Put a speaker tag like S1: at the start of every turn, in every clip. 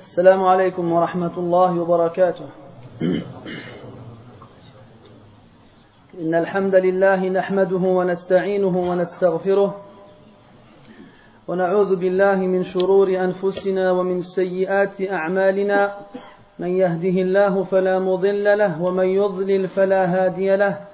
S1: السلام عليكم ورحمة الله وبركاته. إن الحمد لله نحمده ونستعينه ونستغفره ونعوذ بالله من شرور أنفسنا ومن سيئات أعمالنا. من يهده الله فلا مضل له ومن يضلل فلا هادي له.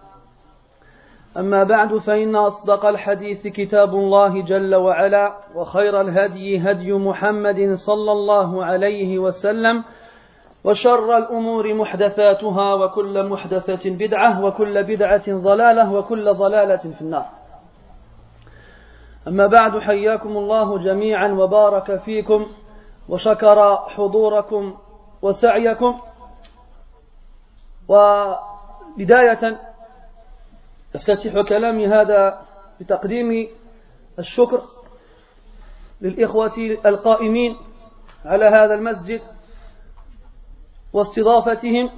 S1: أما بعد فإن أصدق الحديث كتاب الله جل وعلا وخير الهدي هدي محمد صلى الله عليه وسلم وشر الأمور محدثاتها وكل محدثة بدعة وكل بدعة ضلالة وكل ضلالة في النار. أما بعد حياكم الله جميعا وبارك فيكم وشكر حضوركم وسعيكم وبداية افتتح كلامي هذا بتقديم الشكر للإخوة القائمين على هذا المسجد واستضافتهم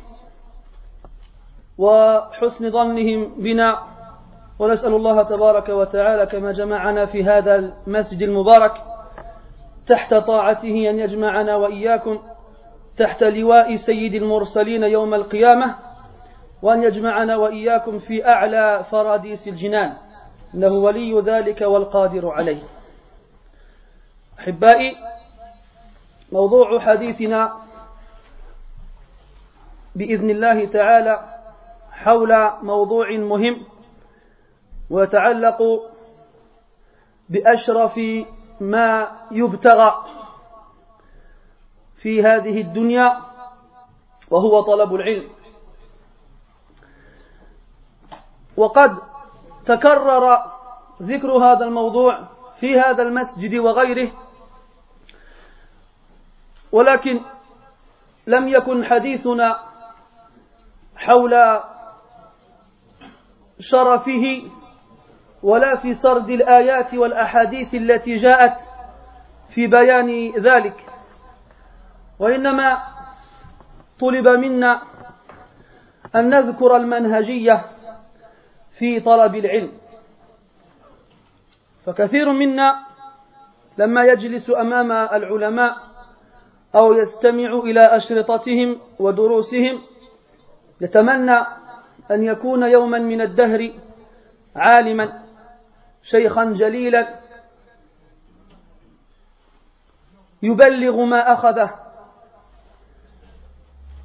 S1: وحسن ظنهم بنا ونسأل الله تبارك وتعالى كما جمعنا في هذا المسجد المبارك تحت طاعته أن يجمعنا وإياكم تحت لواء سيد المرسلين يوم القيامة. وأن يجمعنا وإياكم في أعلى فراديس الجنان. إنه ولي ذلك والقادر عليه. أحبائي موضوع حديثنا بإذن الله تعالى حول موضوع مهم ويتعلق بأشرف ما يبتغى في هذه الدنيا وهو طلب العلم. وقد تكرر ذكر هذا الموضوع في هذا المسجد وغيره ولكن لم يكن حديثنا حول شرفه ولا في سرد الآيات والأحاديث التي جاءت في بيان ذلك. وإنما طلب منا أن نذكر المنهجية في طلب العلم. فكثير منا لما يجلس أمام العلماء أو يستمع إلى أشرطتهم ودروسهم يتمنى أن يكون يوما من الدهر عالما شيخا جليلا يبلغ ما أخذه.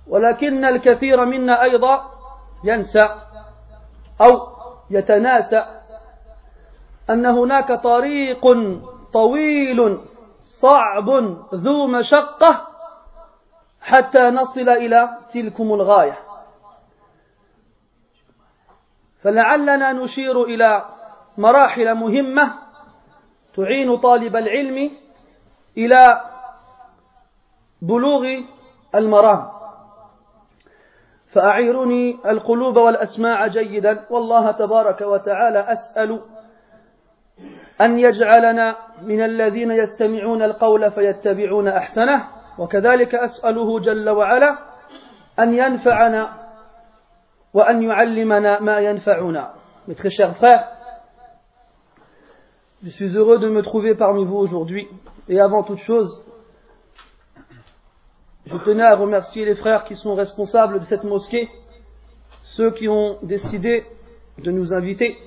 S1: ولكن الكثير منا أيضا ينسى أو يتناسى أن هناك طريق طويل صعب ذو مشقة حتى نصل إلى تلكم الغاية. فلعلنا نشير إلى مراحل مهمة تعين طالب العلم إلى بلوغ المرام. فأعيرني القلوب والأسماع جيدا. والله تبارك وتعالى أسأل أن يجعلنا من الذين يستمعون القول فيتبعون أحسنه. وكذلك أسأله جل وعلا أن ينفعنا وأن يعلمنا ما ينفعنا. Mes chers frères, je suis heureux de me trouver parmi vous aujourd'hui. Et avant toute chose, je tenais à remercier les frères qui sont responsables de cette mosquée, ceux qui ont décidé de nous inviter,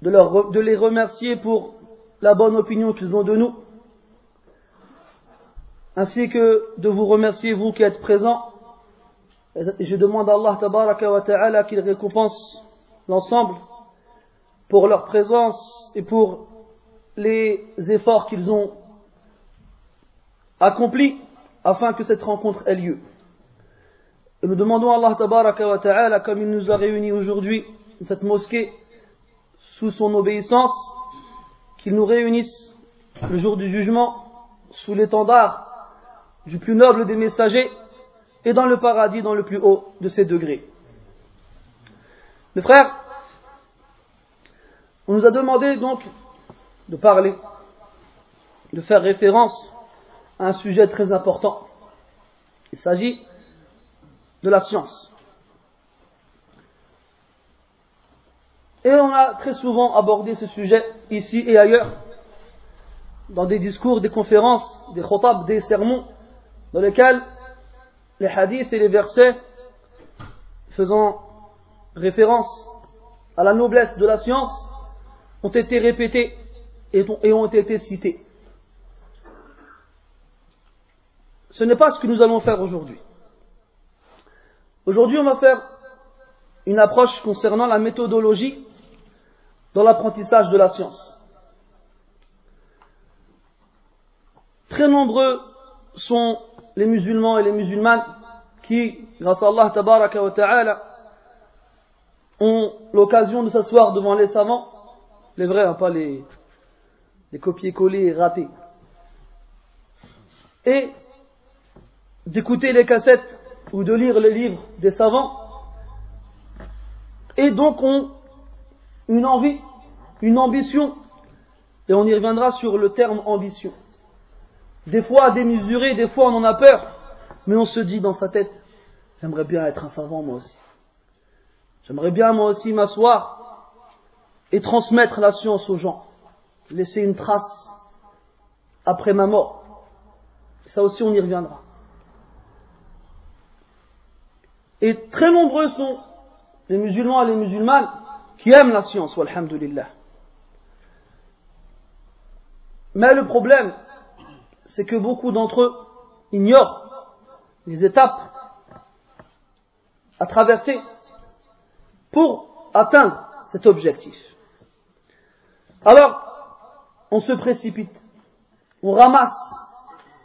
S1: de, les remercier pour la bonne opinion qu'ils ont de nous, ainsi que de vous remercier vous qui êtes présents. Et je demande à Allah tabaraka wa ta'ala qu'il récompense l'ensemble pour leur présence et pour les efforts qu'ils ont accomplis afin que cette rencontre ait lieu. Nous demandons à Allah comme il nous a réunis aujourd'hui, cette mosquée, sous son obéissance, qu'il nous réunisse le jour du jugement, sous l'étendard du plus noble des messagers, et dans le paradis, dans le plus haut de ses degrés. Mes frères, on nous a demandé donc de parler, de faire référence un sujet très important. Il s'agit de la science. Et on a très souvent abordé ce sujet ici et ailleurs, dans des discours, des conférences, des khotab, des sermons, dans lesquels les hadiths et les versets faisant référence à la noblesse de la science ont été répétés et ont été cités. Ce n'est pas ce que nous allons faire aujourd'hui. Aujourd'hui, on va faire une approche concernant la méthodologie dans l'apprentissage de la science. Très nombreux sont les musulmans et les musulmanes qui, grâce à Allah tabaraka wa ta'ala, ont l'occasion de s'asseoir devant les savants, les vrais, hein, pas les, copier-coller et rater, et d'écouter les cassettes ou de lire les livres des savants, et donc ont une envie, une ambition, et on y reviendra sur le terme ambition. Des fois démesuré, des fois on en a peur, mais on se dit dans sa tête, j'aimerais bien être un savant moi aussi. J'aimerais bien moi aussi m'asseoir et transmettre la science aux gens, laisser une trace après ma mort. Ça aussi on y reviendra. Et très nombreux sont les musulmans et les musulmanes qui aiment la science, alhamdulillah. Mais le problème, c'est que beaucoup d'entre eux ignorent les étapes à traverser pour atteindre cet objectif. Alors, on se précipite, on ramasse,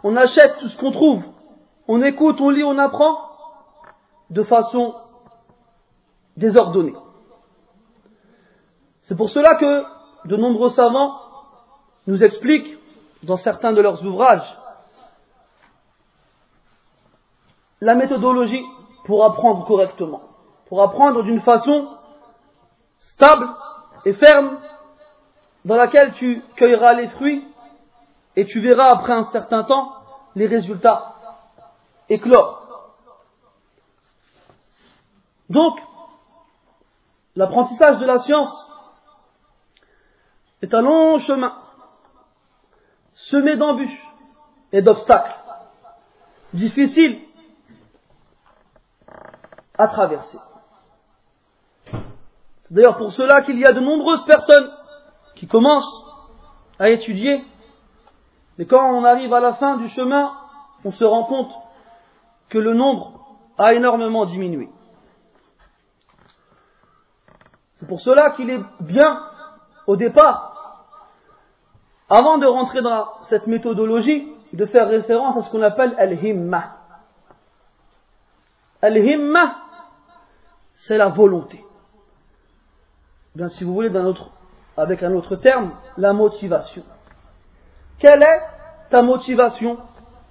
S1: on achète tout ce qu'on trouve, on écoute, on lit, on apprend de façon désordonnée. C'est pour cela que de nombreux savants nous expliquent dans certains de leurs ouvrages la méthodologie pour apprendre correctement, pour apprendre d'une façon stable et ferme dans laquelle tu cueilleras les fruits et tu verras après un certain temps les résultats éclore. Donc, l'apprentissage de la science est un long chemin semé d'embûches et d'obstacles, difficiles à traverser. C'est d'ailleurs pour cela qu'il y a de nombreuses personnes qui commencent à étudier, mais quand on arrive à la fin du chemin, on se rend compte que le nombre a énormément diminué. C'est pour cela qu'il est bien, au départ, avant de rentrer dans cette méthodologie, de faire référence à ce qu'on appelle al-himma. Al-himma, c'est la volonté. Bien, si vous voulez, avec un autre terme, la motivation. Quelle est ta motivation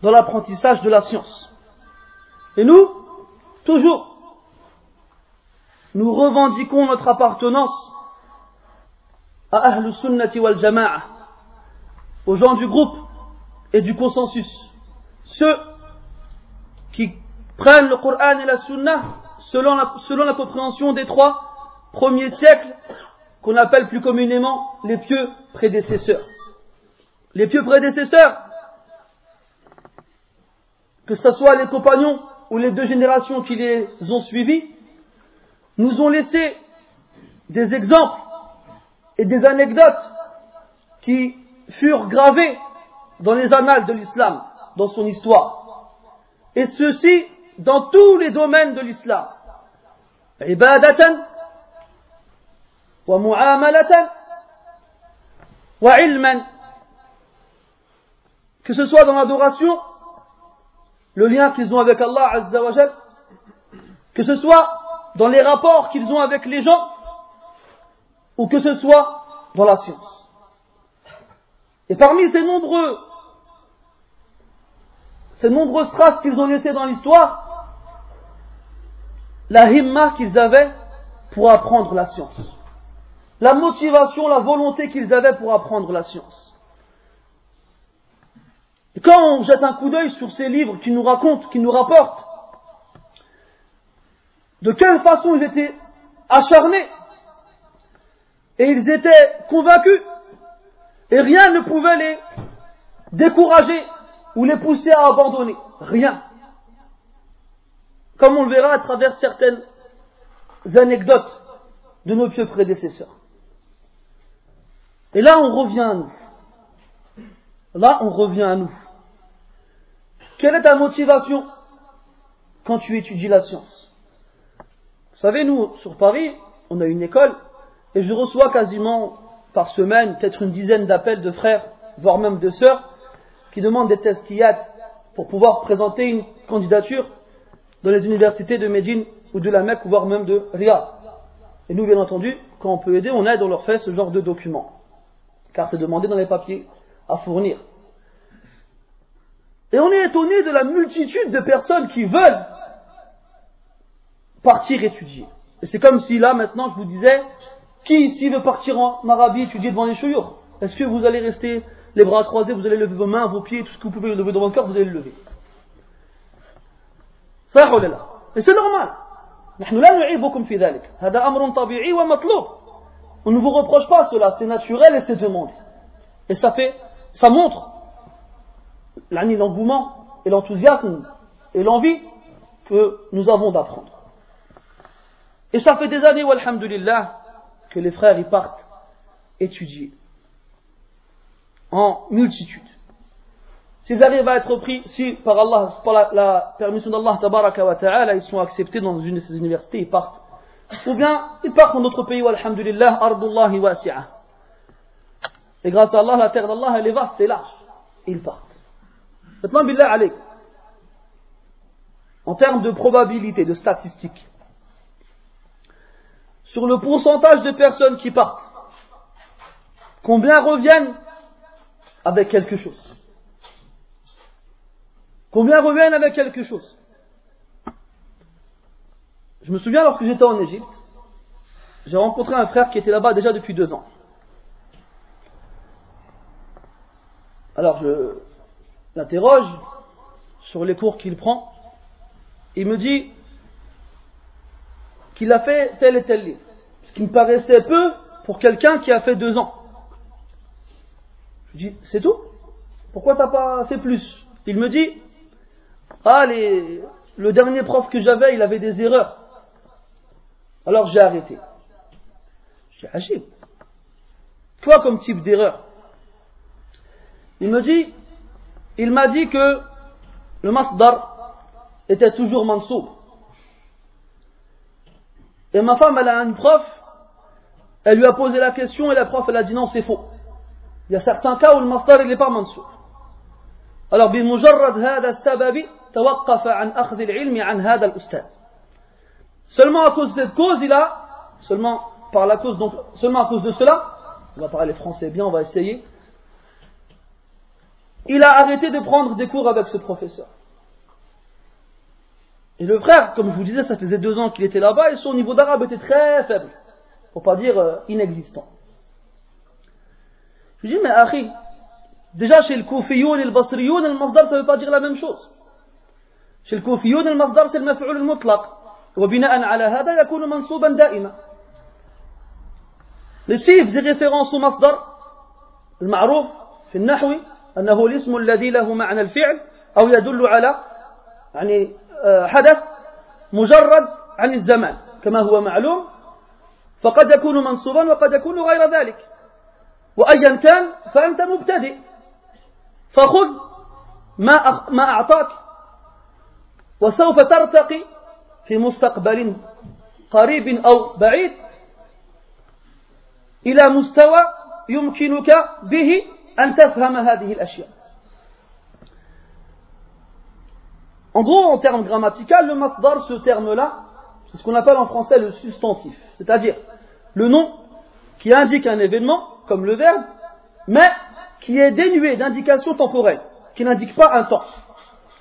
S1: dans l'apprentissage de la science? Et nous, toujours, nous revendiquons notre appartenance à Ahlus Sunnati wal Jama'a, aux gens du groupe et du consensus. Ceux qui prennent le Coran et la Sunna selon la, selon la compréhension des trois premiers siècles qu'on appelle plus communément les pieux prédécesseurs. Les pieux prédécesseurs, que ce soit les compagnons ou les deux générations qui les ont suivis, nous ont laissé des exemples et des anecdotes qui furent gravés dans les annales de l'islam, dans son histoire. Et ceci dans tous les domaines de l'islam. Ibadatan ومعاملة وعلما que ce soit dans l'adoration, le lien qu'ils ont avec Allah Azza wa Jal, que ce soit dans les rapports qu'ils ont avec les gens, ou que ce soit dans la science. Et parmi ces nombreux, ces nombreuses traces qu'ils ont laissées dans l'histoire, la himma qu'ils avaient pour apprendre la science. La motivation, la volonté qu'ils avaient pour apprendre la science. Et quand on jette un coup d'œil sur ces livres qui nous racontent, qui nous rapportent, de quelle façon ils étaient acharnés, et ils étaient convaincus, et rien ne pouvait les décourager ou les pousser à abandonner. Rien. Comme on le verra à travers certaines anecdotes de nos pieux prédécesseurs. Et là, on revient à nous. Là, on revient à nous. Quelle est ta motivation quand tu étudies la science? Vous savez, nous, sur Paris, on a une école et je reçois quasiment par semaine peut-être une dizaine d'appels de frères, voire même de sœurs, qui demandent des tests KIAT pour pouvoir présenter une candidature dans les universités de Médine ou de la Mecque, voire même de Riyad. Et nous, bien entendu, quand on peut aider, on aide, on leur fait ce genre de documents. Car c'est demandé dans les papiers à fournir. Et on est étonné de la multitude de personnes qui veulent partir étudier. Et c'est comme si là, maintenant, je vous disais, qui ici veut partir en Arabie étudier devant les chouyours? Est-ce que vous allez rester les bras croisés, vous allez lever vos mains, vos pieds, tout ce que vous pouvez lever dans votre corps, vous allez le lever? Ça, Et c'est normal. On ne vous reproche pas cela, c'est naturel et c'est demandé. Et ça fait, ça montre l'engouement et l'enthousiasme et l'envie que nous avons d'apprendre. Et ça fait des années, alhamdulillah, que les frères y partent étudier en multitude. S'ils arrivent à être pris, si par Allah, par la, permission d'Allah, wa ta'ala, ils sont acceptés dans une de ces universités, ils partent. Ou bien, ils partent dans notre pays, alhamdulillah, ardullahi wasi'a. Et grâce à Allah, la terre d'Allah, elle est vaste et large. Ils partent. Maintenant, billah allez. En termes de probabilité, de statistiques, sur le pourcentage de personnes qui partent, combien reviennent avec quelque chose? Combien reviennent avec quelque chose? Je me souviens lorsque j'étais en Égypte, j'ai rencontré un frère qui était là-bas déjà depuis deux ans. Alors je, l'interroge sur les cours qu'il prend, il me dit qu'il a fait tel et tel livre, ce qui me paraissait peu pour quelqu'un qui a fait deux ans. Je dis, c'est tout? Pourquoi t'as pas fait plus? Il me dit, ah, le dernier prof que j'avais, il avait des erreurs. Alors j'ai arrêté. Je dis, agib. Quoi comme type d'erreur Il me dit, il m'a dit que le masdar était toujours mansoub. Et ma femme, elle a une prof, elle lui a posé la question et la prof, elle a dit non, c'est faux. Il y a certains cas où le masdar, il n'est pas mansoub. Alors, بمجرد هذا السبب توقف عن أخذ العلم عن هذا الأستاذ. Seulement à cause de cette cause, il a, seulement par la cause, donc, seulement à cause de cela, on va parler français bien, on va essayer, il a arrêté de prendre des cours avec ce professeur. Et le frère, comme je vous disais, ça faisait deux ans qu'il était là-bas et son niveau d'arabe était très faible, pour pas dire euh, inexistant. Je lui dis, mais Akhi, déjà chez le Koufiyoun et le Basriyoun, le Masdar, ça ne veut pas dire la même chose. Chez le Koufiyoun, le Masdar, c'est le Maf'ul al-Mutlaq. وبناء على هذا يكون منصوبا دائما. Les chiffres faisait référence au Masdar, le Ma'rouf, في النحوي أنه الاسم الذي له معنى الفعل أو يدل على يعني آه، حدث مجرد عن الزمان كما هو معلوم. فقد يكون منصوبا وقد يكون غير ذلك. وأيا كان فأنت مبتدئ. فخذ ما ما أعطاك وسوف ترتقي في مستقبل قريب أو بعيد إلى مستوى يمكنك به أن تفهم هذه الأشياء. En gros, en termes grammatical, le masdar, ce terme-là, c'est ce qu'on appelle en français le substantif. C'est-à-dire le nom qui indique un événement, comme le verbe, mais qui est dénué d'indication temporelle, qui n'indique pas un temps.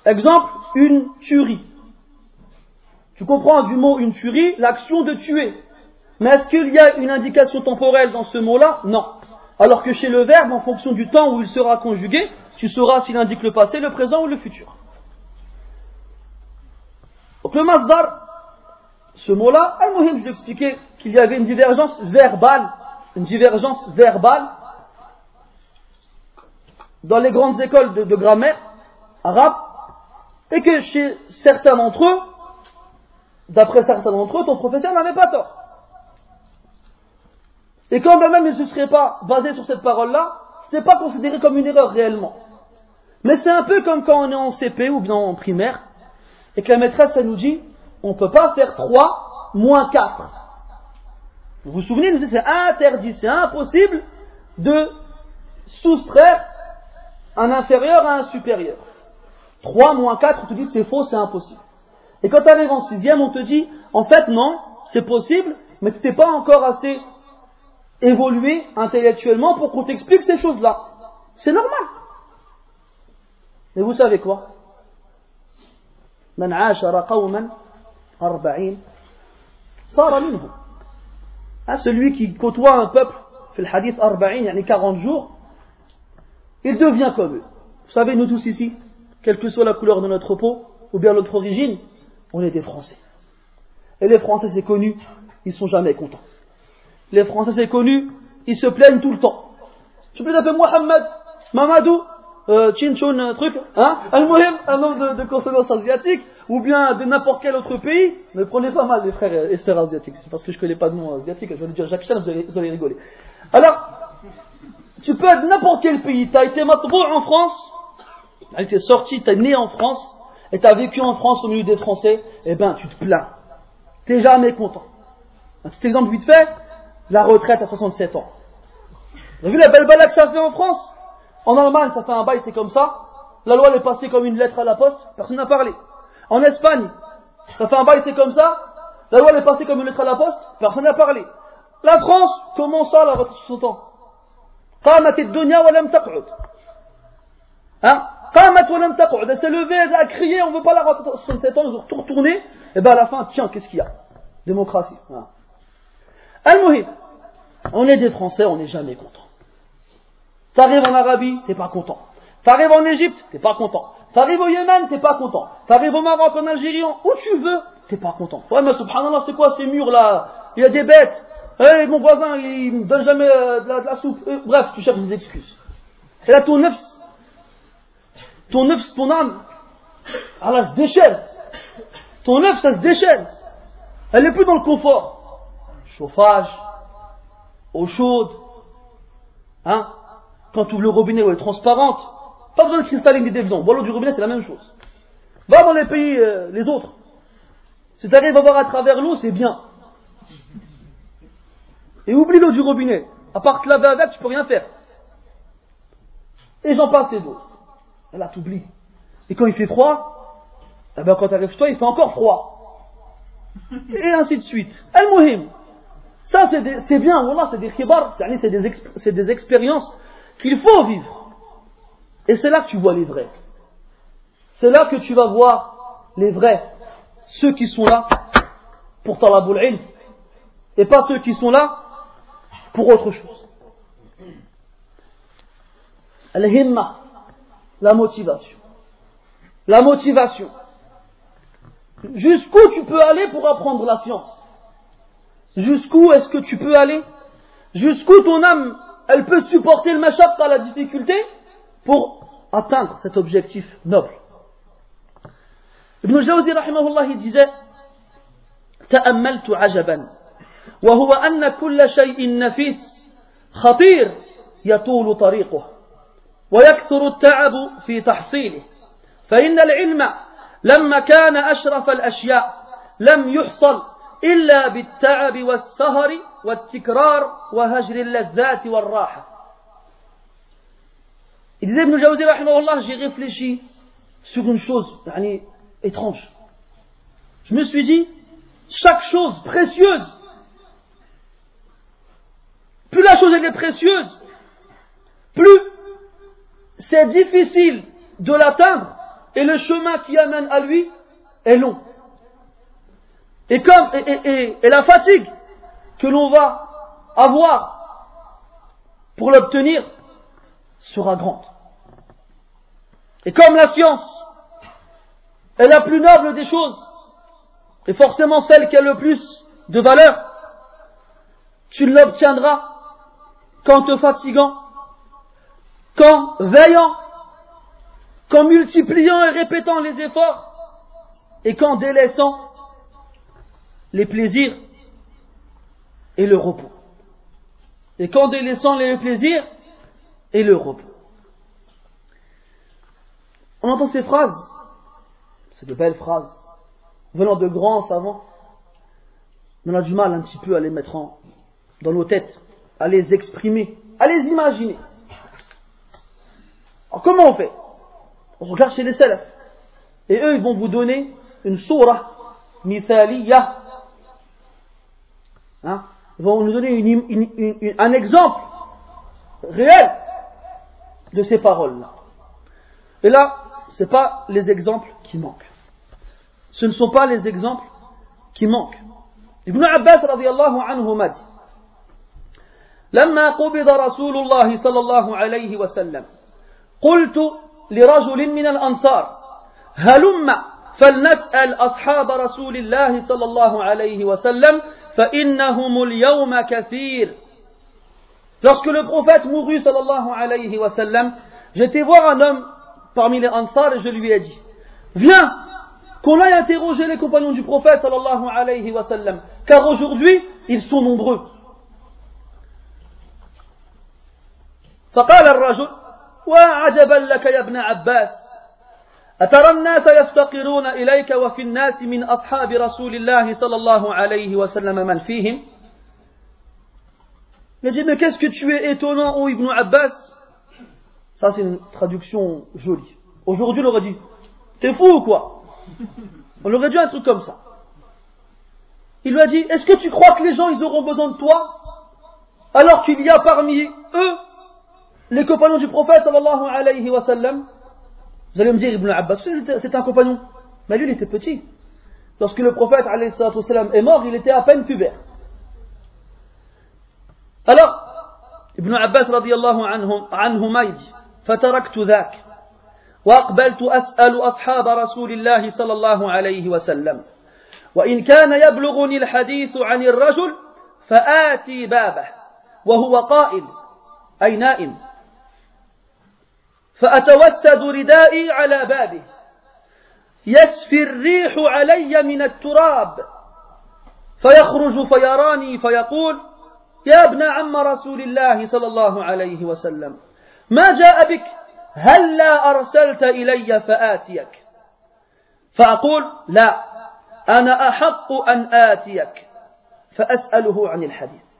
S1: Exemple, une tuerie. Tu comprends du mot une tuerie l'action de tuer. Mais est-ce qu'il y a une indication temporelle dans ce mot-là? Non. Alors que chez le verbe, en fonction du temps où il sera conjugué, tu sauras s'il indique le passé, le présent ou le futur. Donc le masdar, ce mot-là, je expliqué qu'il y avait une divergence verbale, une divergence verbale dans les grandes écoles de, grammaire arabe, et que chez certains d'entre eux, d'après certains d'entre eux, ton professeur n'avait pas tort. Et quand même il ne se serait pas basé sur cette parole-là, ce n'est pas considéré comme une erreur réellement. Mais c'est un peu comme quand on est en CP ou bien en primaire, et que la maîtresse, elle nous dit, on ne peut pas faire 3 moins 4. Vous vous souvenez, c'est interdit, c'est impossible de soustraire un inférieur à un supérieur. 3 moins 4, on te dit c'est faux, c'est impossible. Et quand tu arrives en sixième, on te dit, en fait non, c'est possible, mais tu n'es pas encore assez évolué intellectuellement pour qu'on t'explique ces choses-là. C'est normal. Mais vous savez quoi? من عاشر قوما أربعين صار منهم hein, celui qui côtoie un peuple fait le hadith arba'in, yani 40 jours il devient comme eux vous savez nous tous ici quelle que soit la couleur de notre peau ou bien notre origine on est des Français et les Français c'est connu ils sont jamais contents les Français c'est connu ils se plaignent tout le temps tu peux t'appeler Mohamed Mamadou euh, un truc, hein, un nom de, de consonance asiatique, ou bien de n'importe quel autre pays, ne prenez pas mal les frères et sœurs asiatiques, c'est parce que je connais pas de nom asiatique, je vais dire Jacques Chan, vous allez, vous allez rigoler. Alors, tu peux être n'importe quel pays, tu as été matbou en France, tu as été sorti, tu es né en France, et tu as vécu en France au milieu des Français, eh ben tu te plains. Tu jamais content. Un petit exemple vite fait, la retraite à 67 ans. Vous avez vu la belle balade que ça fait en France? En Allemagne, ça fait un bail, c'est comme ça. La loi est passée comme une lettre à la poste, personne n'a parlé. En Espagne, ça fait un bail, c'est comme ça. La loi est passée comme une lettre à la poste, personne n'a parlé. La France, comment ça, la retraite sous temps Hein? Elle s'est levée, elle a crié, on ne veut pas la retraite 67 ans, ils ont retourné. Et bien à la fin, tiens, qu'est-ce qu'il y a? Démocratie. al on est des Français, on n'est jamais contre. T'arrives en Arabie, t'es pas content. T'arrives en Égypte, t'es pas content. T'arrives au Yémen, t'es pas content. T'arrives au Maroc, en Algérie, où tu veux, t'es pas content. Ouais, mais subhanallah, c'est quoi ces murs là? Il y a des bêtes. Hey, mon voisin, il me donne jamais euh, de, la, soupe. Euh, bref, tu cherches des excuses. Et là, ton nefs, ton nefs, ton âme, elle se déchaîne. Ton œuf, ça se déchaîne. Elle n'est plus dans le confort. Chauffage, eau chaude, hein, quand tu ouvres le robinet, elle est transparente. Pas besoin de s'installer des déviants. Voilà du robinet, c'est la même chose. Va dans les pays, euh, les autres. Si tu arrives à voir à travers l'eau, c'est bien. Et oublie l'eau du robinet. À part te laver avec, tu peux rien faire. Et j'en passe et d'autres. Et là, t'oublies. Et quand il fait froid, eh ben, quand tu arrives chez toi, il fait encore froid. Et ainsi de suite. El-Muhim. Ça, c'est bien. Voilà, c'est des khibar, c'est des expériences qu'il faut vivre. Et c'est là que tu vois les vrais. C'est là que tu vas voir les vrais. Ceux qui sont là pour talabul ilm. Et pas ceux qui sont là pour autre chose. Al-himma, la motivation. La motivation. Jusqu'où tu peux aller pour apprendre la science? Jusqu'où est-ce que tu peux aller? Jusqu'où ton âme elle peut supporter le mashaq à la difficulté pour atteindre cet objectif noble. Ibn Jawzi rahimahullah il disait تأملت عجبا وهو أن كل شيء نفيس خطير يطول طريقه ويكثر التعب في تحصيله فإن العلم لما كان أشرف الأشياء لم يحصل إلا بالتعب والسهر والتكرار وهجر اللذات والراحة Il disait Ibn Jawzi, j'ai réfléchi sur une chose yani, étrange. Je me suis dit, chaque chose précieuse, plus la chose est précieuse, plus c'est difficile de l'atteindre et le chemin qui amène à lui est long. Et, comme, et, la fatigue que l'on va avoir pour l'obtenir sera grande. Et comme la science est la plus noble des choses, et forcément celle qui a le plus de valeur, tu l'obtiendras qu'en te fatiguant, qu'en veillant, qu'en multipliant et répétant les efforts, et qu'en délaissant les plaisirs et le repos. Et qu'en délaissant les plaisirs et le repos. On entend ces phrases, c'est de belles phrases, venant de grands savants, on a du mal un petit peu à les mettre dans nos têtes, à les exprimer, à les imaginer. Alors comment on fait? On regarde chez les salafs. Et eux, ils vont vous donner une surah, mithaliya. Hein ils vont nous donner un exemple réel de ces paroles-là. Et là, ce pas les exemples qui manquent. Ce ne sont pas les exemples qui manquent. Ibn Abbas radiallahu anhu m'a dit لما قبض رسول الله صلى الله عليه وسلم قلت لرجل من الأنصار هلم فلنسأل أصحاب رسول الله صلى الله عليه وسلم فإنهم اليوم كثير Lorsque le prophète mourut sallallahu alayhi wa sallam, j'étais voir un homme parmi les Ansar et je lui ai dit, viens, qu'on aille interroger les compagnons du prophète sallallahu alayhi wa sallam, car aujourd'hui, ils sont nombreux. فقال الرجل وعجبا لك يا ابن عباس أترى الناس يفتقرون إليك وفي الناس من أصحاب رسول الله صلى الله عليه وسلم من فيهم Il a dit, mais qu'est-ce que tu es étonnant, ô Ibn Abbas Ça, c'est une traduction jolie. Aujourd'hui, on aurait dit, t'es fou ou quoi On aurait dit un truc comme ça. Il lui a dit, est-ce que tu crois que les gens, ils auront besoin de toi Alors qu'il y a parmi eux les compagnons du prophète sallallahu alayhi wa sallam, vous allez me dire Ibn Abbas, c'est un compagnon. Mais lui, il était petit. Lorsque le prophète alayhi wa sallam est mort, il était à peine pubère. Alors, Ibn Abbas radiallahu عنهما يجي فتركت ذاك وأقبلت أسأل أصحاب رسول الله صلى الله عليه وسلم وإن كان يبلغني الحديث عن الرجل فآتي بابه وهو قائل أي نائم فأتوسد ردائي على بابه. يسفي الريح علي من التراب. فيخرج فيراني فيقول يا ابن عم رسول الله صلى الله عليه وسلم ما جاء بك؟ هل لا أرسلت إلي فآتيك؟ فأقول لا أنا أحق أن آتيك. فأسأله عن الحديث.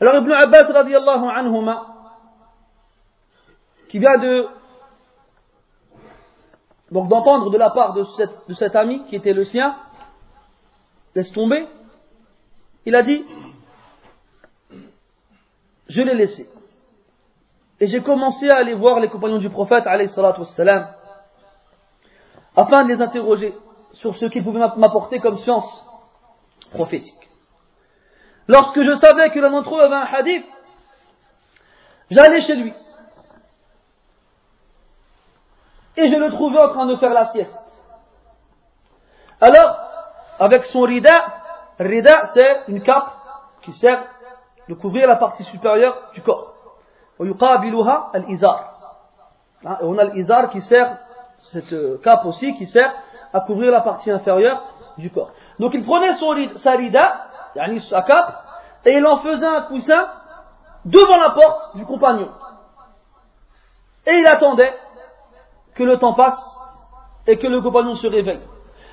S1: Alors Ibn Abbas radiallahu anhuma qui vient de donc d'entendre de la part de, cette, de cet ami qui était le sien, laisse tomber, il a dit, je l'ai laissé. Et j'ai commencé à aller voir les compagnons du prophète, wassalam, afin de les interroger sur ce qu'ils pouvaient m'apporter comme science prophétique. Lorsque je savais que l'un d'entre eux avait un hadith, j'allais chez lui. Et je le trouvais en train de faire la sieste. Alors, avec son rida, rida c'est une cape qui sert de couvrir la partie supérieure du corps. Hein, on a l'izar qui sert, cette euh, cape aussi qui sert à couvrir la partie inférieure du corps. Donc il prenait son, sa rida, sa cape, et il en faisait un coussin devant la porte du compagnon. Et il attendait que le temps passe et que le compagnon se réveille.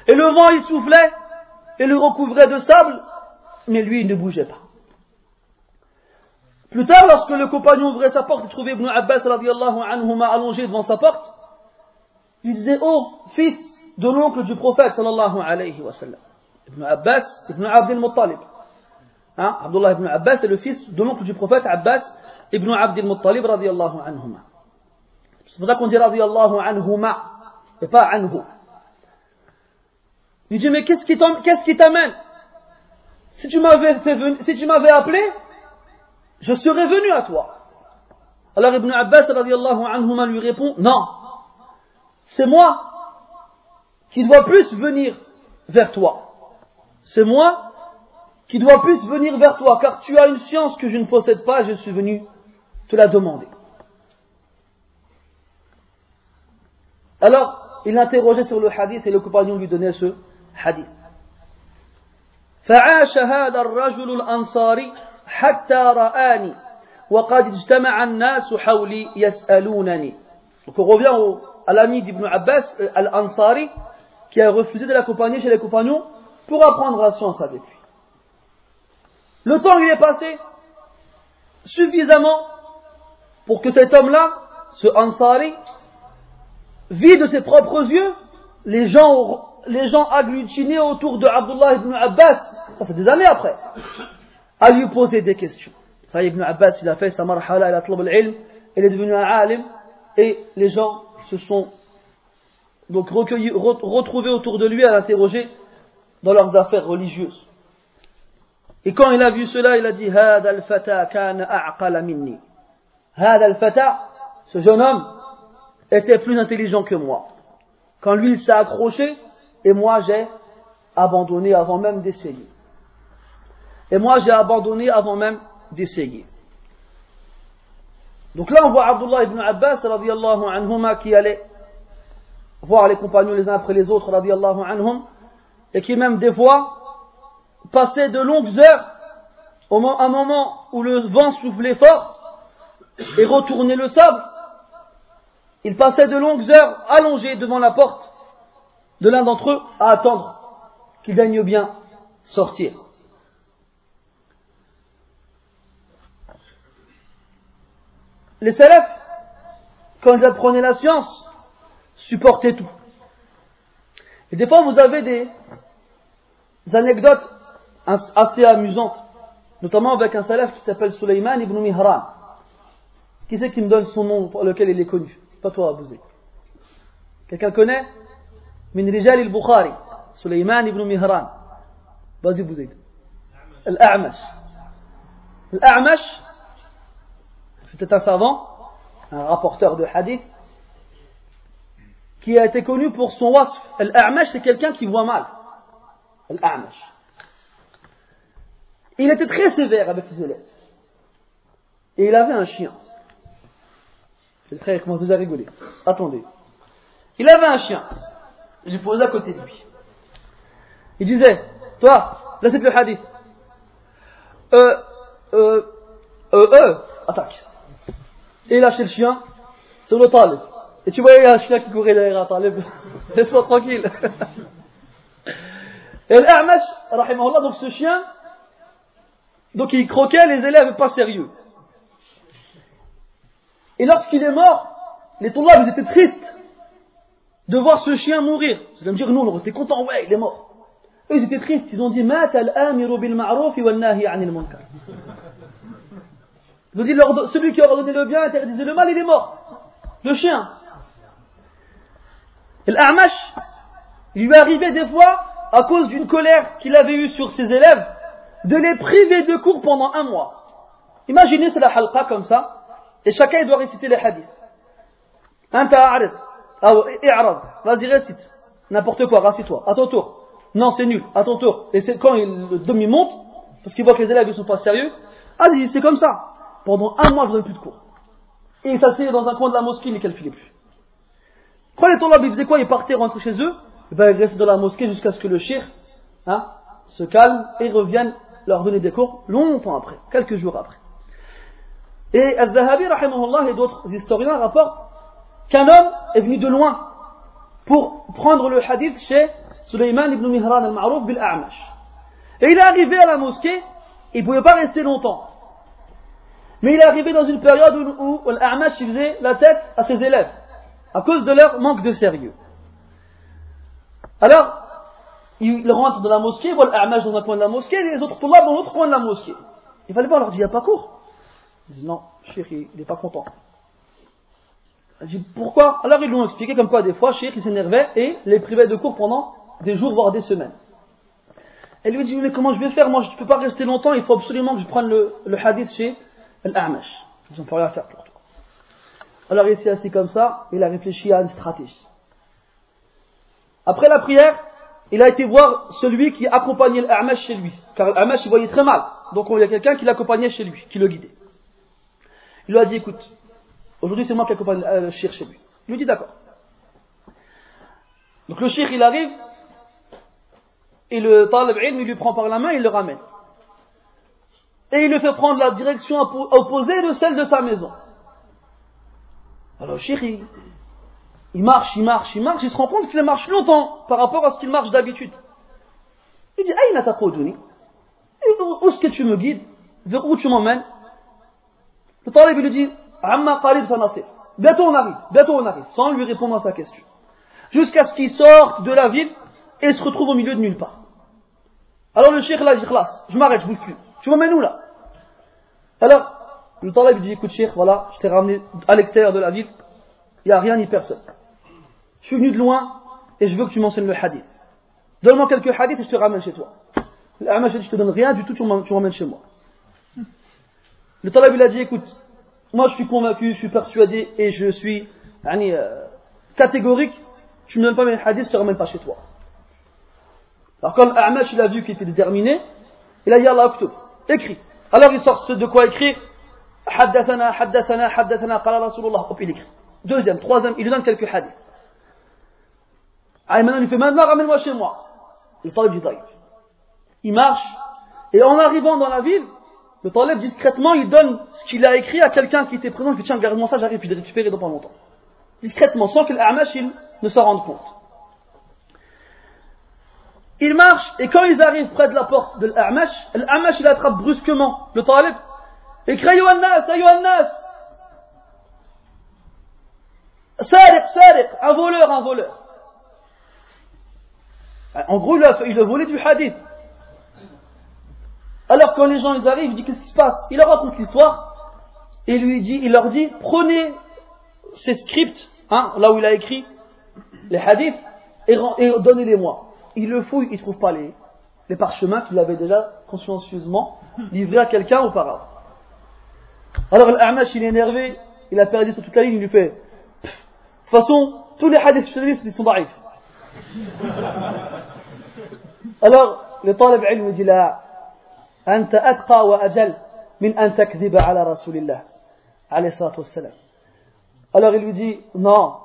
S1: Et le vent il soufflait et le recouvrait de sable, mais lui il ne bougeait pas. Plus tard, lorsque le compagnon ouvrait sa porte et trouvait Ibn Abbas anhuma allongé devant sa porte, il disait, oh, fils de l'oncle du prophète sallallahu alayhi wa sallam. Ibn Abbas, Ibn Abdel Muttalib. Hein? Abdullah ibn Abbas est le fils de l'oncle du prophète Abbas ibn Abdel Muttalib radiallahu anhuma. C'est pour ça qu'on dit radiallahu anhuma et pas anhu. Il dit mais qu'est-ce qui t'amène? Si tu m'avais si tu m'avais appelé, je serais venu à toi. Alors Ibn Abbas radiallahu anhuma lui répond non, c'est moi qui dois plus venir vers toi. C'est moi qui dois plus venir vers toi, car tu as une science que je ne possède pas, je suis venu te la demander. Alors, il l'interrogeait sur le hadith et le compagnon lui donnait ce hadith. فعاش هذا الرجل الأنصاري حتى رآني وقد اجتمع الناس حولي يسألونني Donc on revient au, à l'ami d'Ibn Abbas, euh, Al-Ansari, qui a refusé de l'accompagner chez les compagnons pour apprendre la science avec lui. Le temps lui est passé suffisamment pour que cet homme-là, ce Ansari, vit de ses propres yeux les gens, les gens agglutinés autour de Abdullah ibn Abbas, ça fait des années après, à lui poser des questions. Ça ibn Abbas, il a fait sa marhala, il a tlab al-ilm, il est devenu un alim, et les gens se sont donc recueillis, retrouvés autour de lui à l'interroger dans leurs affaires religieuses. Et quand il a vu cela, il a dit Hada al-fata kana a'qala minni. Hada al-fata, ce jeune homme, était plus intelligent que moi. Quand lui il s'est accroché, et moi j'ai abandonné avant même d'essayer. Et moi j'ai abandonné avant même d'essayer. Donc là on voit Abdullah ibn Abbas radiallahu anhuma qui allait voir les compagnons les uns après les autres radiallahu anhum et qui même des fois passait de longues heures, au un moment où le vent soufflait fort et retournait le sable, il passait de longues heures allongé devant la porte de l'un d'entre eux à attendre qu'il daigne bien sortir. Les salafs, quand ils apprenaient la science, supportaient tout. Et des fois, vous avez des, anecdotes assez amusantes, notamment avec un salaf qui s'appelle Sulaiman ibn Mihran. Qui c'est qui me donne son nom pour lequel il est connu? Pas toi, Abouzé. Quelqu'un connaît? Min Rijal al-Bukhari, Sulaiman ibn Mihran. Vas-y, Bouzé. Al-A'mash. Al-A'mash, c'était un savant, un rapporteur de hadith, qui a été connu pour son wasf. Al-A'mash, c'est quelqu'un qui voit mal. Al-A'mash. Il était très sévère avec ses élèves. Et il avait un chien. Le frère commence déjà à rigoler. Attendez. Il avait un chien. Il lui posait à côté de lui. Il disait, toi, là c'est le hadith. Euh, euh, euh, euh, attaque. Et il lâchait le chien sur le talib. Et tu voyais un chien qui courait derrière un talib. Laisse-moi tranquille. Et l'A'mash, donc ce chien, donc il croquait les élèves pas sérieux. Et lorsqu'il est mort, les tollabs ils étaient tristes de voir ce chien mourir. Vous allez me dire, nous on était contents, ouais, il est mort. Eux ils étaient tristes, ils ont dit, mat al-amiru bil ma'ruf wal nahi anil munkar. Ils ont dit, celui qui a ordonné le bien, interdisait le mal, il est mort. Le chien. Et l'A'mash, il lui arrivait des fois, à cause d'une colère qu'il avait eue sur ses élèves, de les priver de cours pendant un mois. Imaginez, c'est la halqa comme ça, et chacun doit réciter les hadiths. Vas-y récite. N'importe quoi, rassis-toi, à ton tour. Non, c'est nul, à ton tour. Et c'est quand il, le demi monte, parce qu'il voit que les élèves ne sont pas sérieux, ah, c'est comme ça. Pendant un mois, je ne donne plus de cours. Et il s'asseyait dans un coin de la mosquée, il ne calculait plus. Quand les tollabs, ils faisaient quoi? Ils partaient rentrer chez eux, ils rester dans la mosquée jusqu'à ce que le shir hein, se calme et revienne leur donner des cours longtemps après, quelques jours après. Et Al-Zahabi, et d'autres historiens rapportent qu'un homme est venu de loin pour prendre le hadith chez Suleiman ibn Mihran al-Ma'rouf bil-A'mash. Et il est arrivé à la mosquée, il ne pouvait pas rester longtemps. Mais il est arrivé dans une période où, où l'A'mash faisait la tête à ses élèves, à cause de leur manque de sérieux. Alors, il rentre dans la mosquée, voit l'A'mash dans un coin de la mosquée, et les autres tombent dans l'autre coin de la mosquée. Il fallait voir, leur dit, il n'y a pas cours. Ils disent, non, Cheikh, il n'est pas content. Il dit, pourquoi? Alors ils lui ont expliqué comme quoi des fois, Cheikh, il s'énervait et les privait de cours pendant des jours, voire des semaines. Elle lui dit, mais comment je vais faire? Moi, je ne peux pas rester longtemps, il faut absolument que je prenne le, le hadith chez l'A'mash. Ils n'ont pas rien à faire pour toi. Alors il s'est assis comme ça, il a réfléchi à une stratégie. Après la prière, il a été voir celui qui accompagnait l'A'mash chez lui. Car l'A'mash, il voyait très mal. Donc il y a quelqu'un qui l'accompagnait chez lui, qui le guidait. Il lui a dit, écoute, aujourd'hui c'est moi qui accompagne euh, le shir chez lui. Il lui dit, d'accord. Donc le shir, il arrive, et le talib il lui prend par la main, il le ramène. Et il lui fait prendre la direction opposée de celle de sa maison. Alors le shir, il, marche, il marche, il marche, il se rend compte qu'il marche longtemps par rapport à ce qu'il marche d'habitude. Il dit, Aïna taqouduni Où est-ce que tu me guides? Vers où tu m'emmènes? Le talib lui dit, Amma qalib sanasir. Bientôt on arrive, bientôt on arrive, sans lui répondre à sa question. Jusqu'à ce qu'il sorte de la ville et se retrouve au milieu de nulle part. Alors le cheikh là, dit, je m'arrête, je bouge plus. Tu m'emmènes où là? Alors, le talib lui dit, écoute cheikh, voilà, je t'ai ramené à l'extérieur de la ville, il n'y a rien ni personne. Je suis venu de loin et je veux que tu m'enseignes le hadith. Donne-moi quelques hadiths et je te ramène chez toi. Dit, je te donne rien du tout, tu m'emmènes chez moi. Le talib il a dit, écoute, moi je suis convaincu, je suis persuadé et je suis euh, catégorique, tu ne me donnes pas mes hadiths, je te ramène pas chez toi. Alors quand l'Amash il a vu qu'il était déterminé, il a dit Allah Aktub, écrit. Alors il sort de quoi écrire? Haddathana, haddathana, haddathana, qala Rasulullah. Hop, il écrit. Deuxième, troisième, il lui donne quelques hadiths. Ah, maintenant, il fait maintenant, ramène-moi chez moi. Le talib dit Il marche, et en arrivant dans la ville, le talib discrètement, il donne ce qu'il a écrit à quelqu'un qui était présent. Fait Tiens, garde-moi ça, j'arrive, je vais récupérer dans pas longtemps. Discrètement, sans que l'Amash ne s'en rende compte. Il marche, et quand ils arrivent près de la porte de l'Amash, l'Amash il attrape brusquement le talib et crie Ayyuhannas, Ayyuhannas Sariq, Sariq, un voleur, un voleur. En gros, il a, volé du hadith. Alors quand les gens ils arrivent, il dit qu'est-ce qui se passe? Il leur raconte l'histoire et lui dit, il leur dit prenez ces scripts, hein, là où il a écrit les hadiths, et, donnez-les-moi. Il le fouille, il trouve pas les, parchemins qu'il avait déjà consciencieusement livrés à quelqu'un auparavant. Alors l'Amash il est énervé, il a perdu sur toute la ligne, il lui fait de toute façon, tous les hadiths ils sont daïfs. Alors, le talib ilm dit là, أنت أتقى وأجل من أن تكذب على رسول الله عليه الصلاة والسلام. Alors il lui dit, non,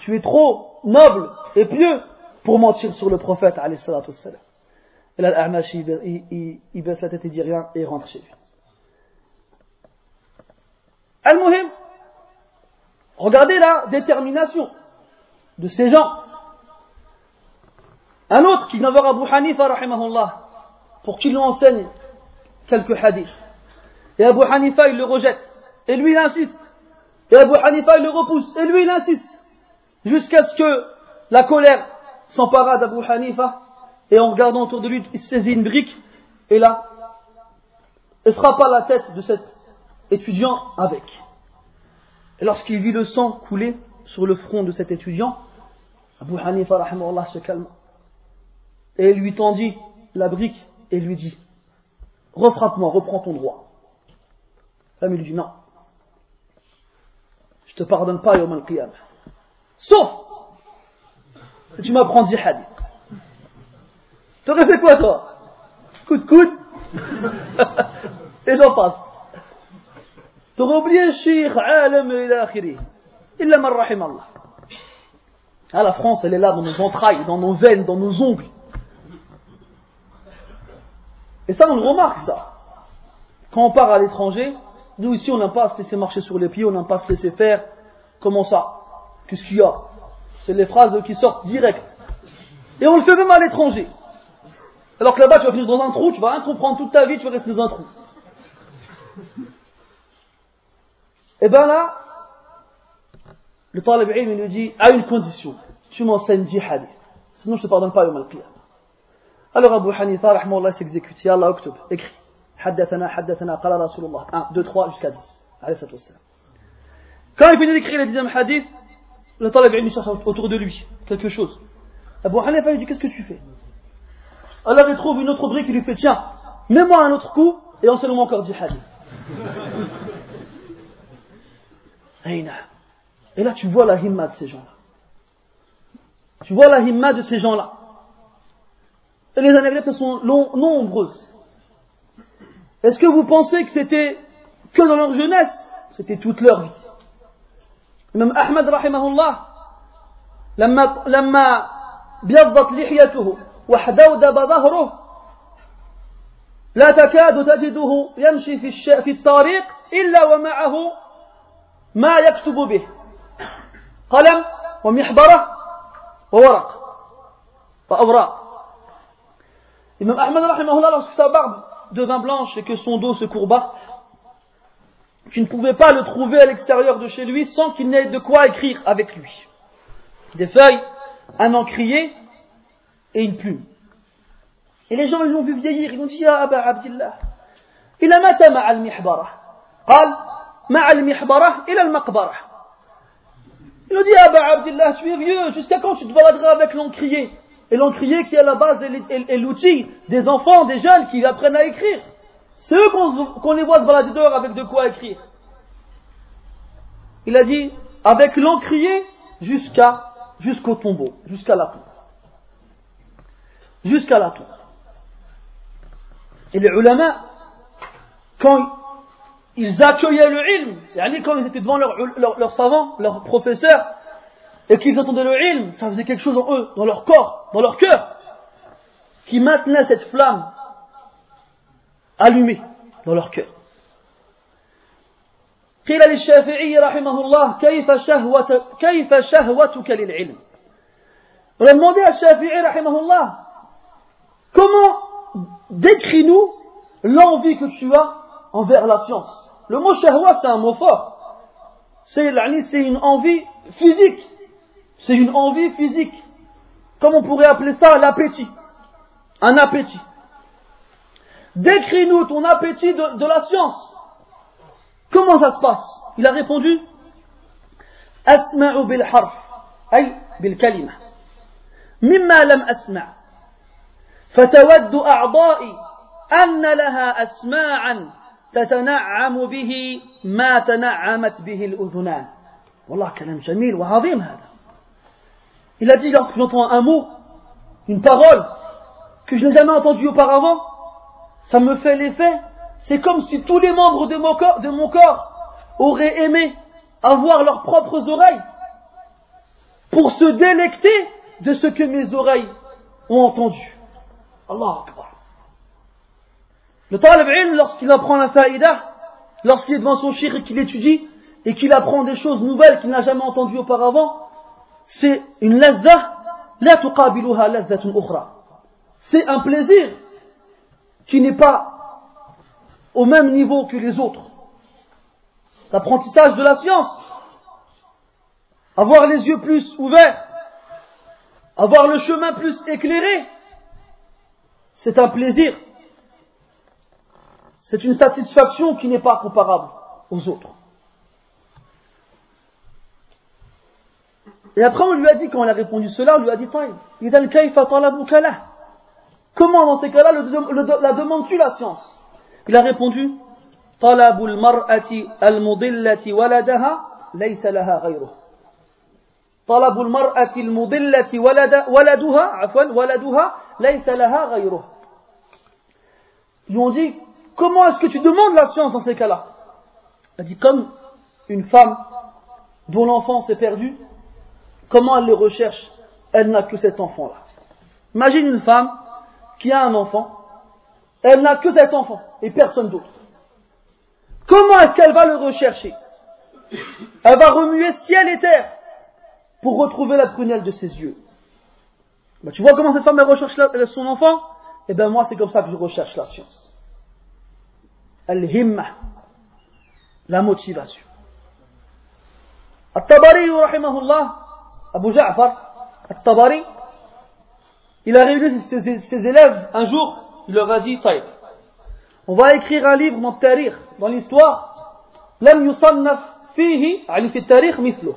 S1: tu es trop noble et pieux pour mentir sur le prophète عليه الصلاة والسلام. Et là, l'Amash, il, il, il baisse la tête et dit rien et rentre chez lui. Al-Muhim, regardez la détermination de ces gens un autre qui vient voir Abu Hanifa, rahimahullah, pour qu'il lui enseigne quelques hadiths. Et Abu Hanifa, il le rejette. Et lui, il insiste. Et Abu Hanifa, il le repousse. Et lui, il insiste. Jusqu'à ce que la colère s'empara d'Abu Hanifa. Et en regardant autour de lui, il saisit une brique. Et là, il frappa la tête de cet étudiant avec. Et lorsqu'il vit le sang couler sur le front de cet étudiant, Abu Hanifa, se calma et lui tendit la brique et lui dit Refrappe-moi, reprends ton droit. L'homme lui dit Non, je te pardonne pas, Yom al-Qiyam. Sauf que tu m'apprends Tu T'aurais fait quoi, toi? Coup de Et j'en passe. T'aurais oublié Sheikh, Alam et akhiri. Illa Allah. Ah, la France, elle est là dans nos entrailles, dans nos veines, dans nos ongles. Et ça, on le remarque, ça. Quand on part à l'étranger, nous ici, on n'aime pas se laisser marcher sur les pieds, on n'aime pas se laisser faire. Comment ça? Qu'est-ce qu'il y a? C'est les phrases qui sortent direct. Et on le fait même à l'étranger. Alors que là-bas, tu vas finir dans un trou, tu vas rien toute ta vie, tu vas rester dans un trou. Et bien là, le talib il lui dit, à une condition, tu m'enseignes 10 hadiths. Sinon, je ne te pardonne pas, Yom al alors Abu Hanifa, rahmallah, s'exécute. Ya Allah, octobre, écrit. Haddathana, haddathana, qala Rasulullah. 1, 2, 3, jusqu'à 10. Quand il finit d'écrire le dixième hadith, le talib il cherche autour de lui quelque chose. Abu Hanifa lui dit Qu'est-ce que tu fais? Alors il trouve une autre brique, il lui fait Tiens, mets-moi un autre coup et enseigne-moi encore du hadith. et là, tu vois la himma de ces gens-là. Tu vois la himma de ces gens-là. et les anecdotes sont nombreuses est-ce que vous pensez que c'était que dans leur jeunesse C'était toute leur vie. Même Ahmed rahimahullah, لما لما بيضت لحيته وحدودب ظهره لا تكاد تجده يمشي في الش... في الطريق إلا ومعه ما يكتب به قلم ومحبرة وورق et même Ahmed lorsque sa barbe devint blanche et que son dos se courba, tu ne pouvais pas le trouver à l'extérieur de chez lui sans qu'il n'ait de quoi écrire avec lui. Des feuilles, un encrier et une plume. Et les gens, ils l'ont vu vieillir, ils ont dit, Ah Abba Abdillah, il a mata ma'al mihbara. Qal, ma'al mihbara, il al maqbara. Il a dit, Ya Abba Abdillah, tu es vieux, jusqu'à quand tu te baladeras avec l'encrier? Et l'encrier qui est la base et l'outil des enfants, des jeunes qui apprennent à écrire. C'est eux qu'on les voit se balader dehors avec de quoi écrire. Il a dit avec l'encrier jusqu'à jusqu'au tombeau, jusqu'à la tombe. Jusqu'à la tombe. Et les ulama, quand ils accueillaient le ilm, quand ils étaient devant leurs leur, leur savants, leurs professeurs, et qu'ils entendaient le ilm, ça faisait quelque chose en eux, dans leur corps, dans leur cœur, qui maintenait cette flamme allumée dans leur cœur. قيل للشافعي رحمه الله كيف شهوة كيف شهوتك للعلم On a demandé à Shafi'i rahimahullah comment décris-nous l'envie que tu as envers la science. Le mot shahwa c'est un mot fort. C'est une envie physique c'est une envie physique. Comme on pourrait appeler ça l'appétit. Un appétit. Décris-nous ton appétit de, la science. Comment ça se passe Il a répondu أسمع بالحرف أي بالكلمة مما لم أسمع فتود أعضائي أن لها أسماعا تتنعم به ما تنعمت به الأذنان والله كلام جميل وعظيم هذا Il a dit lorsque j'entends un mot, une parole, que je n'ai jamais entendu auparavant, ça me fait l'effet, c'est comme si tous les membres de mon, corps, de mon corps auraient aimé avoir leurs propres oreilles pour se délecter de ce que mes oreilles ont entendu. Allah Akbar. Le talib lorsqu'il apprend la faïda, lorsqu'il est devant son shir et qu'il étudie, et qu'il apprend des choses nouvelles qu'il n'a jamais entendues auparavant, c'est une lazza, la tuqabiluha lazzatun ukhra. C'est un plaisir qui n'est pas au même niveau que les autres. L'apprentissage de la science, avoir les yeux plus ouverts, avoir le chemin plus éclairé, c'est un plaisir. C'est une satisfaction qui n'est pas comparable aux autres. Et après, on lui a dit, quand on a répondu cela, on lui a dit, Comment dans ces cas-là la demandes-tu la science Il a répondu, طلب المرأة المضلة ولدها ليس لها غيره طلب المرأة المضلة ولد ولدها عفوا ولدها ليس لها غيره Ils ont dit comment est-ce que tu demandes la science dans ces cas-là Il a dit comme une femme dont l'enfant s'est perdu Comment elle le recherche Elle n'a que cet enfant-là. Imagine une femme qui a un enfant, elle n'a que cet enfant et personne d'autre. Comment est-ce qu'elle va le rechercher? Elle va remuer ciel et terre pour retrouver la prunelle de ses yeux. Bah, tu vois comment cette femme recherche son enfant? Eh bien moi c'est comme ça que je recherche la science. Al-himma, la motivation. At-Tabari, rahimahullah, Abu Ja'far, At-Tabari, il a réuni ses, ses- ses élèves un jour, il leur a dit, Taïb, on va écrire un livre dans le tarikh, dans l'histoire, لم يصنف فيه يعني في التاريخ مثله.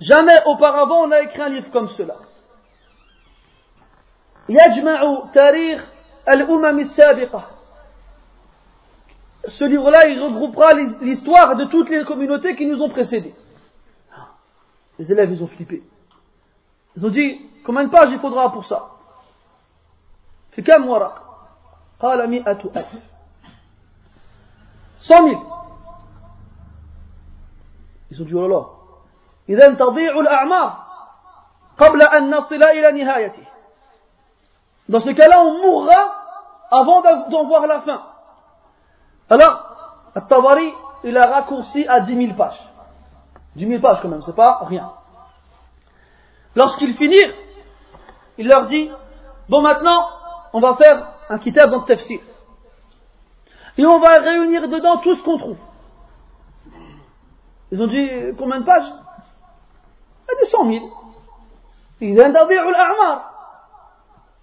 S1: Jamais auparavant on a écrit un livre comme cela. يجمع تاريخ الأمم السابقة. Ce livre-là, il regroupera l'his- l'histoire de toutes les communautés qui nous ont précédés. Les élèves, ils ont flippé. Ils ont dit, combien de pages il faudra pour ça في كم ورق قال مئة ألف 100 000 Ils ont dit, oh là là. إذا تضيع الأعمار قبل أن نصل إلى نهايته. Dans ce cas-là, on mourra avant d'av- d'en voir la fin. Alors, At-Tabari, il a raccourci à 10 000 pages. Du mille pages quand même, c'est pas rien. Lorsqu'ils finirent, il leur dit, bon maintenant, on va faire un kitab dans le. Et on va réunir dedans tout ce qu'on trouve. Ils ont dit, combien de pages? Des cent mille.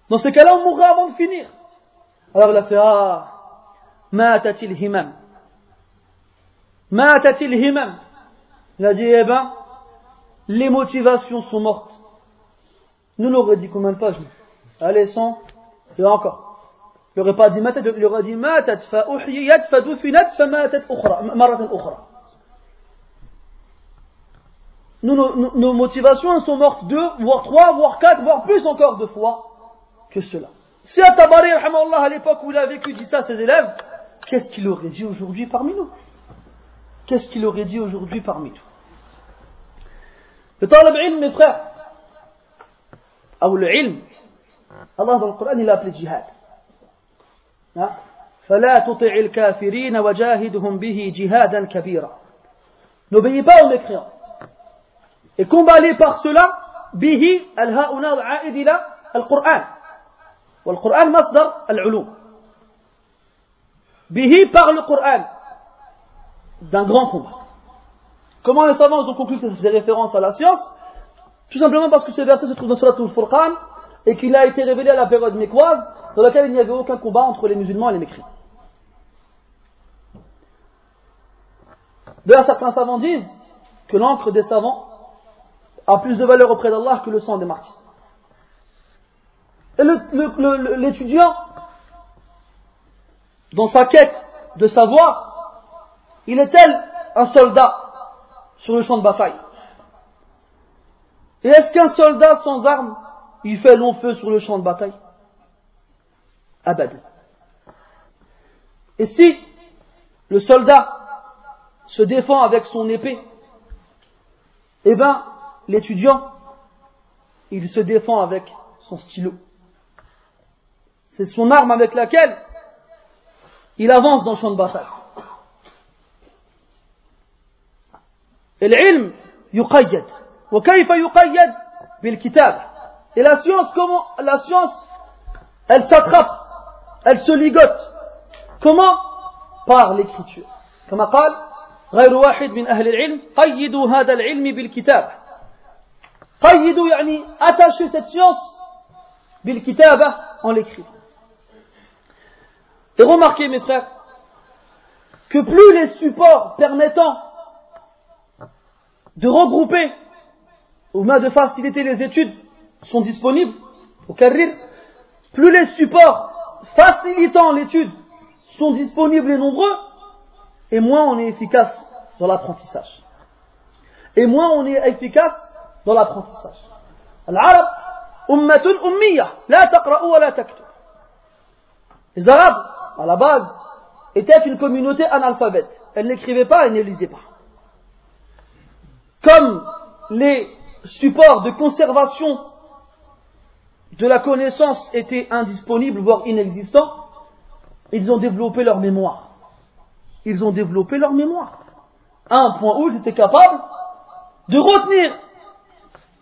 S1: Dans ces cas-là, on mourra avant de finir. Alors il a fait, ah, matatil himam. Matatil himam. Il a dit, eh ben, les motivations sont mortes. Nous, on aurait dit combien de pages Allez, 100, et encore. Il n'aurait pas dit il aurait dit matat, fa fa dufinat, fa matat ukhra. Nous, nos, motivations sont mortes deux, voire trois, voire quatre, voire plus encore de fois que cela. Si rahimahullah, à l'époque où il a vécu, dit ça à ses élèves, qu'est-ce qu'il aurait dit aujourd'hui parmi nous? Qu'est-ce qu'il aurait dit aujourd'hui parmi nous Le talib ilm, mes frères, ou le ilm, Allah dans le Coran, il l'a appelé jihad. Hein فلا تطع الكافرين وجاهدهم به جهادا كبيرا N'obéis pas aux mécréants. Et combat-les par cela, به الهاء هنا عائد إلى القرآن. والقرآن مصدر العلوم. به par le Coran. D'un grand combat. Comment les savants ont conclu que ça faisait référence à la science Tout simplement parce que ce verset se trouve dans Surah Al-Furqan et qu'il a été révélé à la période mécoise dans laquelle il n'y avait aucun combat entre les musulmans et les mécréants. D'ailleurs, certains savants disent que l'encre des savants a plus de valeur auprès d'Allah que le sang des martyrs. Et l'étudiant, dans sa quête de savoir, il est tel un soldat sur le champ de bataille. Et est-ce qu'un soldat sans armes, il fait long feu sur le champ de bataille? Abad. Et si le soldat se défend avec son épée, eh bien, l'étudiant, il se défend avec son stylo. C'est son arme avec laquelle il avance dans le champ de bataille. العلم يقيد وكيف يقيد بالكتاب et la science comment la science elle s'attrape elle se ligote comment par l'écriture كما قال غير واحد من أهل العلم قيدوا هذا العلم بالكتاب قيدوا يعني attachez cette science بالكتابة en l'écrivant et remarquez mes frères que plus les supports permettant de regrouper ou même de faciliter les études sont disponibles au Carril, plus les supports facilitant l'étude sont disponibles et nombreux, et moins on est efficace dans l'apprentissage. Et moins on est efficace dans l'apprentissage. L'arabe, ummatun ummiya, la taqra'u wa la taktub. Les arabes, à la base, étaient une communauté analphabète. Elles n'écrivaient pas, elles ne lisaient pas. Comme les supports de conservation de la connaissance étaient indisponibles, voire inexistants, ils ont développé leur mémoire. Ils ont développé leur mémoire. À un point où ils étaient capables de retenir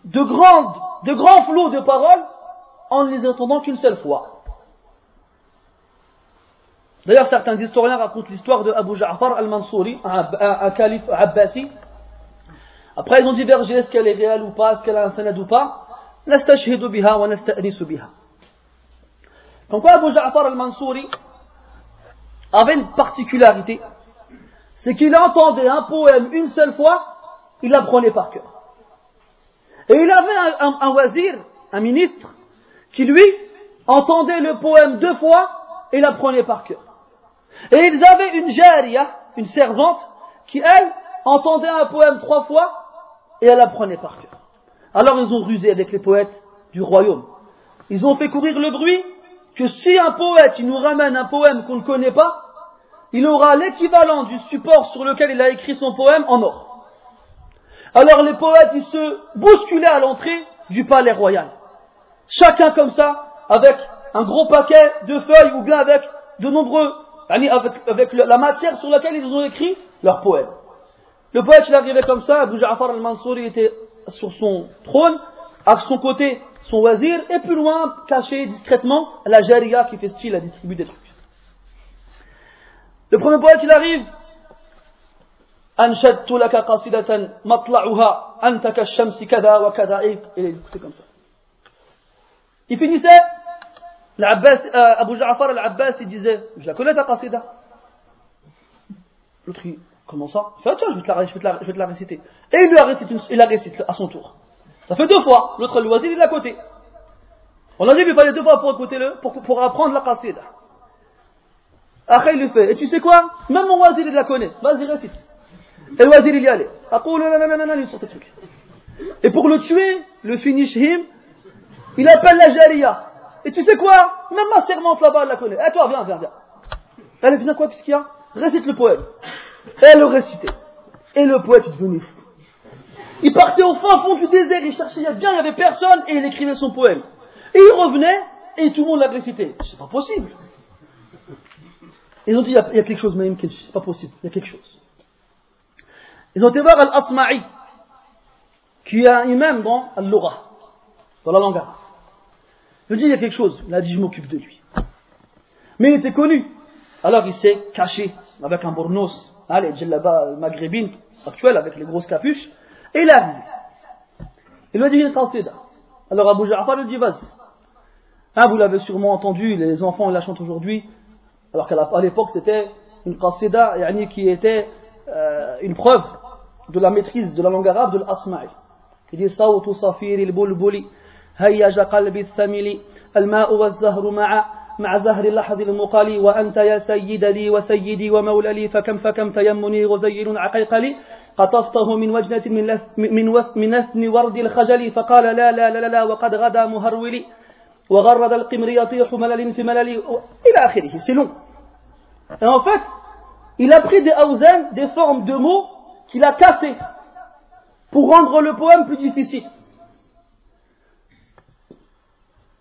S1: de grandes de grands flots de paroles en ne les entendant qu'une seule fois. D'ailleurs, certains historiens racontent l'histoire de Abu Ja'far al-Mansouri, un, calife abbasi. Après, ils ont divergé est-ce qu'elle est réelle ou pas, est-ce qu'elle a un sanad ou pas? biha wa biha. Donc, Abu Ja'far al-Mansouri avait une particularité, c'est qu'il entendait un poème une seule fois, il l'apprenait par cœur. Et il avait un, un, wazir, un ministre, qui lui entendait le poème deux fois et l'apprenait par cœur. Et ils avaient une jaria, une servante, qui elle entendait un poème trois fois et elle apprenait par cœur. Alors ils ont rusé avec les poètes du royaume. Ils ont fait courir le bruit que si un poète nous ramène un poème qu'on ne connaît pas, il aura l'équivalent du support sur lequel il a écrit son poème en or. Alors les poètes, ils se bousculaient à l'entrée du palais royal. Chacun comme ça, avec un gros paquet de feuilles ou bien avec de nombreux, avec, la matière sur laquelle ils ont écrit leur poème. Le poète, il arrivait comme ça, Abu Ja'far al-Mansouri était sur son trône, à son côté son wazir, et plus loin, caché discrètement, la jaria qui fait style à distribuer des trucs. Le premier poète, il arrive. أنشدت لك قصيدة مطلعها أنت كالشمس كذا وكذا et c'est comme ça. Il finissait, l'Abbas, euh, Abu Ja'far al-Abbas, il disait, je la connais ta qasida. L'autre, il, comment ça ah, je vais, te la, je, vais te la, réciter. Et il lui a il la récite à son tour. Ça fait deux fois. L'autre, le wazir, il est à côté. On a dit qu'il fallait deux fois pour écouter le, pour, pour apprendre la qasida. Après, il lui fait, et tu sais quoi Même mon wazir, il la connaît. Vas-y, récite. Et le wazir, il y allait. il sort ce truc. Et pour le tuer, le finish him, il appelle la Jaria. Et tu sais quoi Même ma servante là-bas, elle la connaît. Eh toi, viens, viens, viens. Elle vient quoi Qu'est-ce y a Récite le poème. Et elle le récitait. Et le poète, il devenait fou. Il partait au fin fond du désert, il cherchait bien, il n'y avait personne, et il écrivait son poème. Et il revenait, et tout le monde l'a récité. C'est pas possible. Ils ont dit, il y a, quelque chose même, c'est pas possible, il y a quelque chose. Ils ont été voir Al-Asma'i, qui est un imam dans Al-Lugha, dans la langue arabe. Ils ont dit, il y a quelque chose. Il a dit, je m'occupe de lui. Mais il était connu. Alors il s'est caché avec un Allez, hein, les djellabas maghrébines actuels avec les grosses capuches, et il a venu. Il lui a dit une qasida. Alors Abu Ja'far lui dit vas hein, vous l'avez sûrement entendu, les enfants ils la chantent aujourd'hui, alors qu'à l'époque c'était une qasida yani, qui était euh, une preuve de la maîtrise de la langue arabe de l'asma'i. Il dit Sawtu safiri al-bulbuli, hayyaja qalbi al-thamili, al-ma'u zahru ma'a. مع زهر اللحظ المقالي وأنت يا سيد لي وسيدي ومولى لي فكم فكم تيمني غزير عقيقلي قطفته من وجنة من لف من وف من أثن ورد الخجل فقال لا لا لا لا وقد غدا مهرولي وغرد القمر يطيح ملل في ملل إلى آخره c'est en fait il a pris des hausen des formes de mots qu'il a cassés pour rendre le poème plus difficile.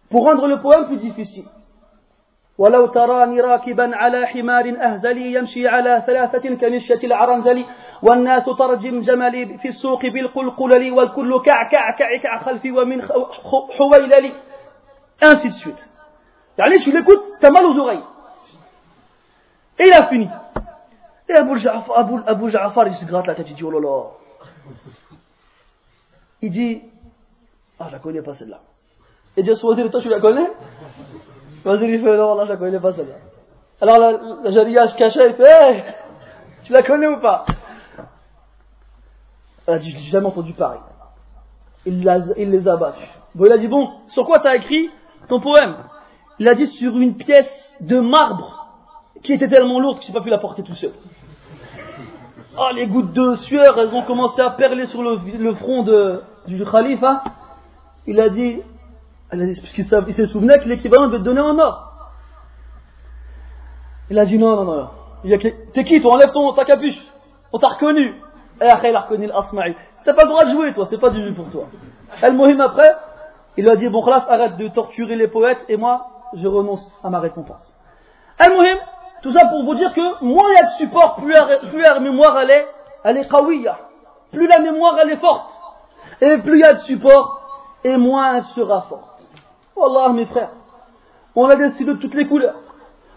S1: Pour rendre le poème plus difficile. ولو تراني راكبا على حمار أهزلي يمشي على ثلاثة كمشية العرنزل والناس ترجم جملي في السوق بالقلقلل والكل كع كع كع كع خلفي ومن حويللي ainsi de suite. Yani tu l'écoutes, t'as mal aux oreilles. Et il a fini. Et Abu Ja'far, Abu, Abu Ja'far il se gratte la tête, il dit, oh là là. Il dit, ah, je la connais pas celle-là. Et Dieu soit toi tu la connais Vas-y, il fait, non, là, je la connais pas celle-là. Alors la, la Jaria se cachait, il fait, hey, tu la connais ou pas? Elle a dit, je n'ai jamais entendu pareil. Il, les a battus. Bon, il a dit, bon, sur quoi t'as écrit ton poème? Il a dit sur une pièce de marbre qui était tellement lourde que je n'ai pas pu la porter tout seul. Oh, les gouttes de sueur, elles ont commencé à perler sur le, front de, du khalifa. Il a dit, puisqu'il se souvenait que l'équivalent devait donner en or. Il a dit non, non, non. T'es qui toi? Enlève ton, ta capuche. On t'a reconnu. Et après, il a reconnu l'Asma'i. T'as pas le droit de jouer, toi, c'est pas du jeu pour toi. El Mohim après, il lui a dit Bon, classe, arrête de torturer les poètes et moi, je renonce à ma récompense. El Mohim, tout ça pour vous dire que moins il y a de support, plus, la mémoire elle est, elle est Plus la mémoire elle est forte. Et plus il y a de support, et moins elle sera forte. Wallah, mes frères, on a des stylos de toutes les couleurs.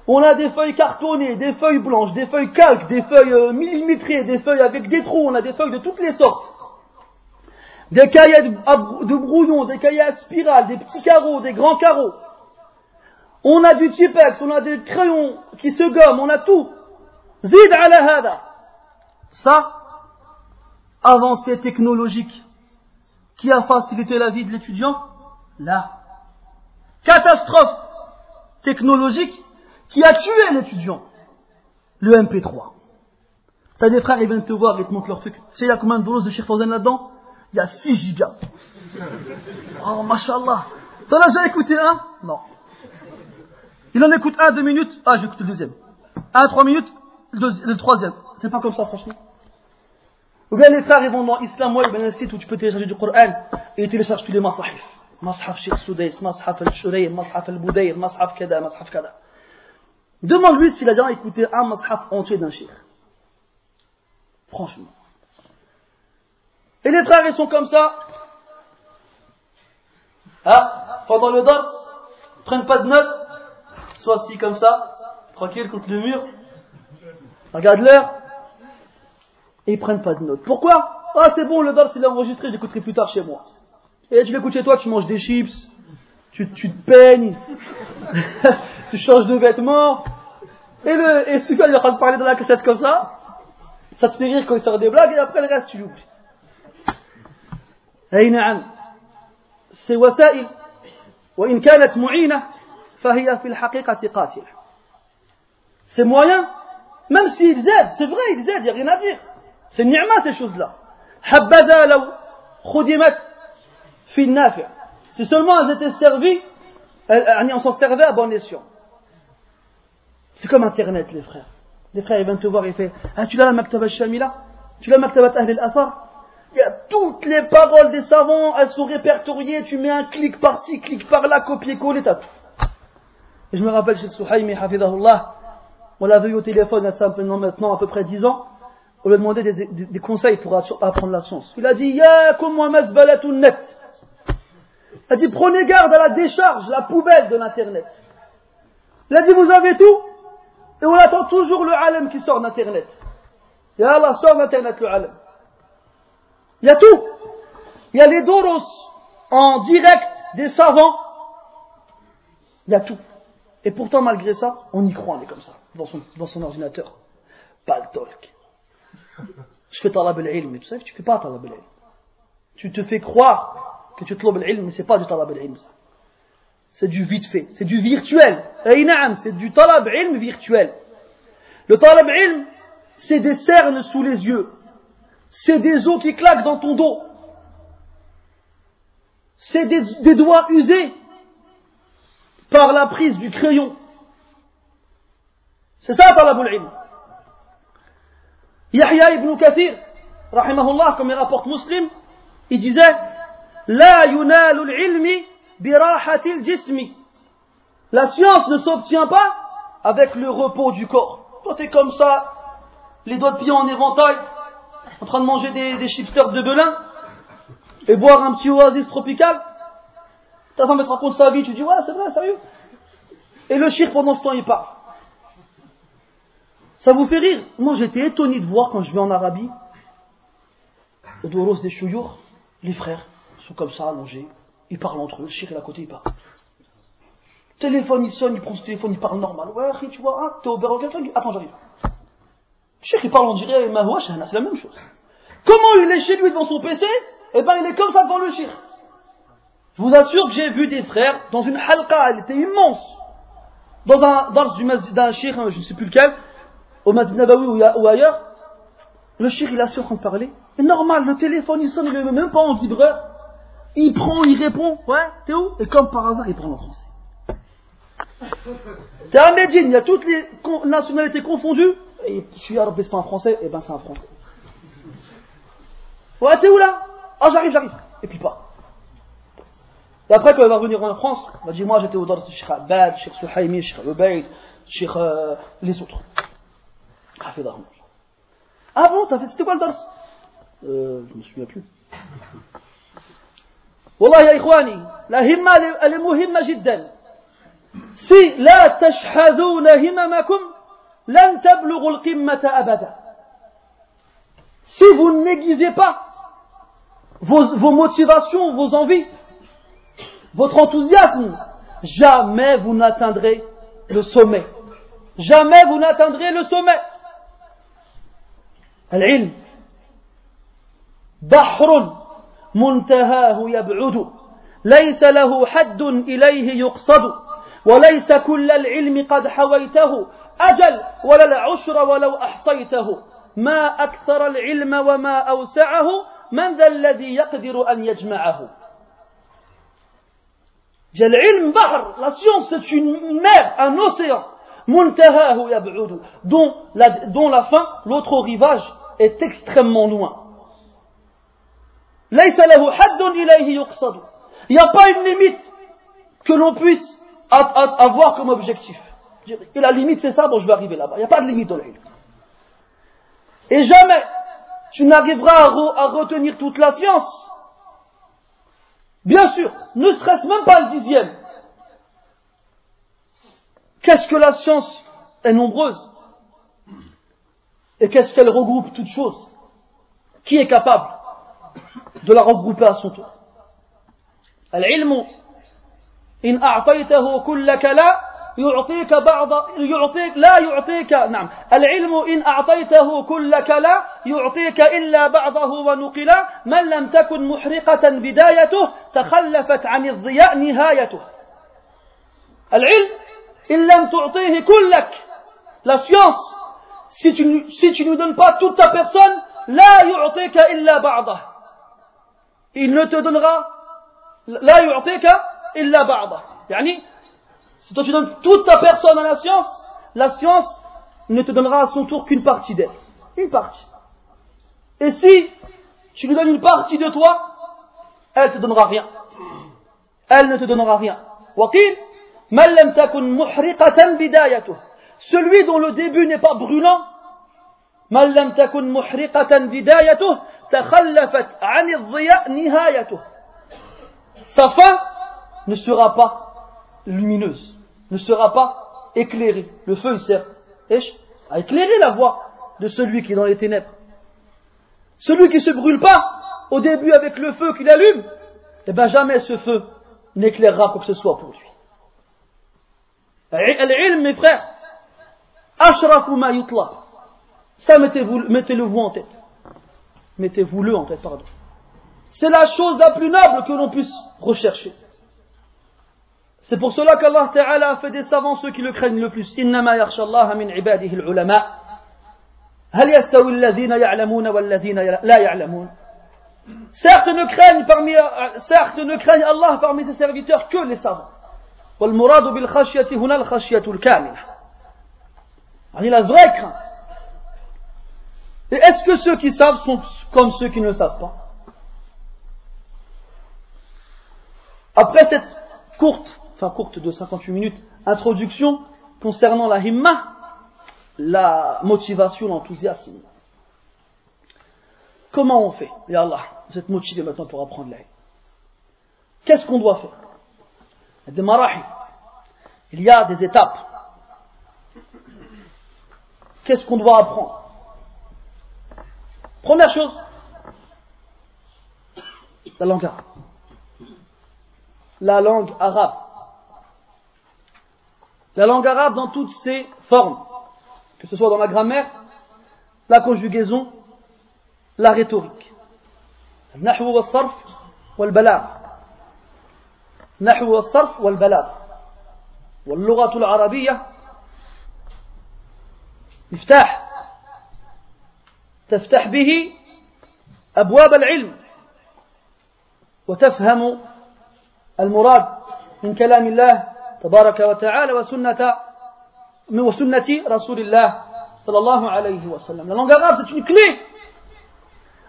S1: On a des feuilles cartonnées, des feuilles blanches, des feuilles calques, des feuilles euh, millimétrées, des feuilles avec des trous, on a des feuilles de toutes les sortes. Des cahiers de, brouillon, des cahiers à spirale, des petits carreaux, des grands carreaux. On a du Tipex, on a des crayons qui se gomment, on a tout. Zid ala hada. Ça, avancée technologique qui a facilité la vie de l'étudiant, là. Catastrophe technologique qui a tué l'étudiant, le MP3. T'as des frères, ils viennent te voir, ils te montrent leur truc. Tu sais, il y a combien de doses de Sheikh là-dedans? Il y a 6 gigas. Oh, mashallah. T'en as déjà écouté un? Non. Il en écoute un, deux minutes. Ah, j'écoute le deuxième. Un, trois minutes, le, troisième. C'est pas comme ça, franchement. Ou bien les frères, ils vont dans Islam Web, un site où tu peux télécharger du Coran et ils téléchargent tous les masahif. Mashaf Sheikh Soudais, Mashaf al-Shurayr, Mashaf al-Boudayr, Mashaf kada, Mashaf kada. Demande-lui s'il a déjà écouté un mashaf entier d'un shir. Franchement. Et les frères, ils sont comme ça. Ah, pendant le dot, prennent pas de notes, soit assis comme ça, tranquille contre le mur, regarde l'heure, et ils prennent pas de notes. Pourquoi? Ah, c'est bon, le dot, s'il est enregistré, je l'écouterai plus tard chez moi. Et tu l'écoutes chez toi, tu manges des chips, tu, tu te peignes, tu changes de vêtements, et, le, et celui-là, il est en train de parler dans la cassette comme ça, ça te fait rire quand il sort des blagues, et après le reste, tu l'oublies. أي نعم c'est وسائل وإن كانت معينة فهي في الحقيقة قاتلة ces moyens même s'ils aident c'est vrai ils aident il n'y a rien à dire c'est ni'ma ces choses-là حبذا لو خدمت fi. Si seulement elles étaient servies, elles, on s'en servait à bon escient. C'est comme Internet, les frères. Les frères, ils viennent te voir et font Ah, tu l'as la Maktaba Shamila Tu l'as la Maktaba Ahl al-Afar Il y a toutes les paroles des savants, elles sont répertoriées. Tu mets un clic par-ci, clic par-là, copier-coller, t'as tout. Et je me rappelle chez Souhaimi, Hafidahullah, on l'avait eu au téléphone, il y a maintenant à peu près 10 ans. On lui a demandé des, des, des conseils pour apprendre la science. Il a dit Ya kum wa mazbalatun net. A dit prenez garde à la décharge, la poubelle de l'internet. Il a dit vous avez tout et on attend toujours le alim qui sort d'Internet. Et Allah sort d'Internet le alim. Il y a tout. Il y a les doros en direct des savants. Il y a tout. Et pourtant, malgré ça, on y croit, on est comme ça, dans son, dans son ordinateur. Pas le talk. Je fais talab al-ilm, mais tu sais que tu fais pas talab al-ilm. Tu te fais croire que tu talab al-ilm, mais c'est pas du talab al-ilm, ça c'est du vite fait, c'est du virtuel. c'est du talab ilm virtuel. Le talab ilm, c'est des cernes sous les yeux. C'est des os qui claquent dans ton dos. C'est des, doigts usés par la prise du crayon. C'est ça talab ilm. Yahya ibn Kathir, rahimahullah, comme il rapporte Muslim, il disait, La ilmi la science ne s'obtient pas avec le repos du corps. Toi, t'es comme ça, les doigts de pied en éventail, en train de manger des, des chipsters de belin, et boire un petit oasis tropical. Ta femme te raconte sa vie, tu dis, ouais, c'est vrai, sérieux. Et le chir, pendant ce temps, il part. Ça vous fait rire Moi, j'étais étonné de voir quand je vais en Arabie, au Doros des Chouyours, les frères sont comme ça, allongés, ils parlent entre eux, le shir est à côté, il parle. Téléphone, il sonne, il prend ce téléphone, il parle normal. Ouais, tu vois, ah, t'es au bureau quelqu'un Attends, j'arrive. Le il parle, on dirait, c'est la même chose. Comment il est chez lui devant son PC Eh ben, il est comme ça devant le shir. Je vous assure que j'ai vu des frères dans une halqa, elle était immense. Dans un dars d'un shir, je ne sais plus lequel, au Masjid ou ailleurs, le shir, il est assis en train parler. Et normal, le téléphone, il sonne, il est même pas en vibreur. Il prend, il répond, ouais, t'es où? Et comme par hasard, il parle en français. T'es un Médine, il y a toutes les nationalités confondues. Et je suis arabe, c'est un français, et eh ben c'est un français. Ouais, t'es où là? Ah, j'arrive, j'arrive. Et puis pas. Et après, quand il va revenir en France, il va dire Moi j'étais au Dars Cheikh Abad, Cheikh Souhaimi, Cheikh Ubaid, Cheikh euh, les autres. Ah bon, t'as fait, c'était quoi le Dars euh, Je me souviens plus. والله يا إخواني الهمة المهمة جدا سي لا تشحذون هممكم لن تبلغوا القمة أبدا Si vous n'aiguisez pas vos, vos motivations, vos envies, votre enthousiasme, jamais vous n'atteindrez le sommet. Jamais vous n'atteindrez le sommet. العلم بحر منتهاه يبعد. ليس له حد إليه يقصد. وليس كل العلم قد حويته. أجل ولا العشر ولو أحصيته. ما أكثر العلم وما أوسعه. من ذا الذي يقدر أن يجمعه؟ العلم بحر la science c'est une mer un muntahahu yab'udu. Dont la, dont la fin l'autre rivage est extrêmement loin. Il n'y a pas une limite que l'on puisse avoir comme objectif. Et la limite c'est ça bon je vais arriver là-bas. Il n'y a pas de limite dans l'ilm et jamais tu n'arriveras à, retenir toute la science. Bien sûr, ne serait-ce même pas le dixième. Qu'est-ce que la science est nombreuse Et qu'est-ce qu'elle regroupe toutes choses? Qui est capable? De la regrouper à son tour. In يعطيك بعض يعطيك لا يعطيك نعم العلم إن أعطيته كلك لا يعطيك إلا بعضه ونقلا من لم تكن محرقة بدايته تخلفت عن الضياء نهايته العلم إن لم تعطيه كلك la science si tu, si tu ne donnes pas toute ta personne لا يعطيك إلا بعضه il ne te donnera la yu'tika illa ba'da. Yani, si toi tu donnes toute ta personne à la science, la science ne te donnera à son tour qu'une partie d'elle. Une partie. Et si tu lui donnes une partie de toi, elle te donnera rien. Elle ne te donnera rien. Celui dont le début n'est pas brûlant, sa fin ne sera pas lumineuse, ne sera pas éclairée. Le feu, il sert à éclairer la voie de celui qui est dans les ténèbres. Celui qui ne se brûle pas au début avec le feu qu'il allume, eh bien jamais ce feu n'éclairera quoi que ce soit pour lui. Al-ilm, mes frères, ashrafu ma yutla. Ça, mettez-le vous en tête Mettez-vous-le en tête, pardon. C'est la chose la plus noble que l'on puisse rechercher. C'est pour cela qu'Allah Ta'ala a fait des savants ceux qui le craignent le plus. Innama yakhsha Allah min ibadihi al-ulama. Hal yastawi alladhina ya'lamuna walladhina la ya'lamun. Certes ne craignent parmi, certes ne craignent Allah parmi ses serviteurs que les savants. والمراد بالخشية هنا الخشية الكاملة. يعني la vraie crainte. Et est-ce que ceux qui savent sont comme ceux qui ne savent pas Après cette courte enfin courte de 58 minutes, introduction concernant la himma, la motivation, l'enthousiasme. Comment on fait Ya Allah, vous êtes motivé maintenant pour apprendre la Qu'est-ce qu'on doit faire des il y a des étapes. Qu'est-ce qu'on doit apprendre Première chose, la langue arabe. La langue arabe. La langue arabe dans toutes ses formes, que ce soit dans la grammaire, la conjugaison, la rhétorique. النحو والصرف والبلاغ نحو والصرف والبلاغ واللغة العربية مفتاح تفتح به أبواب العلم وتفهم المراد من كلام الله تبارك وتعالى وسنة وسنة رسول الله صلى الله عليه وسلم. La langue arabe, c'est une clé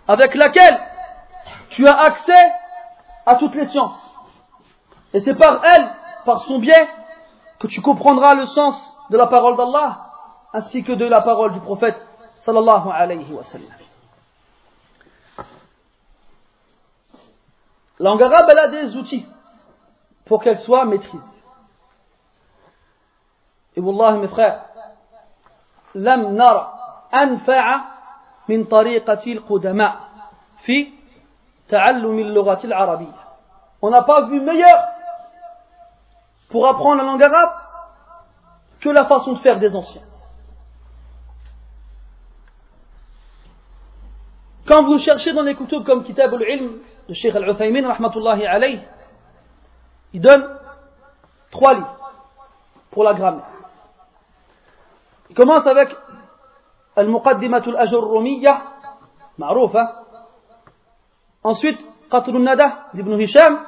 S1: avec laquelle tu as accès à toutes les sciences. Et c'est par elle, par son biais, que tu comprendras le sens de la parole d'Allah ainsi que de la parole du prophète sallallahu alayhi wa sallam. La langue arabe, elle a des outils pour qu'elle soit maîtrisée. Et Wallah, mes frères, لم نرى أنفع من طريقة القدماء في تعلم اللغة العربية. On n'a pas vu meilleur pour apprendre la langue arabe que la façon de faire des anciens. Quand vous cherchez dans les kutub comme Kitab al-Ilm, le Cheikh al-Uthaymin, rahmatullahi alayh, il donne trois livres pour la grammaire. Il commence avec Al-Muqaddimat al-Ajurrumiyya, ma'roufa. Ensuite, Qatr al-Nada d'Ibn Hisham.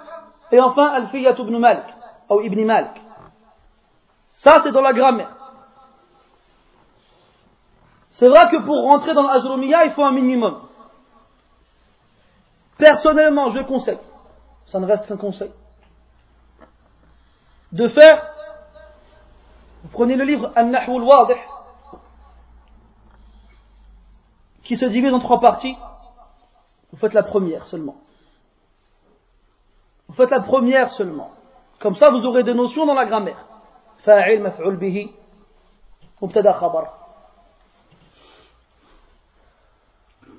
S1: Et enfin, Al-Fiyyat ibn Malik, ou Ibn Malik. Ça, c'est dans la grammaire. C'est vrai que pour rentrer dans l'Ajurumiyya, il faut un minimum. Personnellement, je conseille, ça ne reste qu'un conseil, de faire, vous prenez le livre An-Nahwu al-Wadih, qui se divise en trois parties, vous faites la première seulement. Vous faites la première seulement. Comme ça, vous aurez des notions dans la grammaire.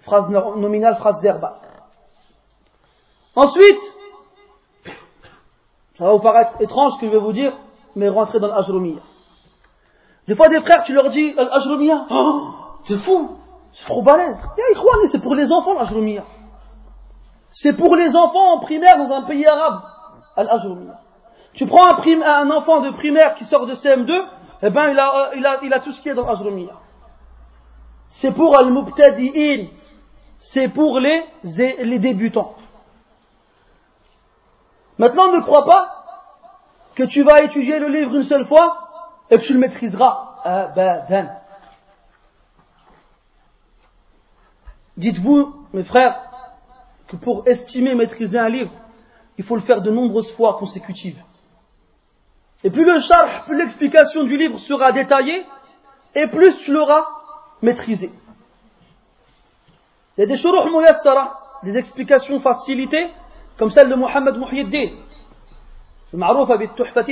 S1: Phrase nominale, phrase verbale. Ensuite, ça va vous paraître étrange ce que je vais vous dire, mais rentrez dans l'ajrumiyya. Des fois, des frères, tu leur dis l'ajrumiyya, oh, c'est fou, c'est trop balèze. C'est pour les enfants l'ajrumiyya. C'est pour les enfants en primaire dans un pays arabe, l'ajrumiyya. Tu prends un, enfant de primaire qui sort de CM2, eh ben il a, il a, tout ce qui est dans l'ajrumiyya. C'est pour al-mubtadi'in, c'est pour les débutants. Maintenant, ne crois pas que tu vas étudier le livre une seule fois et que tu le maîtriseras. Dites-vous, mes frères, que pour estimer maîtriser un livre, il faut le faire de nombreuses fois consécutives. Et plus le charge, plus l'explication du livre sera détaillée, et plus tu l'auras maîtrisé. Il y a des shuruh muyassara, des explications facilitées, comme celle de Mohamed Muhyiddin المعروفة بالتحفة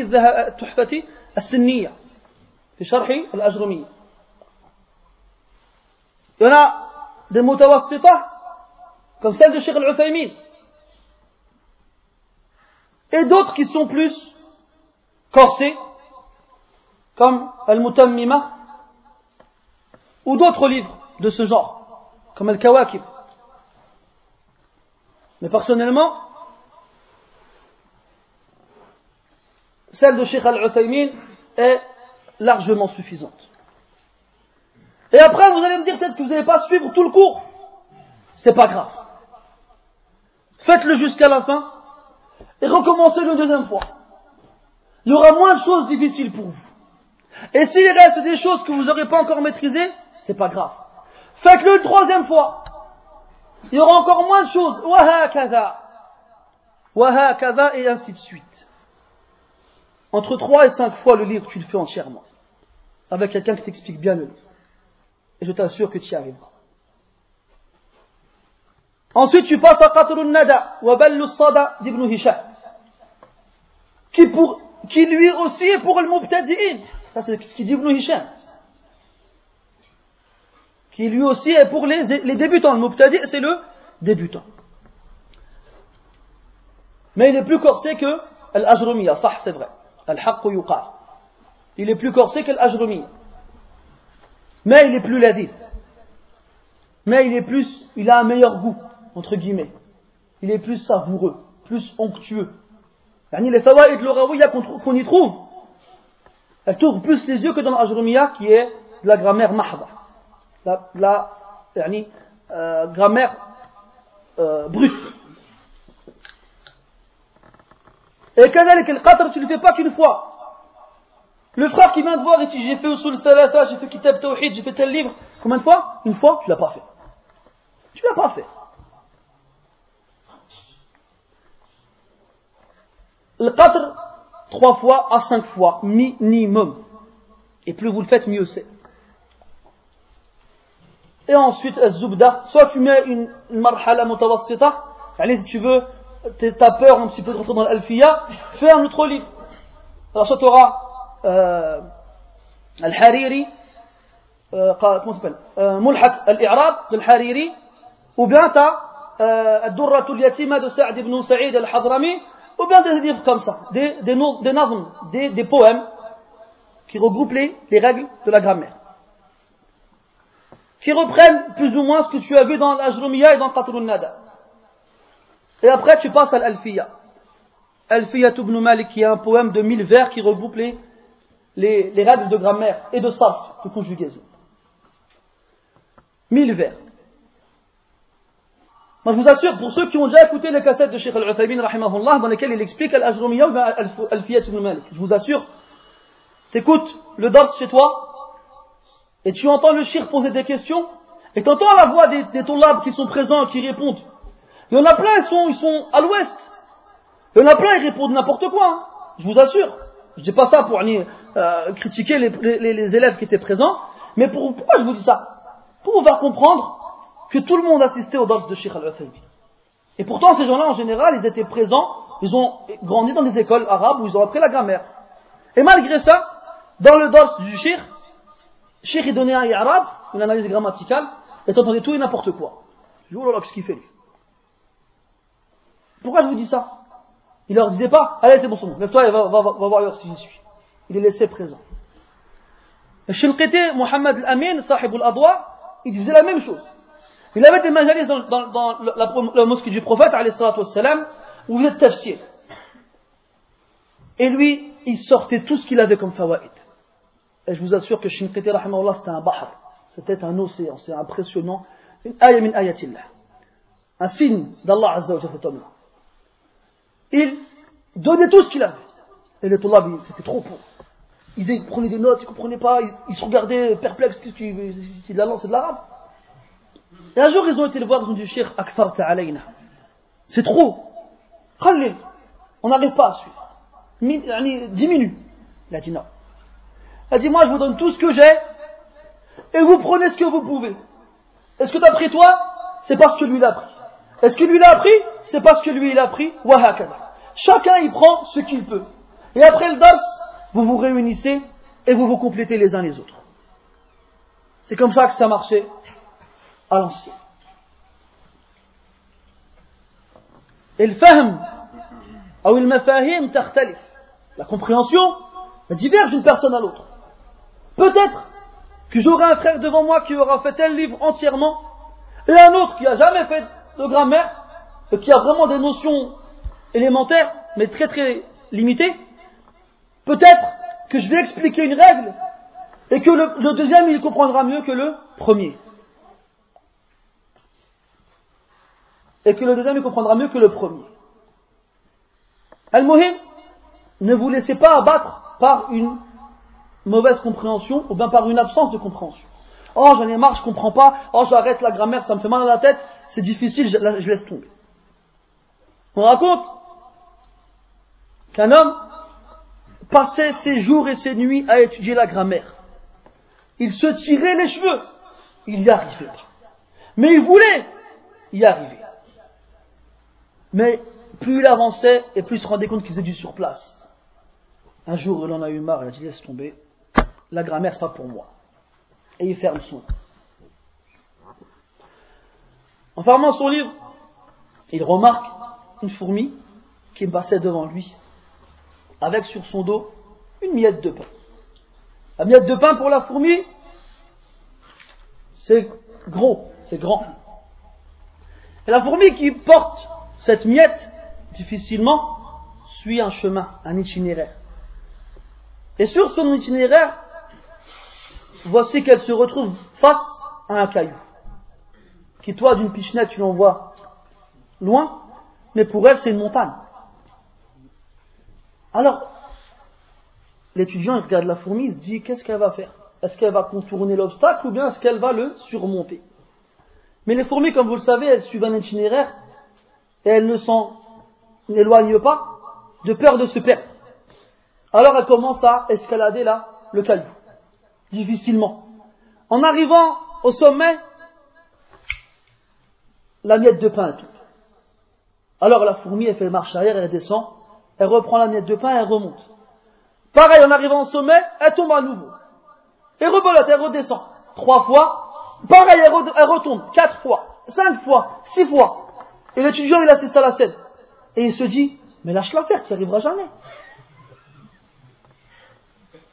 S1: التحفة السنية في شرح الأجرمية Il y en a des mutawassita comme celle de Sheikh Al-Uthaymin et d'autres qui sont plus corsés comme Al-Mutammima ou d'autres livres de ce genre comme Al-Kawakib mais personnellement celle de Sheikh Al-Uthaymin est largement suffisante. Et après, vous allez me dire peut-être que vous n'allez pas suivre tout le cours. C'est pas grave. Faites-le jusqu'à la fin et recommencez le deuxième fois. Il y aura moins de choses difficiles pour vous. Et s'il reste des choses que vous n'aurez pas encore maîtrisées, c'est pas grave. Faites-le une troisième fois. Il y aura encore moins de choses. Wahakaza. Wahakaza et ainsi de suite. Entre 3 et 5 fois le livre, tu le fais entièrement. Avec quelqu'un qui t'explique bien le livre. Et je t'assure que tu y arriveras. Ensuite, tu passes à Qatrun Nada, wa Sada d'Ibn Hisham. Qui, pour, qui lui aussi est pour le Mubtadi'in. Ça, c'est ce qu'il dit Ibn Hisham. Qui lui aussi est pour les, les débutants. Le Mubtadi', c'est le débutant. Mais il est plus corsé que Al-Ajrumiya, ça c'est vrai. Il est plus corsé que l'Ajrumi. Mais il est plus ladif. Mais il est plus, il a un meilleur goût, entre guillemets. Il est plus savoureux, plus onctueux. les fawaïd l'orawiya qu'on y trouve, elles tournent plus les yeux que dans l'Ajrumiya qui est de la grammaire mahda. La, la euh, grammaire euh, brute. Et كذلك القطر tu ne le fais pas qu'une fois. Le frère qui vient te voir et dit j'ai fait Usul Salata, j'ai fait Kitab Tawhid, j'ai fait tel livre. Combien de fois Une fois, tu l'as pas fait. Tu l'as pas fait. Le qatr, trois fois à cinq fois, minimum. Et plus vous le faites, mieux c'est. Et ensuite, Zubda, soit tu mets une, une marhala mutawassita, allez si tu veux, t'as peur un petit peu de rentrer dans l'Alfiya, fais un autre livre. Alors soit tu auras Al-Hariri, euh, comment s'appelle? Euh, Mulhat Al-I'rab Al-Hariri, ou bien tu as euh, Ad-Durratul Yatima de Sa'd ibn Sa'id Al-Hadrami, ou bien des livres comme ça, des, des, des poèmes qui regroupent les, les règles de la grammaire qui reprennent plus ou moins ce que tu as vu dans l'Ajrumiya et dans Qatrun Nada. Et après, tu passes à l'Alfiya. Alfiya ibn Malik, qui est un poème de mille vers qui regroupe les, les, les règles de grammaire et de sarf, de conjugaison. Mille vers. Moi, je vous assure, pour ceux qui ont déjà écouté les cassettes de Sheikh Al-Uthaymin, dans lesquelles il explique Al-Ajrumiya ou Alfiya ibn Malik, je vous assure, t'écoutes le dars chez toi, et tu entends le shir poser des questions, et tu entends la voix des, des qui sont présents, qui répondent. Il y en a plein, ils sont, ils sont à l'ouest. Il y en a plein, ils répondent n'importe quoi. Je vous assure. Je dis pas ça pour euh, critiquer les, élèves qui étaient présents, mais pour, pourquoi je vous dis ça? Pour vous faire comprendre que tout le monde assistait au dars de Sheikh al Et pourtant, ces gens-là, en général, ils étaient présents, ils ont grandi dans des écoles arabes où ils ont appris la grammaire. Et malgré ça, dans le dars du Sheikh, Cheikh il donnait un arabe, une analyse grammaticale, et t'entendais tout et n'importe quoi. Je dis, oh qu'est-ce qu'il fait lui? Pourquoi je vous dis ça? Il leur disait pas, allez c'est bon, c'est bon, lève-toi et va, va, va, voir si j'y suis. Il les laissait présents. Shilqiti, Mohamed Al-Amin, Sahib al-Adwa, il disait la même chose. Il avait des majalis dans, dans, dans la, mosquée du prophète, wassalam, où il êtes tafsir. Et lui, il sortait tout ce qu'il avait comme fawaïd. Et je vous assure que Shinqiti, c'était un bahr. C'était un océan. C'est impressionnant. Une ayatillah. Un signe d'Allah Azza wa cet homme-là. Il donnait tout ce qu'il avait. Et les Tullab, c'était trop pour. Ils prenaient des notes, ils ne comprenaient pas, ils, se regardaient perplexes, c'est de l'arabe. Et un jour, ils ont été le voir, ils ont dit, Cheikh, alayna. C'est trop. Khalil, on n'arrive pas à suivre. Diminue. Il a dit non. Elle dit, moi je vous donne tout ce que j'ai, et vous prenez ce que vous pouvez. Est-ce que d'après toi, c'est parce que lui l'a pris Est-ce que lui l'a appris? C'est parce que lui il a pris Chacun il prend ce qu'il peut. Et après le dars, vous vous réunissez et vous vous complétez les uns les autres. C'est comme ça que ça marchait à l'ancien. Et le fahm, ou le mafahim la compréhension, diverge d'une personne à l'autre. Peut-être que j'aurai un frère devant moi qui aura fait tel livre entièrement, et un autre qui n'a jamais fait de grammaire, qui a vraiment des notions élémentaires, mais très très limitées. Peut-être que je vais expliquer une règle, et que le, deuxième, il comprendra mieux que le premier. Et que le deuxième, il comprendra mieux que le premier. Al-Muhim, ne vous laissez pas abattre par une mauvaise compréhension ou bien par une absence de compréhension. Oh, j'en ai marre, je comprends pas. Oh, j'arrête la grammaire, ça me fait mal à la tête. C'est difficile, je laisse tomber. On raconte qu'un homme passait ses jours et ses nuits à étudier la grammaire. Il se tirait les cheveux. Il n'y arrivait pas. Mais il voulait y arriver. Mais plus il avançait et plus il se rendait compte qu'il faisait du surplace. Un jour, il en a eu marre, il a dit laisse tomber, la grammaire, c'est pas pour moi. Et il ferme son. En fermant son livre, il remarque une fourmi qui passait devant lui, avec sur son dos une miette de pain. La miette de pain pour la fourmi, c'est gros, c'est grand. Et la fourmi qui porte cette miette, difficilement, suit un chemin, un itinéraire. Et sur son itinéraire, voici qu'elle se retrouve face à un caillou, qui toi d'une pichenette tu l'envoies loin, mais pour elle c'est une montagne. Alors, l'étudiant regarde la fourmi, il se dit qu'est-ce qu'elle va faire? Est-ce qu'elle va contourner l'obstacle ou bien est-ce qu'elle va le surmonter? Mais les fourmis, comme vous le savez, elles suivent un itinéraire et elles ne s'en éloignent pas de peur de se perdre. Alors elle commence à escalader là le caillou difficilement. En arrivant au sommet, la miette de pain tombe.
S2: Alors la fourmi, elle fait marche arrière, elle descend, elle reprend la miette de pain elle remonte. Pareil, en arrivant au sommet, elle tombe à nouveau. Et rebolote, elle redescend. Trois fois. Pareil, elle, retombe. Quatre fois. Cinq fois. Six fois. Et l'étudiant, il assiste à la scène. Et il se dit, mais lâche-la faire, ça n'arrivera jamais.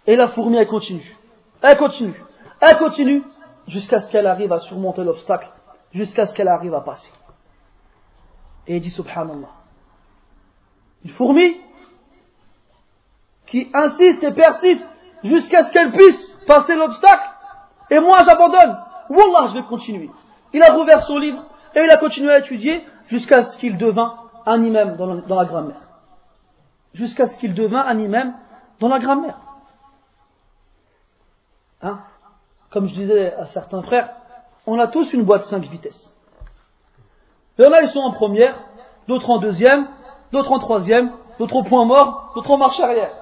S2: Et la fourmi, elle continue. Elle continue. Elle continue jusqu'à ce qu'elle arrive à surmonter l'obstacle, jusqu'à ce qu'elle arrive à passer. Et il dit Subhanallah. Une fourmi qui insiste et persiste jusqu'à ce qu'elle puisse passer l'obstacle, et moi j'abandonne. Wallah, je vais continuer. Il a rouvert son livre et il a continué à étudier jusqu'à ce qu'il devint un imam dans la, grammaire. Jusqu'à ce qu'il devint un imam dans la grammaire. Hein? Comme je disais à certains frères, on a tous une boîte 5 vitesses. Il y en a, ils sont en première, d'autres en deuxième, d'autres en troisième, d'autres au point mort, d'autres en marche arrière.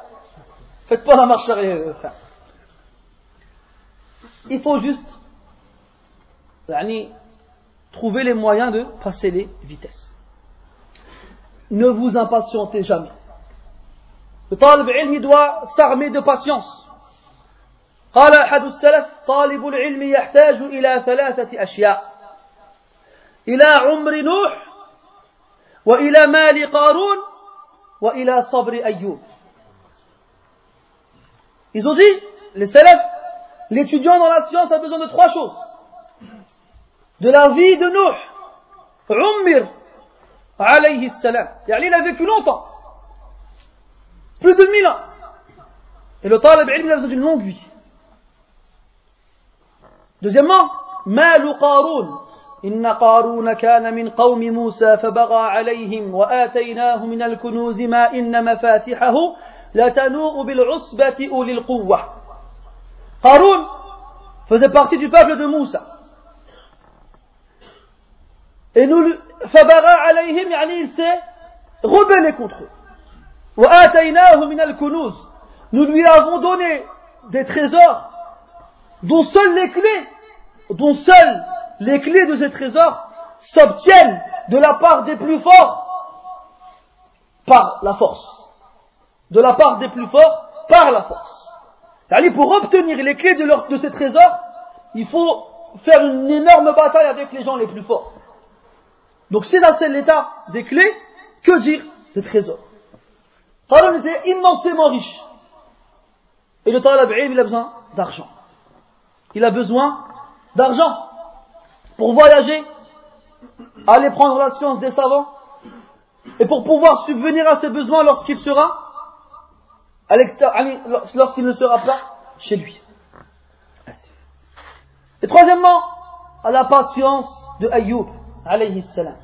S2: Faites pas la marche arrière, euh, frère. Il faut juste trouver les moyens de passer les vitesses. Ne vous impatientez jamais. Le talib ilmi doit s'armer de patience. قال أحد السلف طالب العلم يحتاج إلى ثلاثة أشياء إلى عمر نوح وإلى مال قارون وإلى صبر أيوب Ils ont dit, les salafs, l'étudiant dans la science a besoin de trois choses. De la vie de Nuh, Ummir, alayhi salam. Il a vécu longtemps. Plus de mille ans. Et le talib il a besoin d'une longue vie. Deuxièmement, Mal Qarun. إن قارون كان من قوم موسى فبغى عليهم وآتيناه من الكنوز ما إن مفاتحه لتنوء بالعصبة أولي القوة قارون faisait partie du peuple de Moussa. Et nous, فبغى عليهم يعني il s'est rebellé contre eux. وآتيناه من الكنوز Nous lui avons donné des trésors dont seules les clés, dont seules les clés de ces trésors s'obtiennent de la part des plus forts par la force. De la part des plus forts par la force. Allez, pour obtenir les clés de, ces trésors, il faut faire une énorme bataille avec les gens les plus forts. Donc c'est dans l'état des clés, que dire des trésors Pharaon était immensément riche. Et le Talab il a besoin d'argent. Il a besoin d'argent pour voyager, aller prendre la science des savants, et pour pouvoir subvenir à ses besoins lorsqu'il sera à lorsqu'il ne sera pas chez lui. Et troisièmement, à la patience de Ayyub, alayhi salam.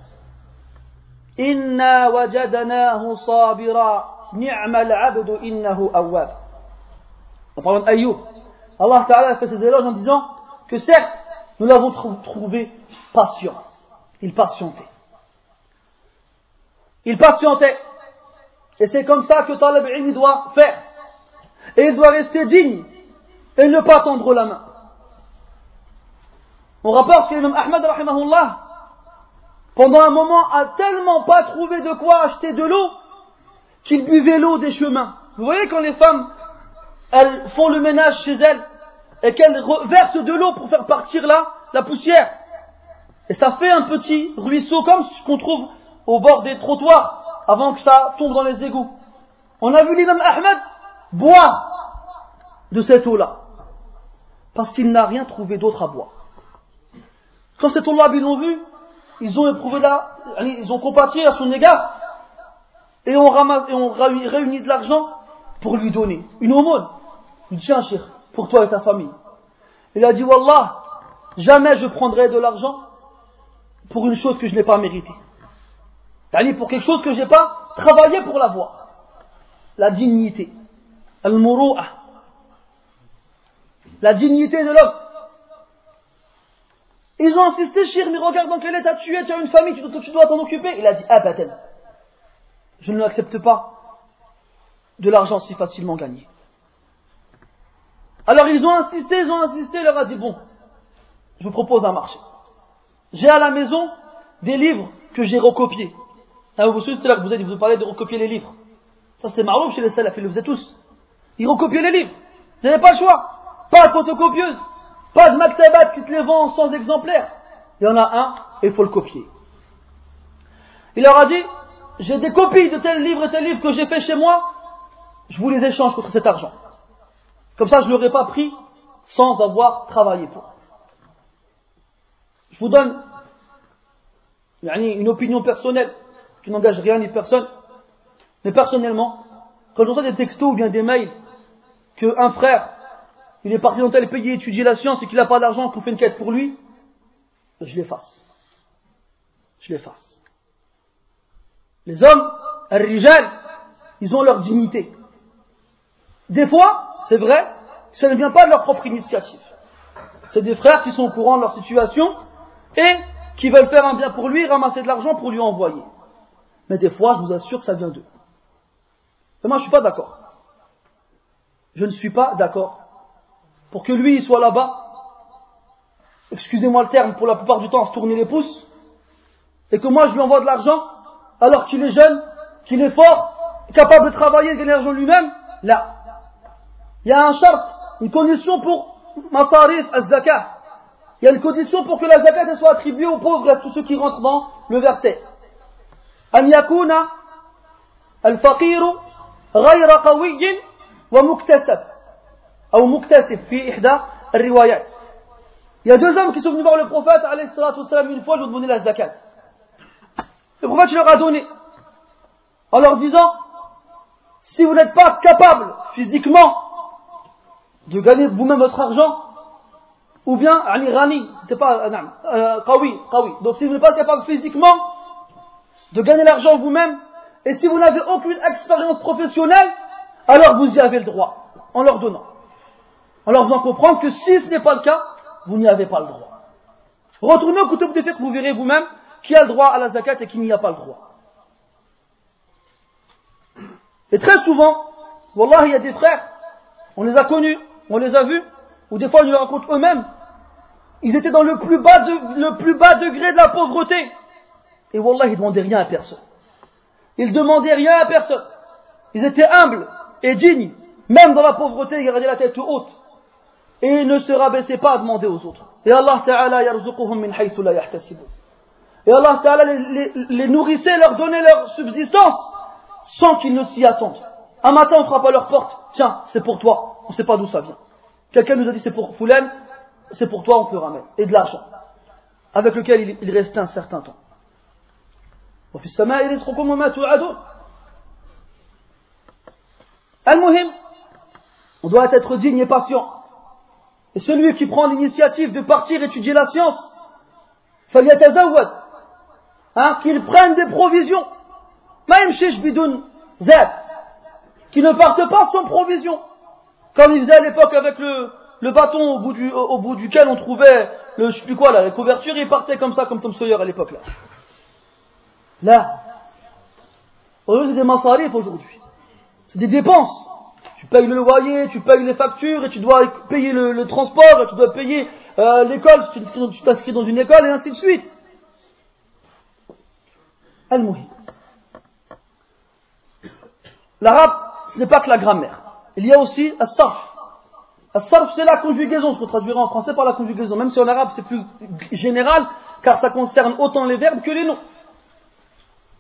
S2: Inna wajadnahu sabira, ni'mal abdu innahu awwab. En parlant d'Ayyub, Allah Ta'ala fait ses éloges en disant que certes, nous l'avons trouvé patient. Il patientait. Il patientait. Et c'est comme ça que Talib Ilmi doit faire. Et il doit rester digne et ne pas tendre la main. On rapporte que l'imam Ahmad, rahimahullah, pendant un moment, a tellement pas trouvé de quoi acheter de l'eau qu'il buvait l'eau des chemins. Vous voyez quand les femmes, elles font le ménage chez elles, et qu'elle verse de l'eau pour faire partir là la poussière. Et ça fait un petit ruisseau comme ce qu'on trouve au bord des trottoirs avant que ça tombe dans les égouts. On a vu l'imam Ahmed boire de cette eau-là. Parce qu'il n'a rien trouvé d'autre à boire. Quand ces eau-là l'ont vu, ils ont éprouvé là, ils ont compati à son égard. Et on, ramasse, et on réunit de l'argent pour lui donner une aumône. Il dit, tiens, pour toi et ta famille. Il a dit, Wallah, jamais je prendrai de l'argent pour une chose que je n'ai pas méritée. pour quelque chose que je n'ai pas travaillé pour l'avoir. La dignité. Al-muru'a. La dignité de l'homme. Ils ont insisté, Shir, mais regarde dans quel état tu es, tu as une famille, tu dois t'en occuper. Il a dit, ah, je ne l'accepte pas de l'argent si facilement gagné. Alors ils ont insisté, ils ont insisté, il leur a dit bon, je vous propose un marché. J'ai à la maison des livres que j'ai recopiés. Ah, vous savez, vous avez vous parlez de recopier les livres. Ça, c'est marrant chez les salafs, ils le faisaient tous. Ils recopiaient les livres. Vous n'avez pas le choix. Pas de photocopieuse. Pas de maktabat qui te les vend sans exemplaires. Il y en a un et il faut le copier. Il leur a dit, j'ai des copies de tel livre et tel livre que j'ai fait chez moi, je vous les échange contre cet argent. Comme ça, je ne l'aurais pas pris sans avoir travaillé pour. Je vous donne une opinion personnelle qui n'engage rien ni personne. Mais personnellement, quand j'entends des textos ou bien des mails qu'un frère, il est parti dans tel pays étudier la science et qu'il n'a pas d'argent, qu'on fait une quête pour lui, je l'efface. Je l'efface. Les hommes, rijal, ils ont leur dignité. Des fois, c'est vrai, ça ne vient pas de leur propre initiative. C'est des frères qui sont au courant de leur situation et qui veulent faire un bien pour lui, ramasser de l'argent pour lui envoyer. Mais des fois, je vous assure que ça vient d'eux. Et moi, je ne suis pas d'accord. Je ne suis pas d'accord. Pour que lui, il soit là-bas, excusez-moi le terme, pour la plupart du temps, à se tourner les pouces, et que moi, je lui envoie de l'argent, alors qu'il est jeune, qu'il est fort, capable de travailler de l'argent lui-même, là Il y a un charte, une condition pour matarif al-zakat. Il y a une condition pour que la zakat soit attribuée aux pauvres et à tous ceux qui rentrent dans le verset. أن يكون الفقير غير قوي ومكتسب أو مكتسب في إحدى الروايات Il y a deux hommes qui sont venus voir le prophète alayhi salatu wasalam une fois, je vous donner la zakat. Le prophète leur a donné en leur disant si vous n'êtes pas capable physiquement de gagner vous-même votre argent, ou bien Ali Rani, c'était pas euh, Qawi, Qawi. Donc si vous n'êtes pas capable physiquement de gagner l'argent vous-même, et si vous n'avez aucune expérience professionnelle, alors vous y avez le droit, en leur donnant. En leur faisant comprendre que si ce n'est pas le cas, vous n'y avez pas le droit. Retournez au côté de que vous verrez vous-même qui a le droit à la zakat et qui n'y a pas le droit. Et très souvent, Wallah, il y a des frères, on les a connus, on les a vus, ou des fois on nous raconte eux-mêmes, ils étaient dans le plus bas, degré de la pauvreté. Et Wallah, ils ne demandaient rien à personne. Ils ne demandaient rien à personne. Ils étaient humbles et dignes. Même dans la pauvreté, ils gardaient la tête haute. Et ils ne se rabaissaient pas à demander aux autres. Et Allah Ta'ala yarzuquhum min haythu la. Et Allah Ta'ala les, les, nourrissait, leur donnait leur subsistance sans qu'ils ne s'y attendent. Un matin, on frappe à leur porte. Tiens, c'est pour toi On ne sait pas d'où ça vient. Quelqu'un nous a dit c'est pour Foulen, c'est pour toi, on te le ramène. Et de l'argent. Avec lequel il, il restait un certain temps. وفي السماء رزقكم وما توعدون المهم on doit être digne et patient et celui qui prend l'initiative de partir étudier la science فليتزود hein, qu'il prenne des provisions même chez Shbidoun Z qui ne parte pas sans provision comme il faisait à l'époque avec le, bâton au bout, duquel on trouvait le, je sais plus quoi là, la couverture, il partait comme ça comme Tom Sawyer à l'époque là. Là, c'est des massarifs aujourd'hui. C'est des dépenses. Tu payes le loyer, tu payes les factures, et tu dois payer le, transport, et tu dois payer euh, l'école, tu t'inscris dans une école, et ainsi de suite. Al-Muhi. L'arabe, ce n'est pas que la grammaire. Il y a aussi as-sarf. As-sarf, c'est la conjugaison, ce qu'on traduirait en français par la conjugaison. Même si en arabe, c'est plus général, car ça concerne autant les verbes que les noms.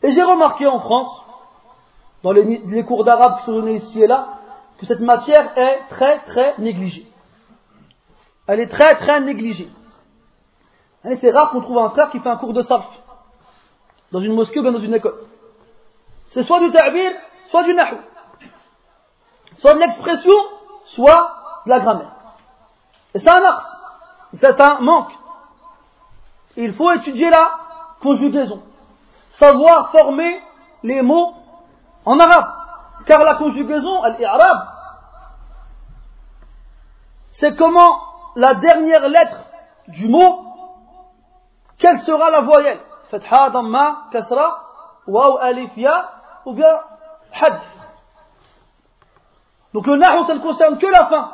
S2: Et j'ai remarqué en France, dans les, cours d'arabe qui sont donnés ici et là, que cette matière est très très négligée. Elle est très très négligée. C'est rare qu'on trouve un frère qui fait un cours de sarf dans une mosquée ou bien dans une école. C'est soit du ta'bir, soit du nahu. Soit de l'expression, soit de la grammaire. Et c'est un. C'est un manque. Il faut étudier la conjugaison savoir former les mots en arabe. Car la conjugaison, al-i'rab, c'est comment la dernière lettre du mot, quelle sera la voyelle? Fatha, damma, kasra, waw, alif, ya, ou bien had. Donc le nahu, ça ne concerne que la fin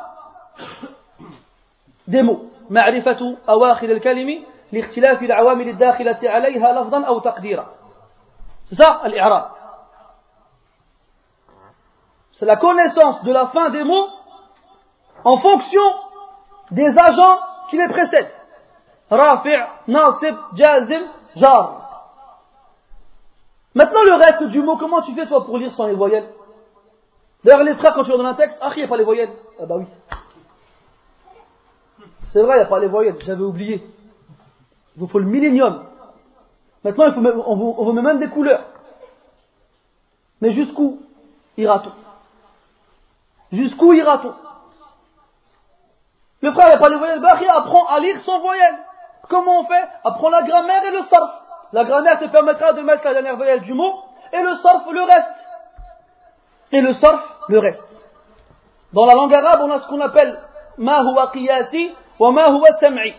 S2: des mots. معرفة أواخر الكلم لاختلاف العوامل الداخلة عليها لفظا أو تقديرا C'est ça, al-i'rab. C'est la connaissance de la fin des mots en fonction des agents qui les précèdent. Rafi', nasib, jazim, jar. Maintenant, le reste du mot, comment tu fais toi pour lire sans les voyelles D'ailleurs, les frères, quand tu leur donnes un texte, ah, il n'y a pas les voyelles. Ah bah oui. C'est vrai, il n'y a pas les voyelles, j'avais oublié. Il vous faut le millénium. Maintenant, il faut on, vous, met même des couleurs. Mais jusqu'où ira-t-on? Jusqu'où ira-t-on? Le frère, il n'y a pas les voyelles. Bah, apprend à lire sans voyelles. Comment on fait? Apprends la grammaire et le sarf. La grammaire te permettra de mettre la dernière voyelle du mot et le sarf le reste et le sarf, le reste. Dans la langue arabe, on a ce qu'on appelle ma huwa qiyasi wa ma huwa sam'i.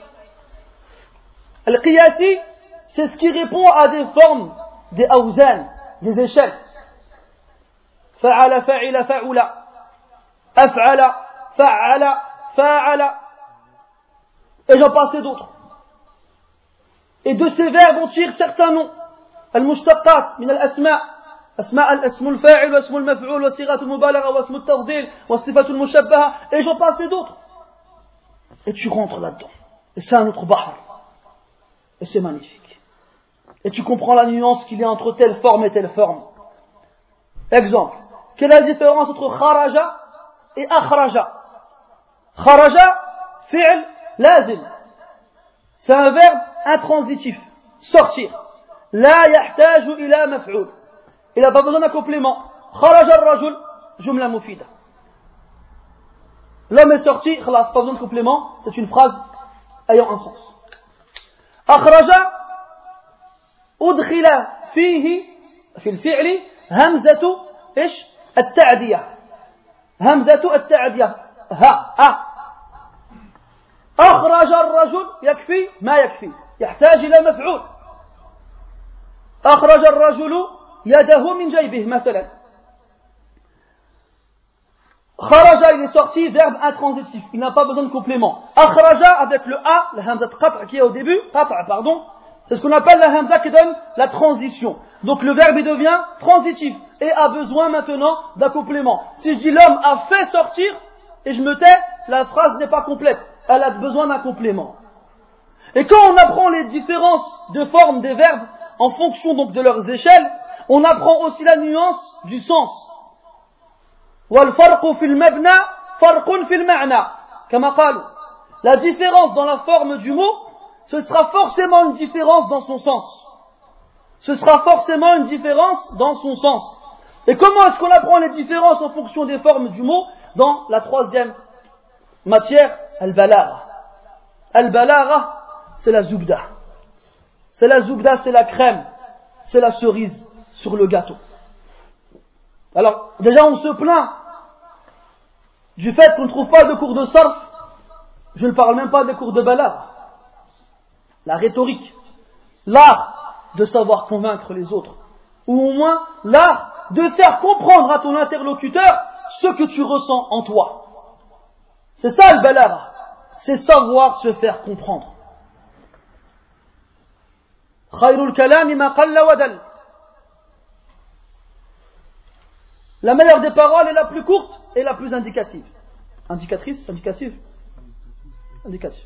S2: Al qiyasi, c'est ce qui répond à des formes, des awzan, des échelles. Fa'ala, fa'ila, fa'ula. Af'ala, fa'ala, fa'ala. Et j'en passais d'autres. Et de ces verbes, on tire certains noms. Al-mushtaqat, min al-asma' أسماء الاسم الفاعل واسم المفعول وصيغة المبالغة واسم التفضيل والصفة المشبهة et j'en passe d'autres. Et tu rentres là-dedans. Et c'est un autre bahar. Et c'est magnifique. Et tu comprends la nuance qu'il y a entre telle forme et telle forme. Exemple. Quelle est la différence entre kharaja et akhraja Kharaja, fi'l, lazim. C'est un verbe intransitif. Sortir. La yahtaju ila maf'ul. Il n'a pas besoin d'un complément. Kharaja al-rajul, jumla mufida. L'homme est sorti, khalas, pas besoin de complément, c'est une phrase ayant un sens. Akhraja, udkhila fihi, في الفعل همزة إيش التعدية همزة التعدية ها ها أخرج الرجل يكفي ما يكفي يحتاج إلى مفعول أخرج الرجل يده من جيبه مثلا خرج il est sorti verbe intransitif il n'a pas besoin de complément akhraja avec le a la hamza qat' qui est au début qat' pardon c'est ce qu'on appelle la hamza qui donne la transition donc le verbe il devient transitif et a besoin maintenant d'un complément si je dis l'homme a fait sortir et je me tais la phrase n'est pas complète elle a besoin d'un complément. Et quand on apprend les différences de forme des verbes en fonction donc de leurs échelles, on apprend aussi la nuance du sens. La différence dans la forme du mot, ce sera forcément une différence dans son sens. Ce sera forcément une différence dans son sens. Et comment est-ce qu'on apprend les différences en fonction des formes du mot Dans la troisième matière, al-balagha. Al-balagha, c'est la zubda. C'est la zubda, c'est la crème, c'est la cerise sur le gâteau. Alors, déjà, on se plaint du fait qu'on ne trouve pas de cours de sarf. Je ne parle même pas des cours de balagha. La rhétorique, l'art de savoir convaincre les autres, ou au moins l'art de faire comprendre à ton interlocuteur ce que tu ressens en toi. C'est ça le balagha. C'est savoir se faire comprendre. La meilleure des paroles est la plus courte et la plus indicative. Indicatrice, indicative Indicative.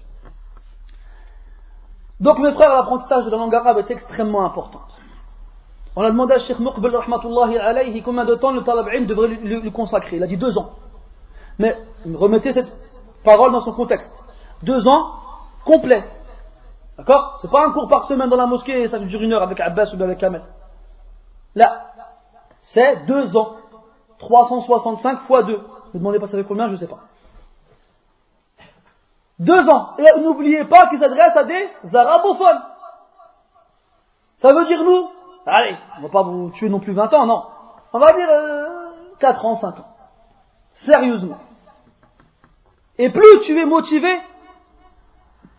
S2: Donc mes frères, l'apprentissage de la langue arabe est extrêmement important. On a demandé à Sheikh Muqbil alayhi combien de temps le talab'in devrait lui consacrer. Il a dit deux ans. Mais remettez cette parole dans son contexte. Deux ans complets. D'accord? C'est pas un cours par semaine dans la mosquée et ça dure une heure avec Abbas ou avec Kamel. Là, c'est deux ans. 365 fois deux. Ne me demandez pas ça fait combien, je ne sais pas. Deux ans. Et n'oubliez pas qu'il s'adresse à des arabophones. Ça veut dire nous Allez, on va pas vous tuer non plus 20 ans, non. On va dire euh, 4 ans, 5 ans. Sérieusement. Et plus tu es motivé,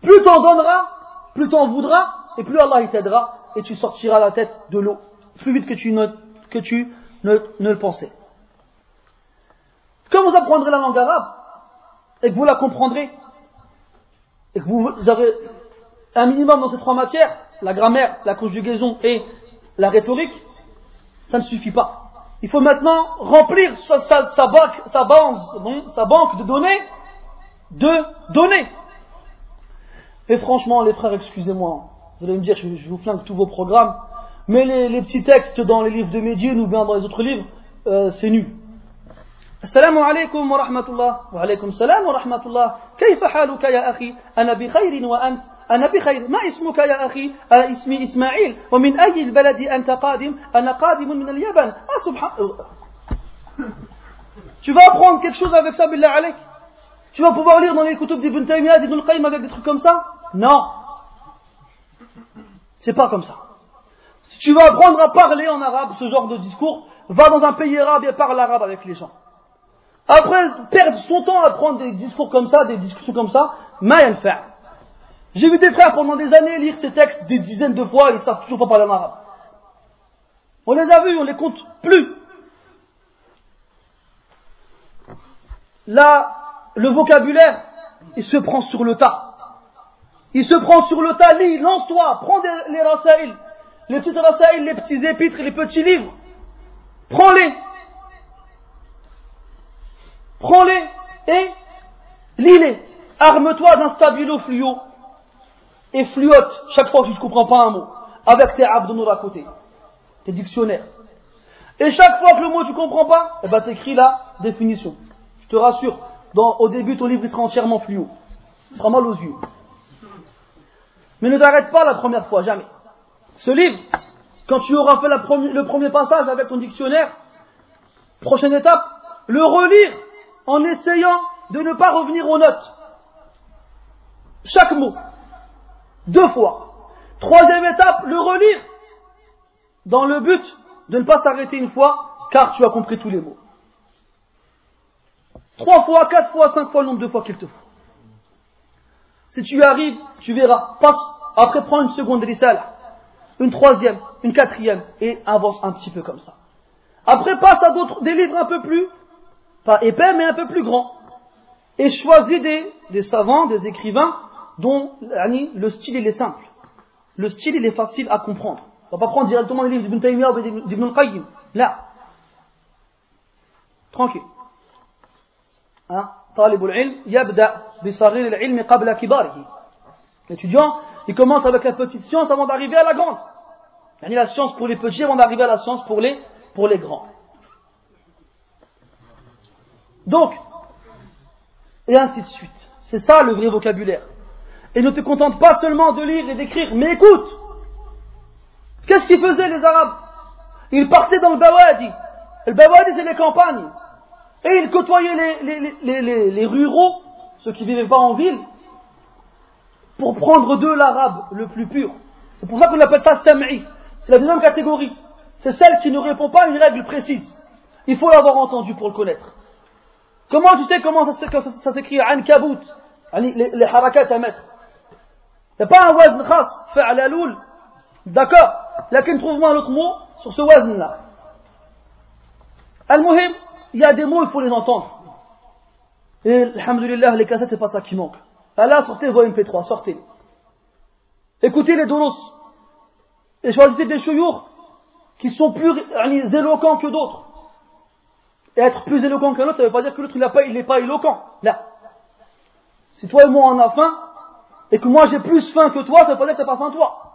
S2: plus t'en donneras, plus t'en voudras, et plus Allah t'aidera, et tu sortiras la tête de l'eau plus vite ne, que tu ne, le pensais. Quand vous apprendrez la langue arabe, et que vous la comprendrez, et que vous avez un minimum dans ces trois matières, la grammaire, la conjugaison et la rhétorique, Ça ne suffit pas. Il faut maintenant remplir sa, banque, de données de données. Et franchement, les frères, excusez-moi, vous allez me dire, je, je vous flingue tous vos programmes, mais les, petits textes dans les livres de Médiane ou bien dans les autres livres, euh, c'est nul. السلام عليكم ورحمة الله وعليكم السلام ورحمة الله كيف حالك يا أخي أنا بخير وأنت أنا بخير ما اسمك يا أخي أنا اسمي إسماعيل ومن أي البلد أنت قادم أنا قادم من اليابان آه سبحان Tu vas apprendre quelque chose avec ça, billah alek Tu vas pouvoir lire dans les kutub d'Ibn Taymiyyah, d'Ibn Qayyim avec des trucs comme ça Non. C'est pas comme ça. Si tu veux apprendre à parler en arabe, ce genre de discours, va dans un pays arabe et parle arabe avec les gens. Après, perdre son temps à prendre des discours comme ça, des discussions comme ça, ma faire. J'ai vu des frères pendant des années lire ces textes des dizaines de fois ils savent toujours pas parler en arabe. On les a vus, on les compte plus. Là, le vocabulaire, il se prend sur le tas. Il se prend sur le tas, lis, lance-toi, prends les rasaïl, les petites rasaïl, les petits épîtres, les petits livres. Prends-les. Prends-les et lis-les. Arme-toi d'un stabilo fluo et fluote chaque fois que tu ne comprends pas un mot avec tes abdominaux à côté, tes dictionnaires. Et chaque fois que le mot tu ne comprends pas, eh ben écris la définition. Je te rassure, au début ton livre sera entièrement fluo. Il sera mal aux yeux. Mais ne t'arrête pas la première fois, jamais. Ce livre, quand tu auras fait le premier passage avec ton dictionnaire, prochaine étape, le relire en essayant de ne pas revenir aux notes. Chaque mot. Deux fois. Troisième étape, le relire dans le but de ne pas s'arrêter une fois car tu as compris tous les mots. Trois fois, quatre fois, cinq fois le nombre de fois qu'il te faut. Si tu arrives, tu verras. Passe, après prends une seconde risale, une troisième, une quatrième, et avance un petit peu comme ça. Après passe à d'autres, des livres un peu plus, pas épais, mais un peu plus grands. Et choisis des, savants, des écrivains, dont le style il est simple. Le style il est facile à comprendre. On va pas prendre directement les livres d'Ibn Taymiyyah ou d'Ibn Qayyim. Là. Tranquille. Hein? L'étudiant, il commence avec la petite science avant d'arriver à la grande. La science pour les petits avant d'arriver à la science pour les, pour les grands. Donc, et ainsi de suite. C'est ça le vrai vocabulaire. Et ne te contente pas seulement de lire et d'écrire, mais écoute. Qu'est-ce qu'ils faisaient les Arabes? Ils partaient dans le Bawadi. Le Bawadi, c'est les campagnes. Et ils côtoyaient les, ruraux, ceux qui ne vivaient pas en ville, pour prendre d'eux l'arabe le plus pur. C'est pour ça qu'on appelle ça sam'i. C'est la deuxième catégorie. C'est celle qui ne répond pas à une règle précise. Il faut l'avoir entendu pour le connaître. Comment tu sais comment ça, s'écrit Ankabout les, les harakat à mettre. Il n'y a pas un wazn khas, fa'alaloul. D'accord Lakin trouve-moi un autre mot sur ce wazn-là? Al-Muhim, il y a des mots, il faut les entendre. Et, alhamdulillah, les cassettes, c'est pas ça qui manque. Allah, sortez vos MP3, sortez. Écoutez les donos. Et choisissez des chouyours qui sont plus éloquents que d'autres. Être plus éloquent qu'un autre, ça ne veut pas dire que l'autre, il n'est pas, éloquent. Là. Si toi et moi on a faim, et que moi j'ai plus faim que toi, ça ne veut pas dire que tu n'as pas faim toi.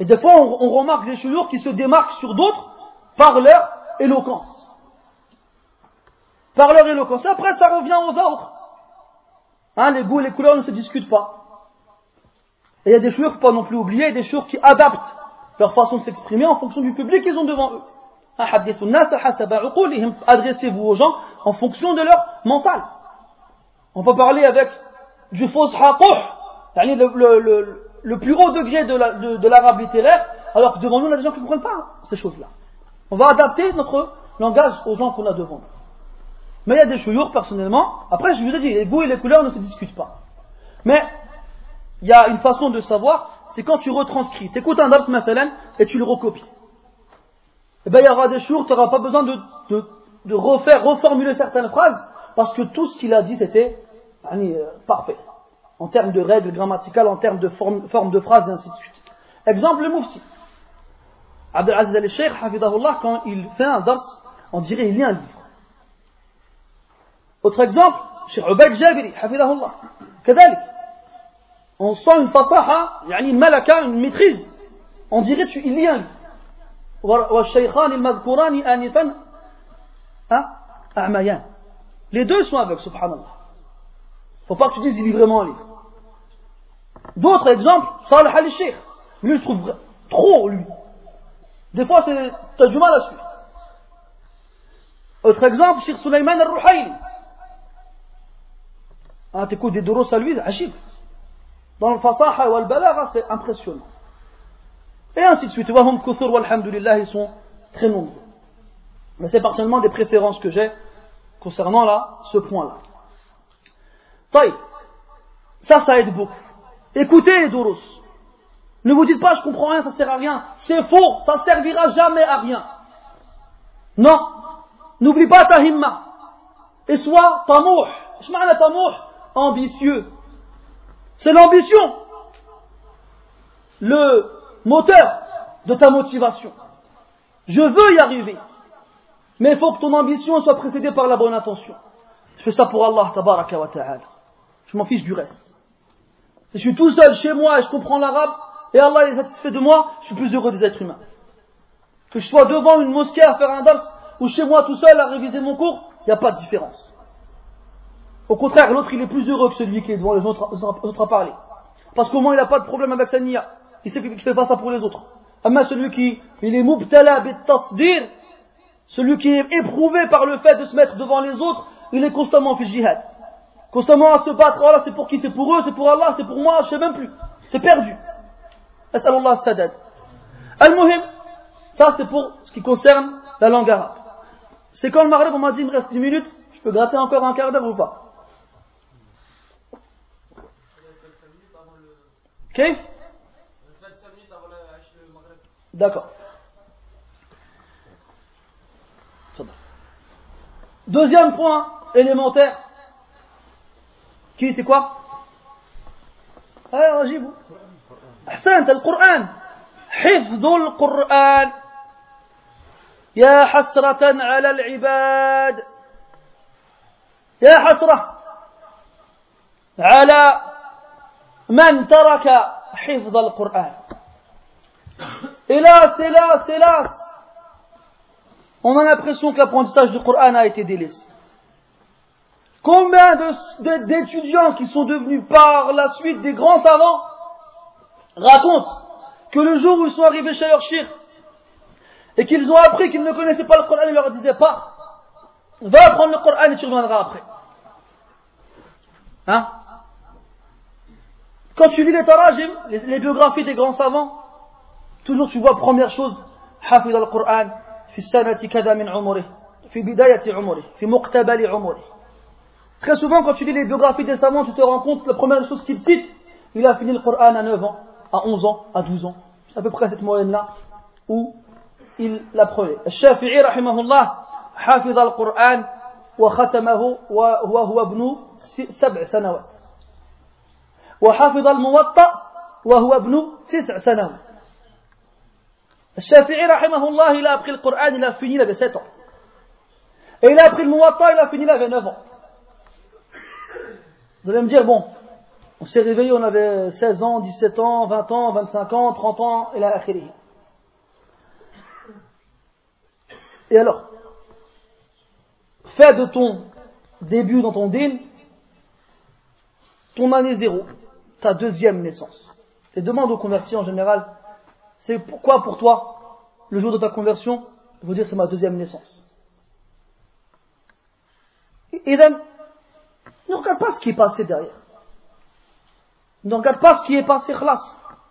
S2: Et des fois, on, on remarque des chouyours qui se démarquent sur d'autres par leur éloquence. Par leur éloquence. Après, ça revient aux autres. Hein, les goûts les couleurs ne se discutent pas. Et il y a des ne faut pas non plus oublier, des choses qui adaptent leur façon de s'exprimer en fonction du public qu'ils ont devant eux. Adressez-vous aux gens en fonction de leur mental. On peut parler avec du faux le, le, le, le plus haut degré de l'arabe littéraire, alors que devant nous, on a des gens qui ne comprennent pas ces choses-là. On va adapter notre langage aux gens qu'on a devant nous. Mais il y a des chouyours, personnellement. Après, je vous ai dit, les goûts et les couleurs ne se discutent pas. Mais, il y a une façon de savoir, c'est quand tu retranscris. Tu écoutes un dars et tu le recopies eh bien, il y aura des jours tu n'auras pas besoin de, de, refaire, reformuler certaines phrases, parce que tout ce qu'il a dit, c'était euh, parfait. En termes de règles grammaticales, en termes de forme, forme de phrases et ainsi de suite. Exemple, le moufti. Abdelaziz al-Sheikh, quand il fait un dars, on dirait il lit un livre. Autre exemple, Cheikh Ubaid Jabiri, hafidahullah. Kadalik. On sent une fataha, une malaka, une maîtrise. On dirait tu, il lit un livre. والشيخان المذكوران آنفا أعميان. Les deux sont aveugles, subhanallah. Faut pas que tu dises il lit vraiment un livre. D'autres exemples, Salih al-Sheikh. Lui, je trouve trop, lui. Des fois, t'as du mal à suivre. Autre exemple, Sheikh Sulaiman al-Ruhayli. Ah, t'écoutes des doros à lui, agib. Dans le fasaha ou al-balagha, c'est impressionnant. Et ainsi de suite. Wahum kusur walhamdulillah, ils sont très nombreux. Mais c'est partiellement des préférences que j'ai concernant là, ce point-là. Ça, ça aide beaucoup. Écoutez doros. Ne vous dites pas, je comprends rien, ça sert à rien. C'est faux, ça servira jamais à rien. Non. N'oublie pas ta himma. Et sois tamouh. Je tamouh ambitieux. C'est l'ambition. Le moteur de ta motivation. Je veux y arriver. Mais il faut que ton ambition soit précédée par la bonne intention. Je fais ça pour Allah, tabaraka wa ta'ala. Je m'en fiche du reste. Si je suis tout seul chez moi et je comprends l'arabe, et Allah est satisfait de moi, je suis plus heureux des êtres humains. Que je sois devant une mosquée à faire un dars, ou chez moi tout seul à réviser mon cours, il n'y a pas de différence. Au contraire, l'autre il est plus heureux que celui qui est devant les autres, autres à parler. Parce qu'au moins il n'a pas de problème avec sa niya il sait qu'il fait pas ça pour les autres. Amma celui qui, il est mubtala tasdir, celui qui est éprouvé par le fait de se mettre devant les autres, il est constamment fait jihad. Constamment à se battre, oh là c'est pour qui? C'est pour eux, c'est pour Allah, c'est pour moi, je sais même plus. C'est perdu. As'al Allah sadad. Al-Muhim, ça c'est pour ce qui concerne la langue arabe. C'est quand le Maghreb, on m'a dit il me reste 10 minutes, je peux gratter encore un quart d'heure ou pas? Ok? D'accord. Deuxième point élémentaire. Qui c'est quoi Ah, جيبوا أحسنت القرآن. حفظ القرآن. يا حسرة على العباد. يا حسرة على من ترك حفظ القرآن. Hélas, hélas, hélas On a l'impression que l'apprentissage du Coran a été délaissé. Combien d'étudiants qui sont devenus par la suite des grands savants racontent que le jour où ils sont arrivés chez leur shir et qu'ils ont appris qu'ils ne connaissaient pas le Coran, ils leur disaient pas va apprendre le Coran et tu reviendras après. Hein? Quand tu lis les tarajim, les, biographies des grands savants, toujours tu vois première chose, حفظ القرآن في السنة كذا من عمره في بداية عمره في مقتبل عمره Très souvent, quand tu lis les biographies des savants, tu te rends compte la première chose qu'il cite, il a fini le Coran à 9 ans, à 11 ans, à 12 ans. C'est à peu près cette moyenne-là où il l'apprenait. الشافعي رحمه الله حفظ القرآن وختمه ابن سبع سنوات وحفظ الموطأ وهو ابن تسع سنوات Shafi'i, rahimahullah, il a appris le Coran, il a fini, il avait 7 ans. Et il a appris le Muwatta, il a fini, il avait 9 ans. Vous allez me dire, bon, on s'est réveillé, on avait 16 ans, 17 ans, 20 ans, 25 ans, 30 ans, et la akhiri. Et alors Fais de ton début dans ton din ton année zéro, ta deuxième naissance. Et demande aux convertis en général c'est pourquoi pour toi, le jour de ta conversion, je veux dire c'est ma deuxième naissance. Et ne regarde pas ce qui est passé derrière. Ne regarde pas ce qui est passé, khlas.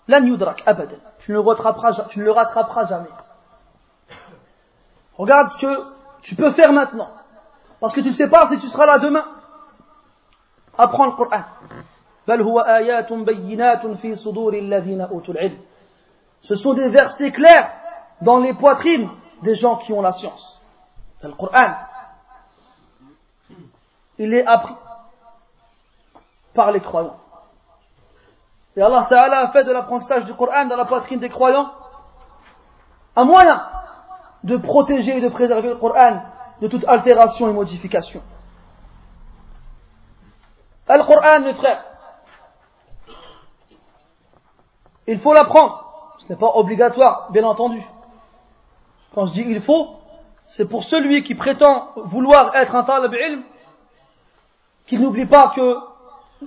S2: Lan yudrak, abadan. Tu ne le rattraperas, tu ne le rattraperas jamais. Regarde ce que tu peux faire maintenant. Parce que tu ne sais pas si tu seras là demain. Apprends le. Ce sont des versets clairs dans les poitrines des gens qui ont la science. Le Coran, il est appris par les croyants. Et Allah Ta'ala a fait de l'apprentissage du Coran dans la poitrine des croyants un moyen de protéger et de préserver le Coran de toute altération et modification. Le Coran, mes frères, il faut l'apprendre. Ce n'est pas obligatoire, bien entendu. Quand je dis il faut, c'est pour celui qui prétend vouloir être un talib ilm, qu'il n'oublie pas que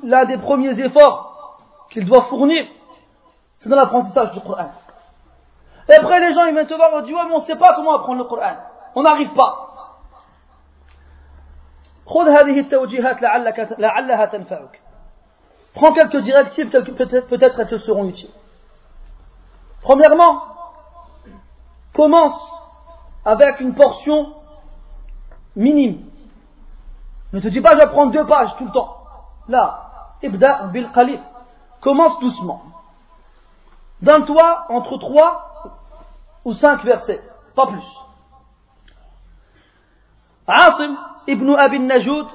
S2: l'un des premiers efforts qu'il doit fournir, c'est dans l'apprentissage du Coran. Et après, les gens, ils viennent te voir et disent, ouais, mais on ne sait pas comment apprendre le Coran. On n'arrive pas. Prends quelques directives, peut-être peut elles te seront utiles. Premièrement, commence avec une portion minime. Ne te dis pas je vais prendre deux pages tout le temps. Là, ibda bil qalil. Commence doucement. Donne-toi entre trois ou cinq versets, pas plus. Asim ibn Abi Najoud,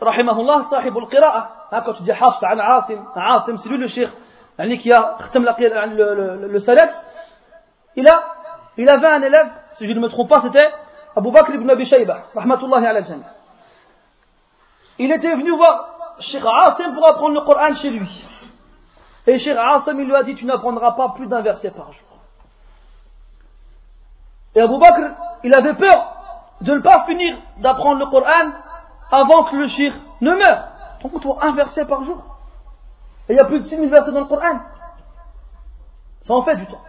S2: rahimahullah, sahib al-qira'a. Hein, quand tu dis Hafs an Asim, Asim, c'est shir, qui a le, le, le salat. Il avait un élève, si je ne me trompe pas, c'était Abu Bakr ibn Abi Shayba, rahmatullahi ala jannah. Il était venu voir Sheikh Asim pour apprendre le Coran chez lui. Et Cheikh Asim, il lui a dit, tu n'apprendras pas plus d'un verset par jour. Et Abu Bakr, il avait peur de ne pas finir d'apprendre le Coran avant que le Cheikh ne meure. Donc, toi, un verset par jour. Et il y a plus de 6000 versets dans le Coran. Ça en fait du temps.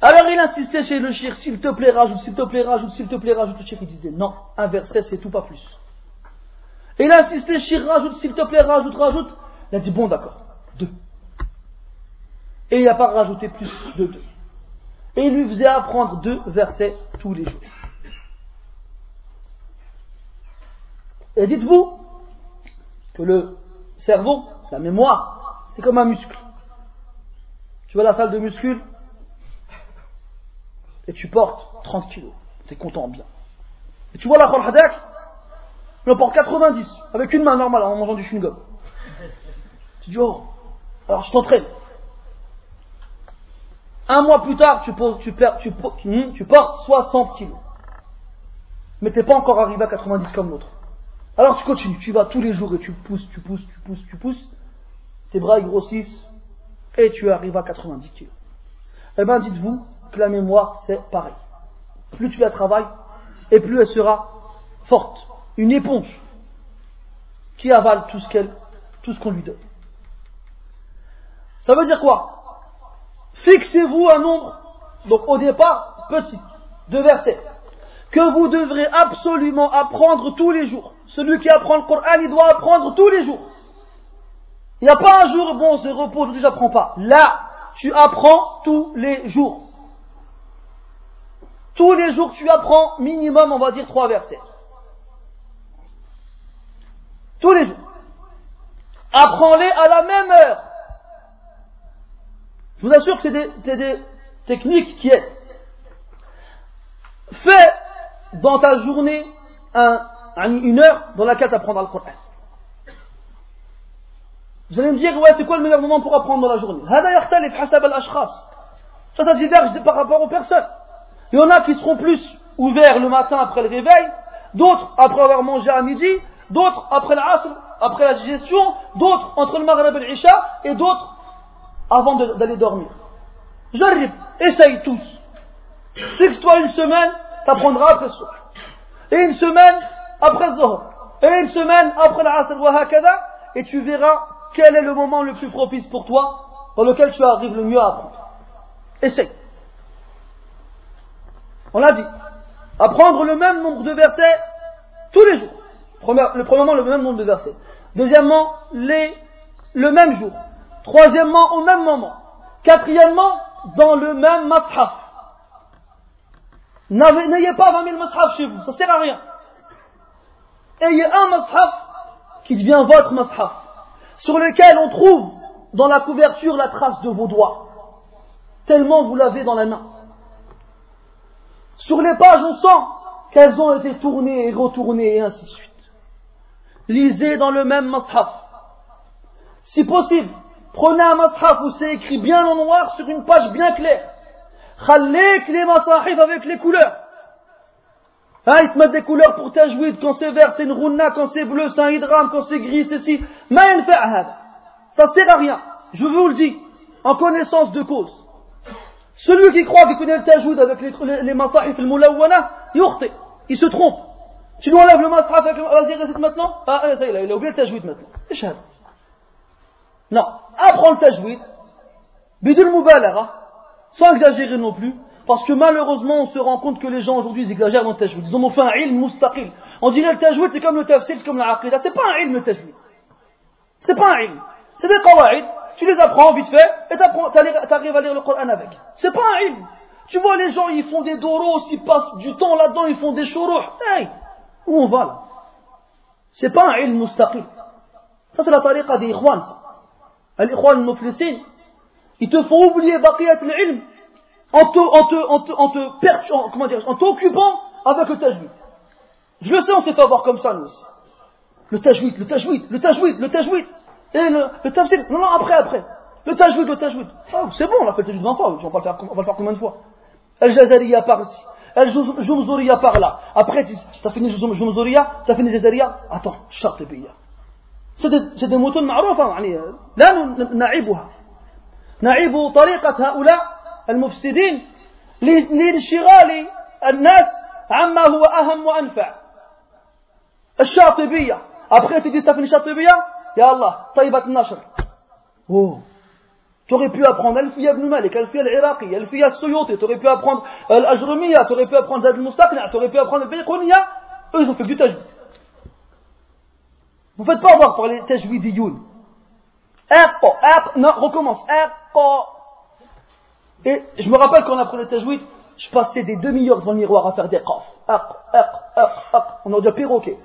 S2: Alors il insistait chez le Cheikh, s'il te plaît, rajoute, s'il te plaît, rajoute, s'il te plaît, rajoute. Le Cheikh, il disait, non, un verset, c'est tout, pas plus. Et il insistait, Cheikh, rajoute, s'il te plaît, rajoute, rajoute. Il a dit, bon, d'accord deux. Et il n'a pas rajouté plus de deux. Et il lui faisait apprendre deux versets tous les jours. Et dites-vous que le cerveau, la mémoire, c'est comme un muscle. Tu vois la salle de muscule et tu portes 30 kilos. Tu es content bien. Et tu vois la Kholhadak, on porte 90 avec une main normale en mangeant du chewing-gum. Tu dis, oh, alors je t'entraîne. Un mois plus tard, tu, tu, tu, hmm, tu portes 60 kilos. Mais tu n'es pas encore arrivé à 90 comme l'autre. Alors tu continues, tu vas tous les jours et tu pousses, tu pousses, tu pousses, tu pousses. Tes bras grossissent et tu arrives à 90 kilos. Eh bien dites-vous que la mémoire c'est pareil. Plus tu la travailles et plus elle sera forte. Une éponge qui avale tout ce qu'elle, tout ce qu'on lui donne. Ça veut dire quoi? Fixez-vous un nombre, donc au départ, petit, de versets, que vous devrez absolument apprendre tous les jours. Celui qui apprend le Coran, il doit apprendre tous les jours. Il n'y a pas un jour, bon, on se repose, je n'apprends pas. Là, tu apprends tous les jours. Tous les jours, tu apprends minimum, on va dire, trois versets. Tous les jours. Apprends-les à la même heure. Je vous assure que c'est des, techniques qui aident. Fais dans ta journée une heure dans laquelle tu apprendras le Coran. Vous allez me dire, ouais, c'est quoi le meilleur moment pour apprendre dans la journée? Ça, ça diverge par rapport aux personnes. Il y en a qui seront plus ouverts le matin après le réveil, d'autres après avoir mangé à midi, d'autres après l'asr, après la digestion, d'autres entre le maghreb et l'isha, et d'autres avant d'aller dormir. J'arrive, essaye tous. Fixe-toi une semaine, t'apprendras après soir. Et une semaine après le Et une semaine après l'asr, et tu verras quel est le moment le plus propice pour toi, dans lequel tu arrives le mieux à apprendre? Essaye. On l'a dit. Apprendre le même nombre de versets tous les jours. Premièrement, le même nombre de versets. Deuxièmement, le même jour. Troisièmement, au même moment. Quatrièmement, dans le même mashaf. N'ayez pas 20 000 mashaf chez vous, ça sert à rien. Ayez un mashaf qui devient votre mashaf, sur lequel on trouve dans la couverture la trace de vos doigts, tellement vous l'avez dans la main. Sur les pages, on sent qu'elles ont été tournées et retournées et ainsi de suite. Lisez dans le même mashaf. Si possible, Prenez un mashaf où c'est écrit bien en noir sur une page bien claire. Khalik les masahif avec les couleurs. Hein, ils te mettent des couleurs pour tajwid, quand c'est vert, c'est une rouna, quand c'est bleu, c'est un hydram, quand c'est gris, c'est ci. Ça sert à rien. Je vous le dis, en connaissance de cause. Celui qui croit qu'il connaît le tajwid avec les, les, les masahif, le moulawana, il se trompe. Tu lui enlèves le masahif avec le, maintenant? Ah, ça y est, il a oublié le tajwid maintenant. Non. Apprends le tajwid. Bidul mubalara. Sans exagérer non plus. Parce que malheureusement, on se rend compte que les gens aujourd'hui, ils exagèrent dans le tajwid. Ils ont fait un ilm mustaqil. On dirait le tajwid, c'est comme le tafsir, c'est comme la aqidah. C'est pas un ilm le. C'est pas un ilm. C'est des qawaïd. Tu les apprends vite fait, et t'arrives à lire le Coran avec. C'est pas un ilm. Tu vois les gens, ils font des doros, ils passent du temps là-dedans, ils font des shuruh. Hey, où on va là? C'est pas un ilm mustaqil. Ça c'est la tariqa des ikhwan. Al-ikhwan muflisin. Ils te font oublier baqiyat l'ilm en te, en te, en te, en te, en, comment dire, en t'occupant avec le tajwid. Je le sais, on s'est fait avoir comme ça, nous aussi. Le tajwid, le tajwid, le tajwid, le tajwid. Et le, le tafsir, non, non, après, après. Le tajwid, le tajwid. Ah, c'est bon, on a fait le tajwid 20 fois, on va le faire, on va le faire combien de fois El Jazariya par ici. El Jumzouriya par là. Après, tu as fini Jumzouriya, tu as fini Jazariya. Attends, charte biya. C'est des, c'est des moutons معروفة يعني لا نعيبها نعيب طريقة هؤلاء المفسدين لانشغال الناس عما هو أهم وأنفع الشاطبية après tu dis ça finit الشاطبية يا الله طيبة النشر oh. Tu aurais pu apprendre Al-Fiya ibn Malik, Al-Fiya al-Iraqi, Al-Fiya al-Suyuti, tu aurais pu apprendre Al-Ajrumiya, tu aurais pu apprendre Zad al-Mustaqni, tu aurais pu apprendre Al-Bayquniya. Eux, ils ont fait que du tajwid. Vous faites pas avoir par les tajwidiyoun. Aqqa, aqqa, non, recommence. Aqqa. Et je me rappelle quand on apprenait le tajwid, je passais des demi-heures devant le miroir à faire des qaf. On aurait dit perroquet.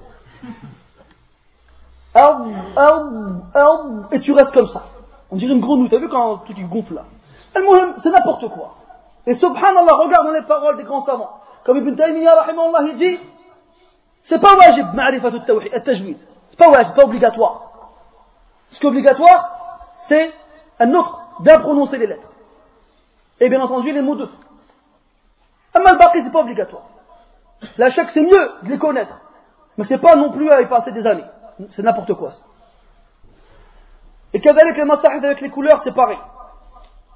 S2: Et tu restes comme ça. On dirait une grenouille. T'as vu quand tout qui gonfle là? C'est n'importe quoi. Et subhanallah, regarde dans les paroles des grands savants. Comme Ibn Taymiyyah, il dit, c'est pas wajib, ma'rifat al-tajwid. C'est pas wajib, c'est pas obligatoire. Ce qui est obligatoire, c'est un autre, bien prononcer les lettres. Et bien entendu, les mots de. Amma al-baqi, c'est pas obligatoire. La chaque, c'est mieux de les connaître. Mais c'est pas non plus à y passer des années. C'est n'importe quoi ça. Et qu'avec les masahid avec les couleurs, c'est pareil.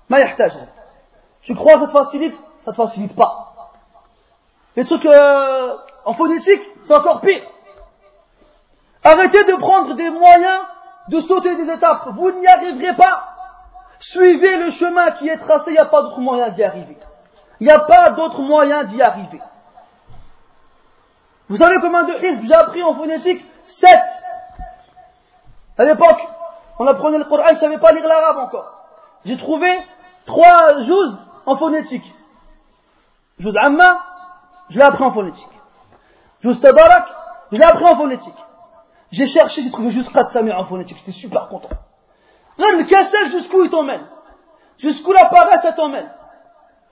S2: Ma Tu crois que ça te facilite? Ça te facilite pas. Les trucs euh, en phonétique, c'est encore pire. Arrêtez de prendre des moyens de sauter des étapes. Vous n'y arriverez pas. Suivez le chemin qui est tracé, il n'y a pas d'autre moyen d'y arriver. Il n'y a pas d'autre moyen d'y arriver. Vous savez combien de risques j'ai appris en phonétique? Sept. À l'époque, on apprenait le Coran, je ne savais pas lire l'arabe encore. J'ai trouvé trois juz en phonétique. Juz Amma, je l'ai appris en phonétique. Juz Tabarak, je l'ai appris en phonétique. J'ai cherché, j'ai trouvé juste Qad Samir en phonétique, j'étais super content. Jusqu'où il t'emmène? Jusqu'où la paresse, t'emmène?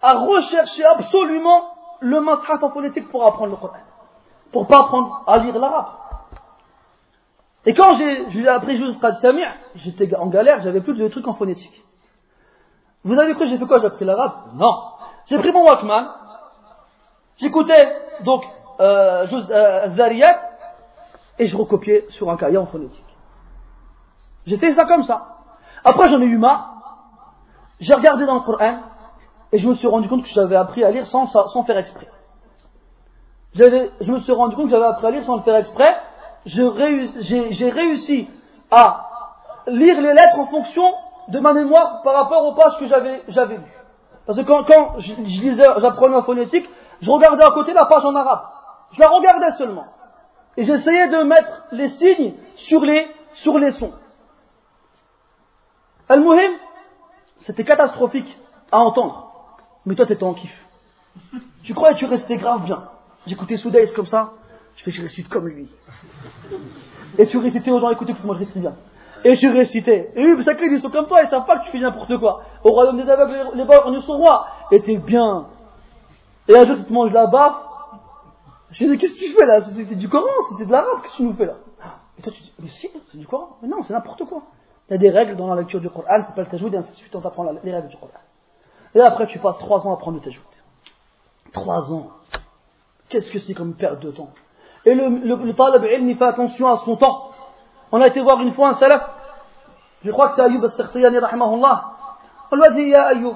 S2: À rechercher absolument le masraf en phonétique pour apprendre le Coran. Pour pas apprendre à lire l'arabe. Et quand j'ai appris juste Samir, j'étais en galère, j'avais plus de trucs en phonétique. Vous avez cru j'ai fait quoi? J'ai appris l'arabe? Non. J'ai pris mon Walkman, j'écoutais donc euh, euh, et je recopiais sur un cahier en phonétique. J'ai fait ça comme ça. Après j'en ai eu marre, j'ai regardé dans le Coran, et je me suis rendu compte que j'avais appris à lire sans, sans faire exprès. Je me suis rendu compte que j'avais appris à lire sans le faire exprès, j'ai réussi à lire les lettres en fonction de ma mémoire par rapport aux pages que j'avais lues. Parce que quand, je, lisais, j'apprenais en phonétique, je regardais à côté la page en arabe. Je la regardais seulement. Et j'essayais de mettre les signes sur les, sur les sons. Al-Muhim, c'était catastrophique à entendre. Mais toi, t'étais en kiff. Tu croyais que tu restais grave bien? J'écoutais Soudaïs comme ça. Je fais, je récite comme lui. Et tu récitais aux gens, écoutez, moi je récite bien. Et je récitais. Et oui, parce qu'ils sont comme toi, ils savent pas que tu fais n'importe quoi. Au royaume des aveugles, les bords sont rois. Et t'es bien. Et un jour, tu te manges baffe. Je dis, qu'est-ce que tu fais là? C'est du Coran, c'est de l'arabe, qu'est-ce que tu nous fais là? Et toi, tu dis, mais si, c'est du Coran. Mais non, c'est n'importe quoi. Il y a des règles dans la lecture du Coran, c'est pas le tajwid, et ainsi de suite, on t'apprend les règles du Coran. Et après, tu passes trois ans à prendre le tajout. Trois ans. Qu'est-ce que c'est comme perte de temps? Et le, le, le talib il fait attention à son temps. On a été voir une fois un salaf, je crois que c'est Ayoub al-Sakhtiyani, rahimahullah. On lui a dit, Ya Ayoub,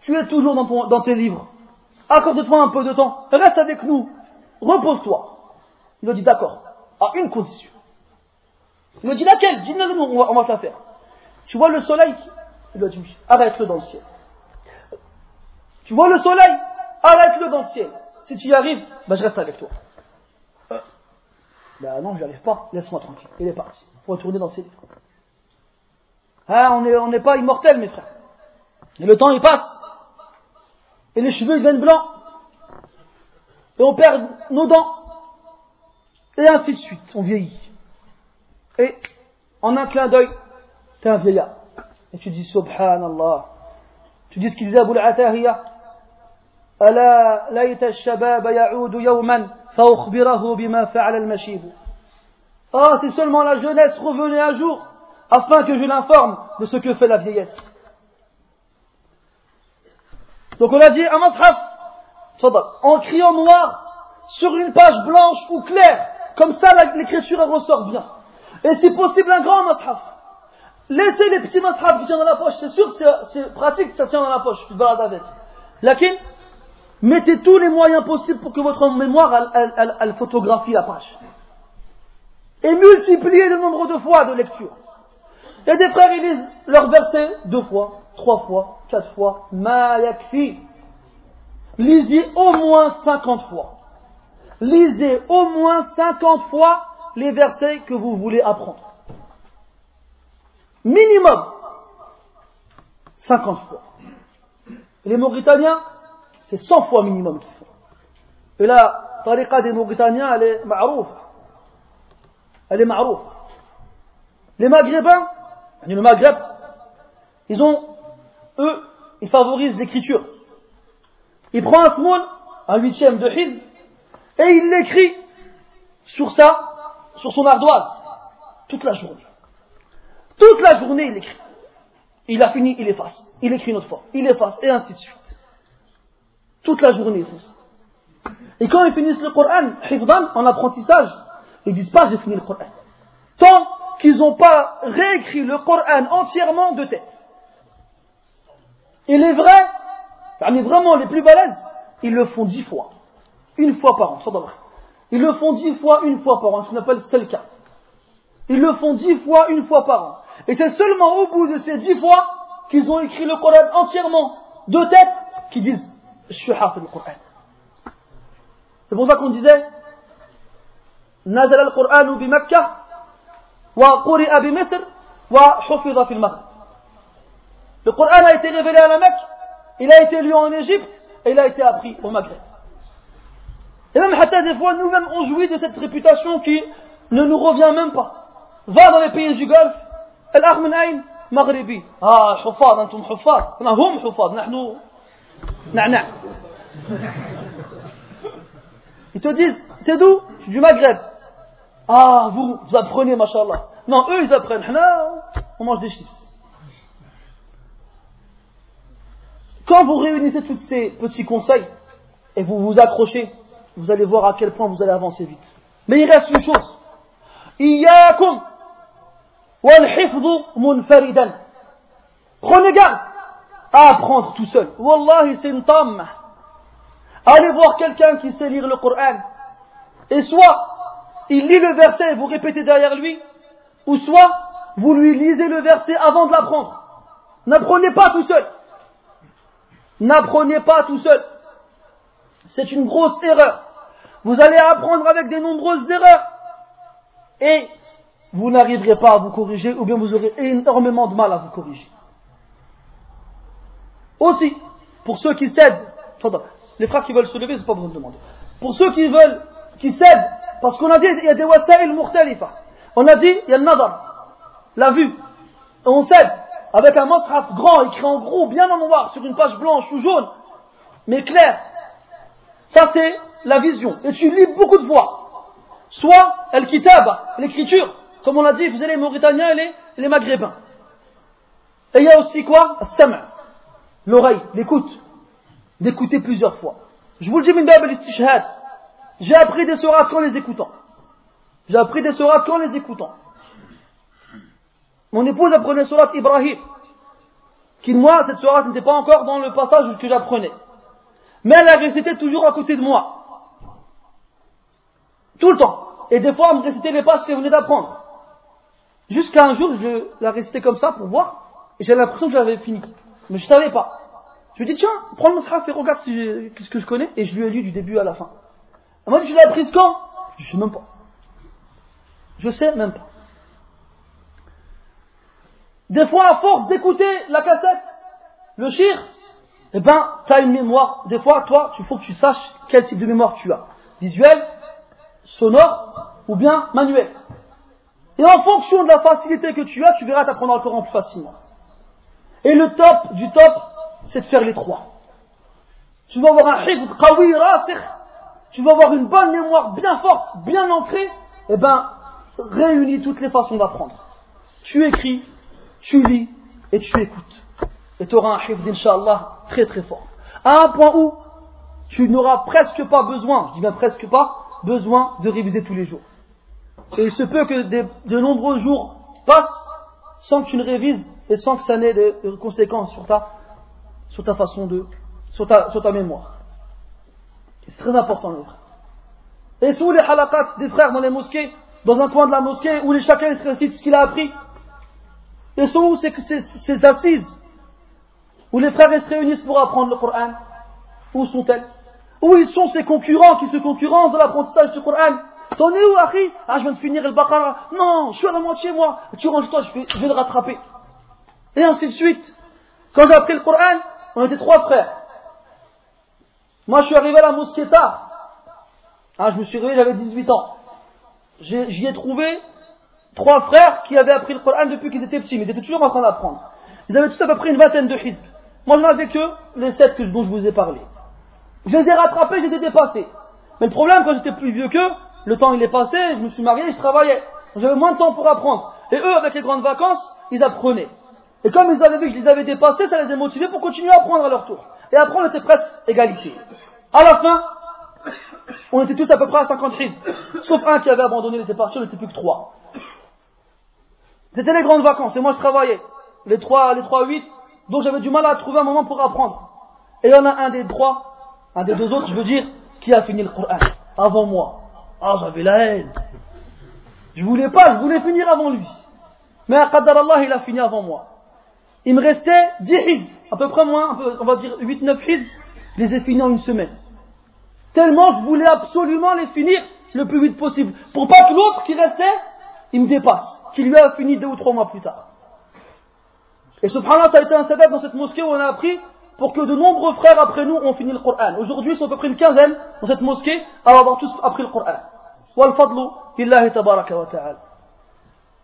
S2: tu es toujours dans, dans tes livres. Accorde-toi un peu de temps. Reste avec nous. Repose-toi. Il a dit, d'accord. À une condition. Il lui a dit, laquelle? Dis, nous on va, on va faire. Tu vois le soleil Il lui a dit. Arrête-le dans le ciel. Tu vois le soleil? Arrête-le dans le ciel. Si tu y arrives, ben je reste avec toi. Ben non, arrive pas. Laisse-moi tranquille. Il est parti. Retourner dans ses livres. Hein, on n'est on pas immortel, mes frères. Et le temps, il passe. Et les cheveux, ils deviennent blancs. Et on perd nos dents. Et ainsi de suite. On vieillit. Et en un clin d'œil, t'es un vieillard. Et tu dis Subhanallah. Tu dis ce qu'il disait Abu al-Atahiya. ألا ليت الشباب يعود يوما فأخبره بما فعل المشيب Ah, si seulement la jeunesse revenait un jour, afin que je l'informe de ce que fait la vieillesse. Donc on a dit un mashaf, en criant noir, sur une page blanche ou claire, comme ça l'écriture ressort bien. Et si possible un grand mashaf. Laissez les petits mashaf qui tiennent dans la poche, c'est sûr, c'est pratique, ça tient dans la poche, tu te balades avec. Lakin, mettez tous les moyens possibles pour que votre mémoire, elle, photographie la page. Et multipliez le nombre de fois de lecture. A des frères, ils lisent leur verset deux fois, trois fois, quatre fois. Ma yakfi. Lisez au moins cinquante fois. Lisez au moins cinquante fois les versets que vous voulez apprendre. Minimum. Cinquante fois. les Mauritaniens, c'est cent fois minimum qu'ils. Et la tariqa des Mauritaniens, elle est ma'rouf. Elle est ma'rouf. Les Maghrébins, le Maghreb, ils ont, eux, ils favorisent l'écriture. Il prend un small, un huitième de Hiz, et il l'écrit sur ça, sur son ardoise, toute la journée. Toute la journée, il écrit. Il a fini, il efface. Il écrit une autre fois, il efface, et ainsi de suite. Toute la journée, il fait ça. Et quand ils finissent le Coran, en apprentissage, ils disent pas j'ai fini le Coran. Tant qu'ils n'ont pas réécrit le Coran entièrement de tête. Il est vrai, parmi vraiment les plus balèzes, ils le font dix fois. Une fois par an. Ils le font dix fois, une fois par an, ce qu'on appelle. Ils le font dix fois, une fois par an. Et c'est seulement au bout de ces dix fois qu'ils ont écrit le Coran entièrement de tête qu'ils disent Je suis le Coran. C'est pour ça qu'on disait Nazal al-Qur'an bi Makkah le Coran a été révélé à la Mecque, il a été lu en Égypte et il a été appris au Maghreb. Et même hatta des fois, nous-mêmes, on jouit de cette réputation qui ne nous revient même pas. Va dans les pays du Golfe, الأخ من أين؟ مغربي آه حفاظ أنتم حفاظ هم حفاظ نحن نعنع Ils te disent, c'est d'où Je suis du Maghreb. Ah, vous, vous apprenez, machallah. Non, eux, ils apprennent. On mange des chips. Quand vous réunissez tous ces petits conseils et vous vous accrochez, vous allez voir à quel point vous allez avancer vite. Mais il reste une chose. Iyakum munfaridan. Prenez garde à apprendre tout seul. Wallahi, c'est une. Allez voir quelqu'un qui sait lire le Coran. Et soit il lit le verset et vous répétez derrière lui, ou soit vous lui lisez le verset avant de l'apprendre. N'apprenez pas tout seul. N'apprenez pas tout seul. C'est une grosse erreur. Vous allez apprendre avec des nombreuses erreurs. Et vous n'arriverez pas à vous corriger, ou bien vous aurez énormément de mal à vous corriger. Aussi, pour ceux qui cèdent, les frères qui veulent se lever, c'est pas besoin de demander. Pour ceux qui veulent, qui cèdent parce qu'on a dit, il y a des wasa'il mukhtalifa. On a dit, il y a le nadar, la vue. Et on cède avec un mashaf grand, écrit en gros, bien en noir, sur une page blanche ou jaune, mais clair. Ça c'est la vision. Et tu lis beaucoup de fois. Soit el-kitab, l'écriture, comme on l'a dit, vous avez les Mauritaniens et les, Maghrébins. Et il y a aussi quoi? L'oreille, l'écoute, d'écouter plusieurs fois. Je vous le dis, min. J'ai appris des sourates qu'en les écoutant. J'ai appris des sourates qu'en les écoutant. Mon épouse apprenait surat Ibrahim. Qui, moi, cette sourate n'était pas encore dans le passage que j'apprenais. Mais elle récitait toujours à côté de moi. Tout le temps. Et des fois, elle me récitait les pages qu'elle venait d'apprendre. Jusqu'à un jour, je la récitais comme ça pour voir. Et j'avais l'impression que j'avais fini. Mais je savais pas. Je lui ai dit, tiens, prends le mushaf et regarde ce que je connais. Et je lui ai lu du début à la fin. Elle m'a dit, tu l'as apprise quand? Je sais même pas. Je sais même pas. Des fois, à force d'écouter la cassette, le shir, eh ben, tu as une mémoire. Des fois, toi, il faut que tu saches quel type de mémoire tu as. Visuel, sonore ou bien manuel. Et en fonction de la facilité que tu as, tu verras t'apprendre le Coran plus facilement. Et le top du top, c'est de faire les trois. Tu vas avoir un hifd qawi tu vas avoir une bonne mémoire bien forte, bien ancrée, eh ben, réunis toutes les façons d'apprendre. Tu écris, tu lis et tu écoutes. Et tu auras un hifd, inshallah, très très fort. À un point où tu n'auras presque pas besoin, je dis bien presque pas, besoin de réviser tous les jours. Et il se peut que de nombreux jours passent sans que tu ne révises et sans que ça n'ait de conséquences sur ta, façon de, sur ta, mémoire. C'est très important, les frères. Et sous les halakats des frères dans les mosquées, dans un coin de la mosquée où les chacun se récite ce qu'il a appris, et sont où ces assises où les frères se réunissent pour apprendre le Coran Où sont-elles? Où ils sont ces concurrents qui se concurrencent dans l'apprentissage du Coran? T'en es où, Harry Ah, je viens de finir le Baqarah. Non, je suis à la moitié, moi. Tu ranges toi, je vais, je vais le rattraper. Et ainsi de suite. Quand j'ai appris le Coran, on était trois frères. Moi, je suis arrivé à la mosquée tard. Ah, je me suis réveillé, j'avais 18 ans. J'y ai trouvé trois frères qui avaient appris le Coran depuis qu'ils étaient petits, mais ils étaient toujours en train d'apprendre. Ils avaient tous à peu près une vingtaine de hizb. Moi, j'en avais que les sept dont je vous ai parlé. Je les ai rattrapés, je les ai. Mais le problème, quand j'étais plus vieux qu'eux, le temps il est passé, je me suis marié, je travaillais. J'avais moins de temps pour apprendre. Et eux, avec les grandes vacances, ils apprenaient. Et comme ils avaient vu que je les avais dépassés, ça les a motivés pour continuer à apprendre à leur tour. Et après, on était presque égalité. À la fin, on était tous à peu près à 50 crises. Sauf un qui avait abandonné, il était parti, on n'était plus que trois. C'était les grandes vacances, et moi je travaillais. Les trois, les trois, huit. Donc j'avais du mal à trouver un moment pour apprendre. Et il y en a un des trois, un des deux autres, je veux dire, qui a fini le Coran avant moi. Ah, j'avais la haine. Je voulais pas, je voulais finir avant lui. Mais Qadar Allah, il a fini avant moi. Il me restait 10 hizb, à peu près moins, on va dire 8-9 hizb, je les ai finis en une semaine. Tellement je voulais absolument les finir le plus vite possible. Pour pas que l'autre qui restait, il me dépasse, qui lui a fini deux ou trois mois plus tard. Et subhanallah, ça a été un sabbat dans cette mosquée où on a appris pour que de nombreux frères après nous ont fini le Coran. Aujourd'hui, ils sont à peu près une quinzaine dans cette mosquée à avoir tous appris le Coran.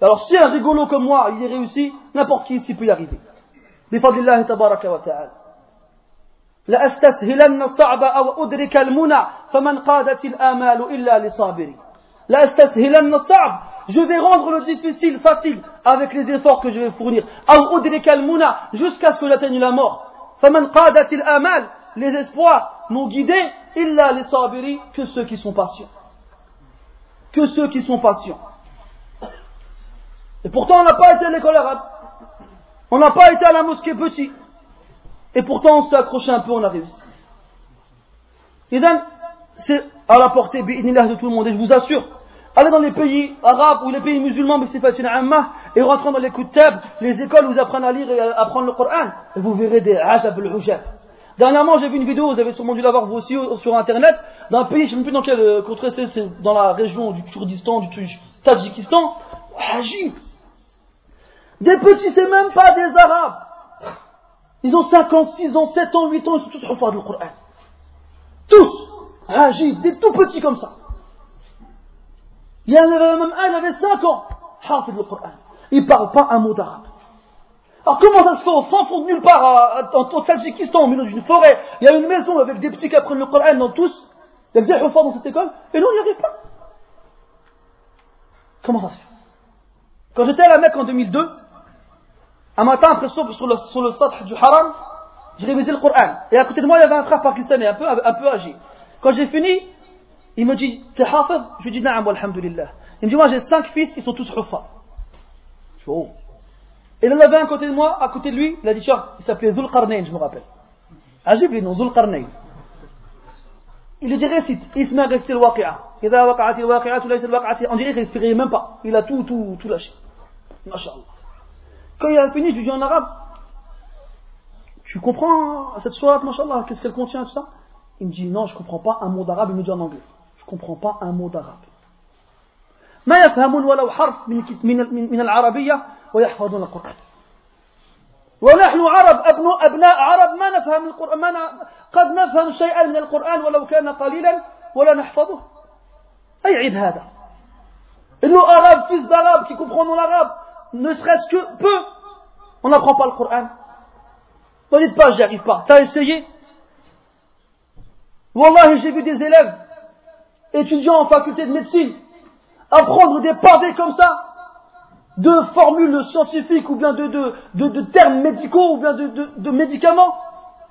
S2: Alors si un rigolo comme moi, il y réussi, n'importe qui ici peut y arriver. بفضل الله تبارك وتعالى لأستسهلن الصعب أو أدرك المنى فمن قادت الآمال إلا لصابري لأستسهلن الصعب je vais rendre le difficile facile avec les efforts que je vais fournir. Jusqu'à ce que j'atteigne la mort. Les espoirs m'ont guidé, illa les sabiri, que ceux qui sont patients. Que ceux qui sont patients. Et pourtant, on n'a pas été à l'école arabe. On n'a pas été à la mosquée petit. Et pourtant, on s'est accroché un peu, on a réussi. Et c'est à la portée de tout le monde. Et je vous assure, allez dans les pays arabes ou les pays musulmans, mais c'est et rentrant dans les kutab, les écoles vous apprenez à lire et à apprendre le Coran, et vous verrez des ajab al Dernièrement, j'ai vu une vidéo, vous avez sûrement dû l'avoir vous aussi sur internet, d'un pays, je ne sais plus dans quel euh, contrée c'est, c'est dans la région du Kurdistan, du Tadjikistan, Hajib. Des petits, c'est même pas des Arabes. Ils ont 5 ans, 6 ans, 7 ans, 8 ans, ils sont tous au du Coran. Tous. Hajib, des tout petits comme ça. Il y en avait même un, il avait 5 ans. Hafid le. Il parle pas un mot d'arabe. Alors comment ça se fait au fin fond de nulle part, en Tadjikistan, au milieu d'une forêt, il y a une maison avec des petits qui apprennent le Coran dans tous, il y a des dans cette école, et nous on n'y arrive pas. Comment ça se fait? Quand j'étais à la Mecque en 2002, un matin après sur le, sur le du haram, j'ai révisé le Coran. Et à côté de moi, il y avait un frère pakistanais, un peu, un peu âgé. Quand j'ai fini, il me dit, t'es hafid? Je lui dis, na'am, alhamdulillah. Il me dit, moi j'ai cinq fils, ils sont tous huffa. Je fais, oh. Il en avait un à côté de moi, à côté de lui, il a dit, tiens, il s'appelait Zul Qarnayn, je me rappelle. Ah, Ajib les noms, Zul Qarnayn. Il lui dit, récite, Isma resté le waqi'a. Ida waqa'ati waqa'atu laysa waqa'ati. On dirait qu'il respirait même pas. Il a tout, tout, tout lâché. Masha'Allah. Quand il a fini, je lui dis en arabe, tu comprends cette soirée, masha'Allah, qu'est-ce qu'elle contient, tout ça? Il me dit, non, je comprends pas un mot d'arabe, il me dit en anglais. Je comprends pas un mot d'arabe ما يفهمون ولو حرف من من العربية ويحفظون القرآن ونحن عرب أبناء أبناء عرب ما نفهم القرآن ما قد نفهم شيئا من القرآن ولو كان قليلا ولا نحفظه أي عيب هذا إنه arabe fils d'arabe qui comprend l'arabe ne serait-ce que peu on n'apprend pas le Coran ne dites pas j'y arrive pas t'as essayé Wallahi j'ai vu des élèves étudiants en faculté de médecine apprendre des pavés comme ça de formules scientifiques ou bien de, de, de, de termes médicaux ou bien de, médicaments.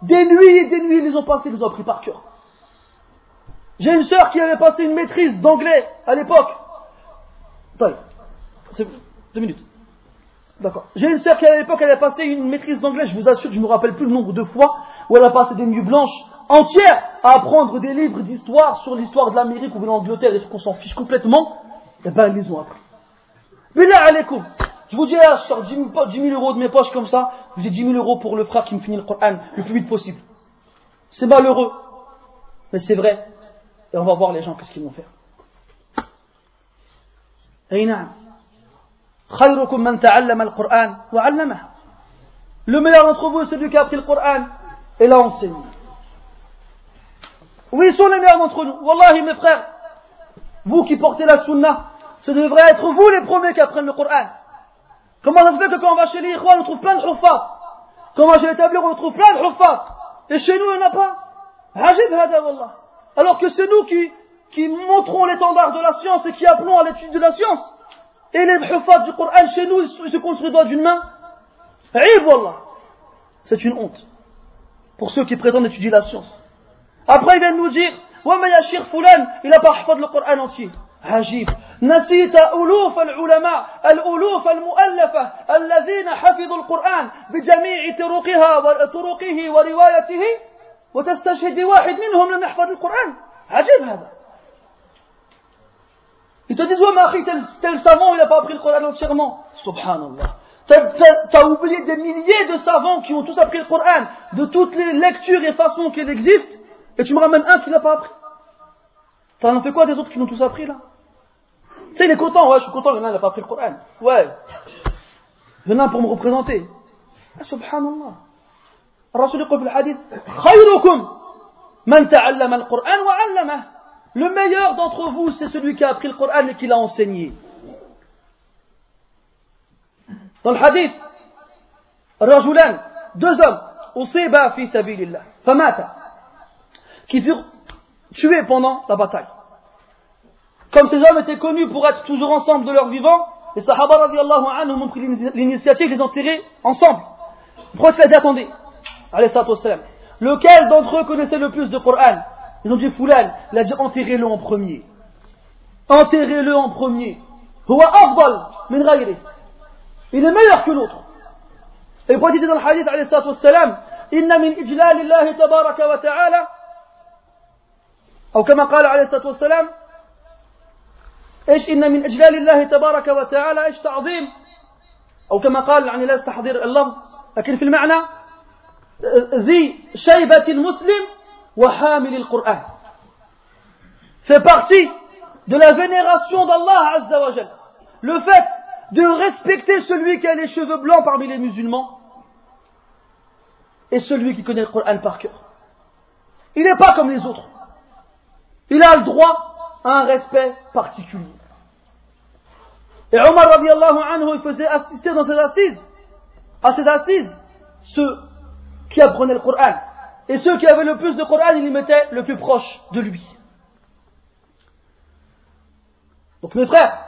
S2: Des nuits et des nuits, ils les ont passés, ils les ont pris par cœur. J'ai une sœur qui avait passé une maîtrise d'anglais à l'époque. Deux minutes. D'accord. J'ai une sœur qui à l'époque elle a passé une maîtrise d'anglais, je vous assure, je ne me rappelle plus le nombre de fois où elle a passé des nuits blanches entières à apprendre des livres d'histoire sur l'histoire de l'Amérique ou de l'Angleterre, et qu'on s'en fiche complètement. Eh ben, ils les ont appris. Mais là, allez-kum. Je vous dis, là, je sors 10 000, euros de mes poches comme ça, je vous ai 10 000 euros pour le frère qui me finit le Coran le plus vite possible. C'est malheureux. Mais c'est vrai. Et on va voir les gens qu'est-ce qu'ils vont faire. Le meilleur d'entre vous, c'est celui qui a appris le Coran et l'a enseigné. Oui, ils sont les meilleurs d'entre nous. Wallahi, mes frères, vous qui portez la sunna, ce devrait être vous les premiers qui apprennent le Coran. Comment ça se fait que quand on va chez les on trouve plein de hufat Quand on va chez les on trouve plein de hufat Et chez nous, il n'y en a pas. Ajib hada wallah. Alors que c'est nous qui, qui montrons l'étendard de la science et qui appelons à l'étude de la science. Et les hufat du Coran chez nous, ils se construisent doigt d'une main. Aïb wallah. C'est une honte. Pour ceux qui prétendent étudier la science. Après, ils viennent nous dire, ouais, mais Yashir Foulan, il n'a pas hufat le Coran entier. عجيب نسيت ألوف العلماء الألوف المؤلفة الذين حفظوا القرآن بجميع طرقها وطرقه وروايته وتستشهد بواحد منهم لم يحفظ القرآن عجيب هذا Ils te disent, ouais, mais Akhi, tel, tel savant, il n'a pas appris le Coran entièrement. Subhanallah. T'as oublié des milliers de savants qui ont tous appris le Coran, de toutes les lectures et façons qu'il existe, et tu me ramènes un qui l'a pas appris. Ça as fait quoi des autres qui l'ont tous appris là? Tu sais, il est content, ouais, je suis content, il a, n'a pas appris le Coran. Ouais. Il y pour me représenter. Ah, subhanallah. Rasul dit le hadith Khayrukum man ta'allama al-Qur'an wa 'allama. Le meilleur d'entre vous, c'est celui qui a appris le Coran et qui l'a enseigné. Dans le hadith, rajulan, deux hommes, usiba fi sabilillah, famata qui furent tués pendant la bataille. Comme ces hommes étaient connus pour être toujours ensemble de leur vivant, les Sahaba radiallahu anhum ont pris l'initiative de les enterrer ensemble. Le prophète a dit attendez, lequel d'entre eux connaissait le plus de Coran Ils ont dit Foulan, il a dit enterrez-le en premier. Enterrez-le en premier. Il est meilleur que l'autre. Et le prophète dit dans le hadith alayhi salatu min wa ta'ala أو كما قال عليه الصلاة والسلام إيش إن من إجلال الله تبارك وتعالى إيش تعظيم أو كما قال يعني لا استحضر اللفظ لكن في المعنى ذي شيبة المسلم وحامل القرآن fait partie de la vénération d'Allah Azza wa Jal. Le fait de respecter celui qui a les cheveux blancs parmi les musulmans et celui qui connaît le Coran par cœur. Il n'est pas comme les autres. Il a le droit à un respect particulier. Et Omar radiallahu anhu, il faisait assister dans ses assises, à ses assises, ceux qui apprenaient le Coran. Et ceux qui avaient le plus de Coran, il les mettait le plus proche de lui. Donc mes frères,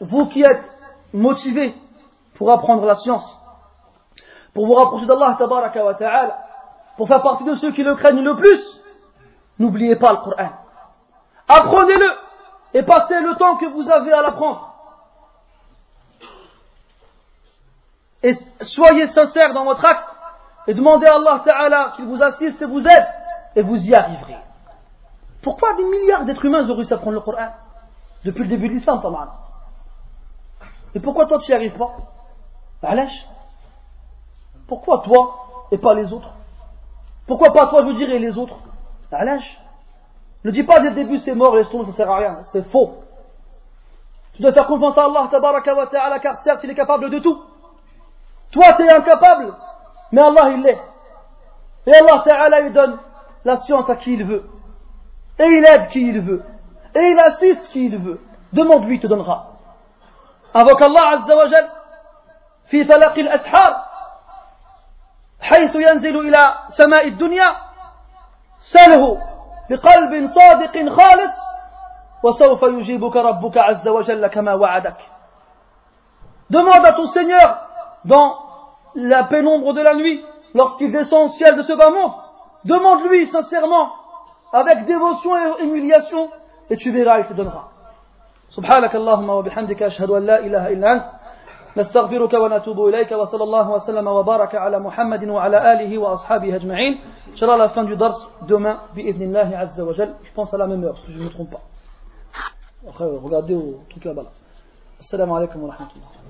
S2: vous qui êtes motivés pour apprendre la science, pour vous rapprocher d'Allah ta'ala, pour faire partie de ceux qui le craignent le plus, n'oubliez pas le Coran. Apprenez-le et passez le temps que vous avez à l'apprendre. Et soyez sincères dans votre acte et demandez à Allah Ta'ala qu'il vous assiste et vous aide et vous y arriverez. Pourquoi des milliards d'êtres humains ont réussi à le Coran Depuis le début de l'islam, pas. Et pourquoi toi tu n'y arrives pas? Pourquoi toi et pas les autres? Pourquoi pas toi, je veux dire, et les autres Ne dis pas dès le début c'est mort, laisse tomber, ça sert à rien. C'est faux. Tu dois faire confiance à Allah, tabaraka wa ta'ala, car certes, il est capable de tout. Toi, tu es incapable, mais Allah, il l'est. Et Allah, ta'ala, il donne la science à qui il veut. Et il aide qui il veut. Et il assiste qui il veut. Demande-lui, il te donnera. Invoque Allah, azza wa jal, في فلق الأسحار حيث ينزل إلى سماء الدنيا سله بقلب صادق خالص وسوف يجيبك ربك عز وجل كما وعدك Demande à ton Seigneur dans la pénombre de la nuit, lorsqu'il descend au ciel de ce bas monde, demande-lui sincèrement, avec dévotion et humiliation, et tu verras, il te donnera. سبحانك اللهم وبحمدك أشهد أن لا إله إلا أنت نستغفرك ونتوب إليك وصلى الله وسلم وبارك على محمد وعلى آله وأصحابه أجمعين. إن شاء الله la fin du dars demain بإذن الله عز وجل. Je pense à la même heure si je ne me trompe pas. Après regardez au truc là-bas السلام عليكم ورحمة الله.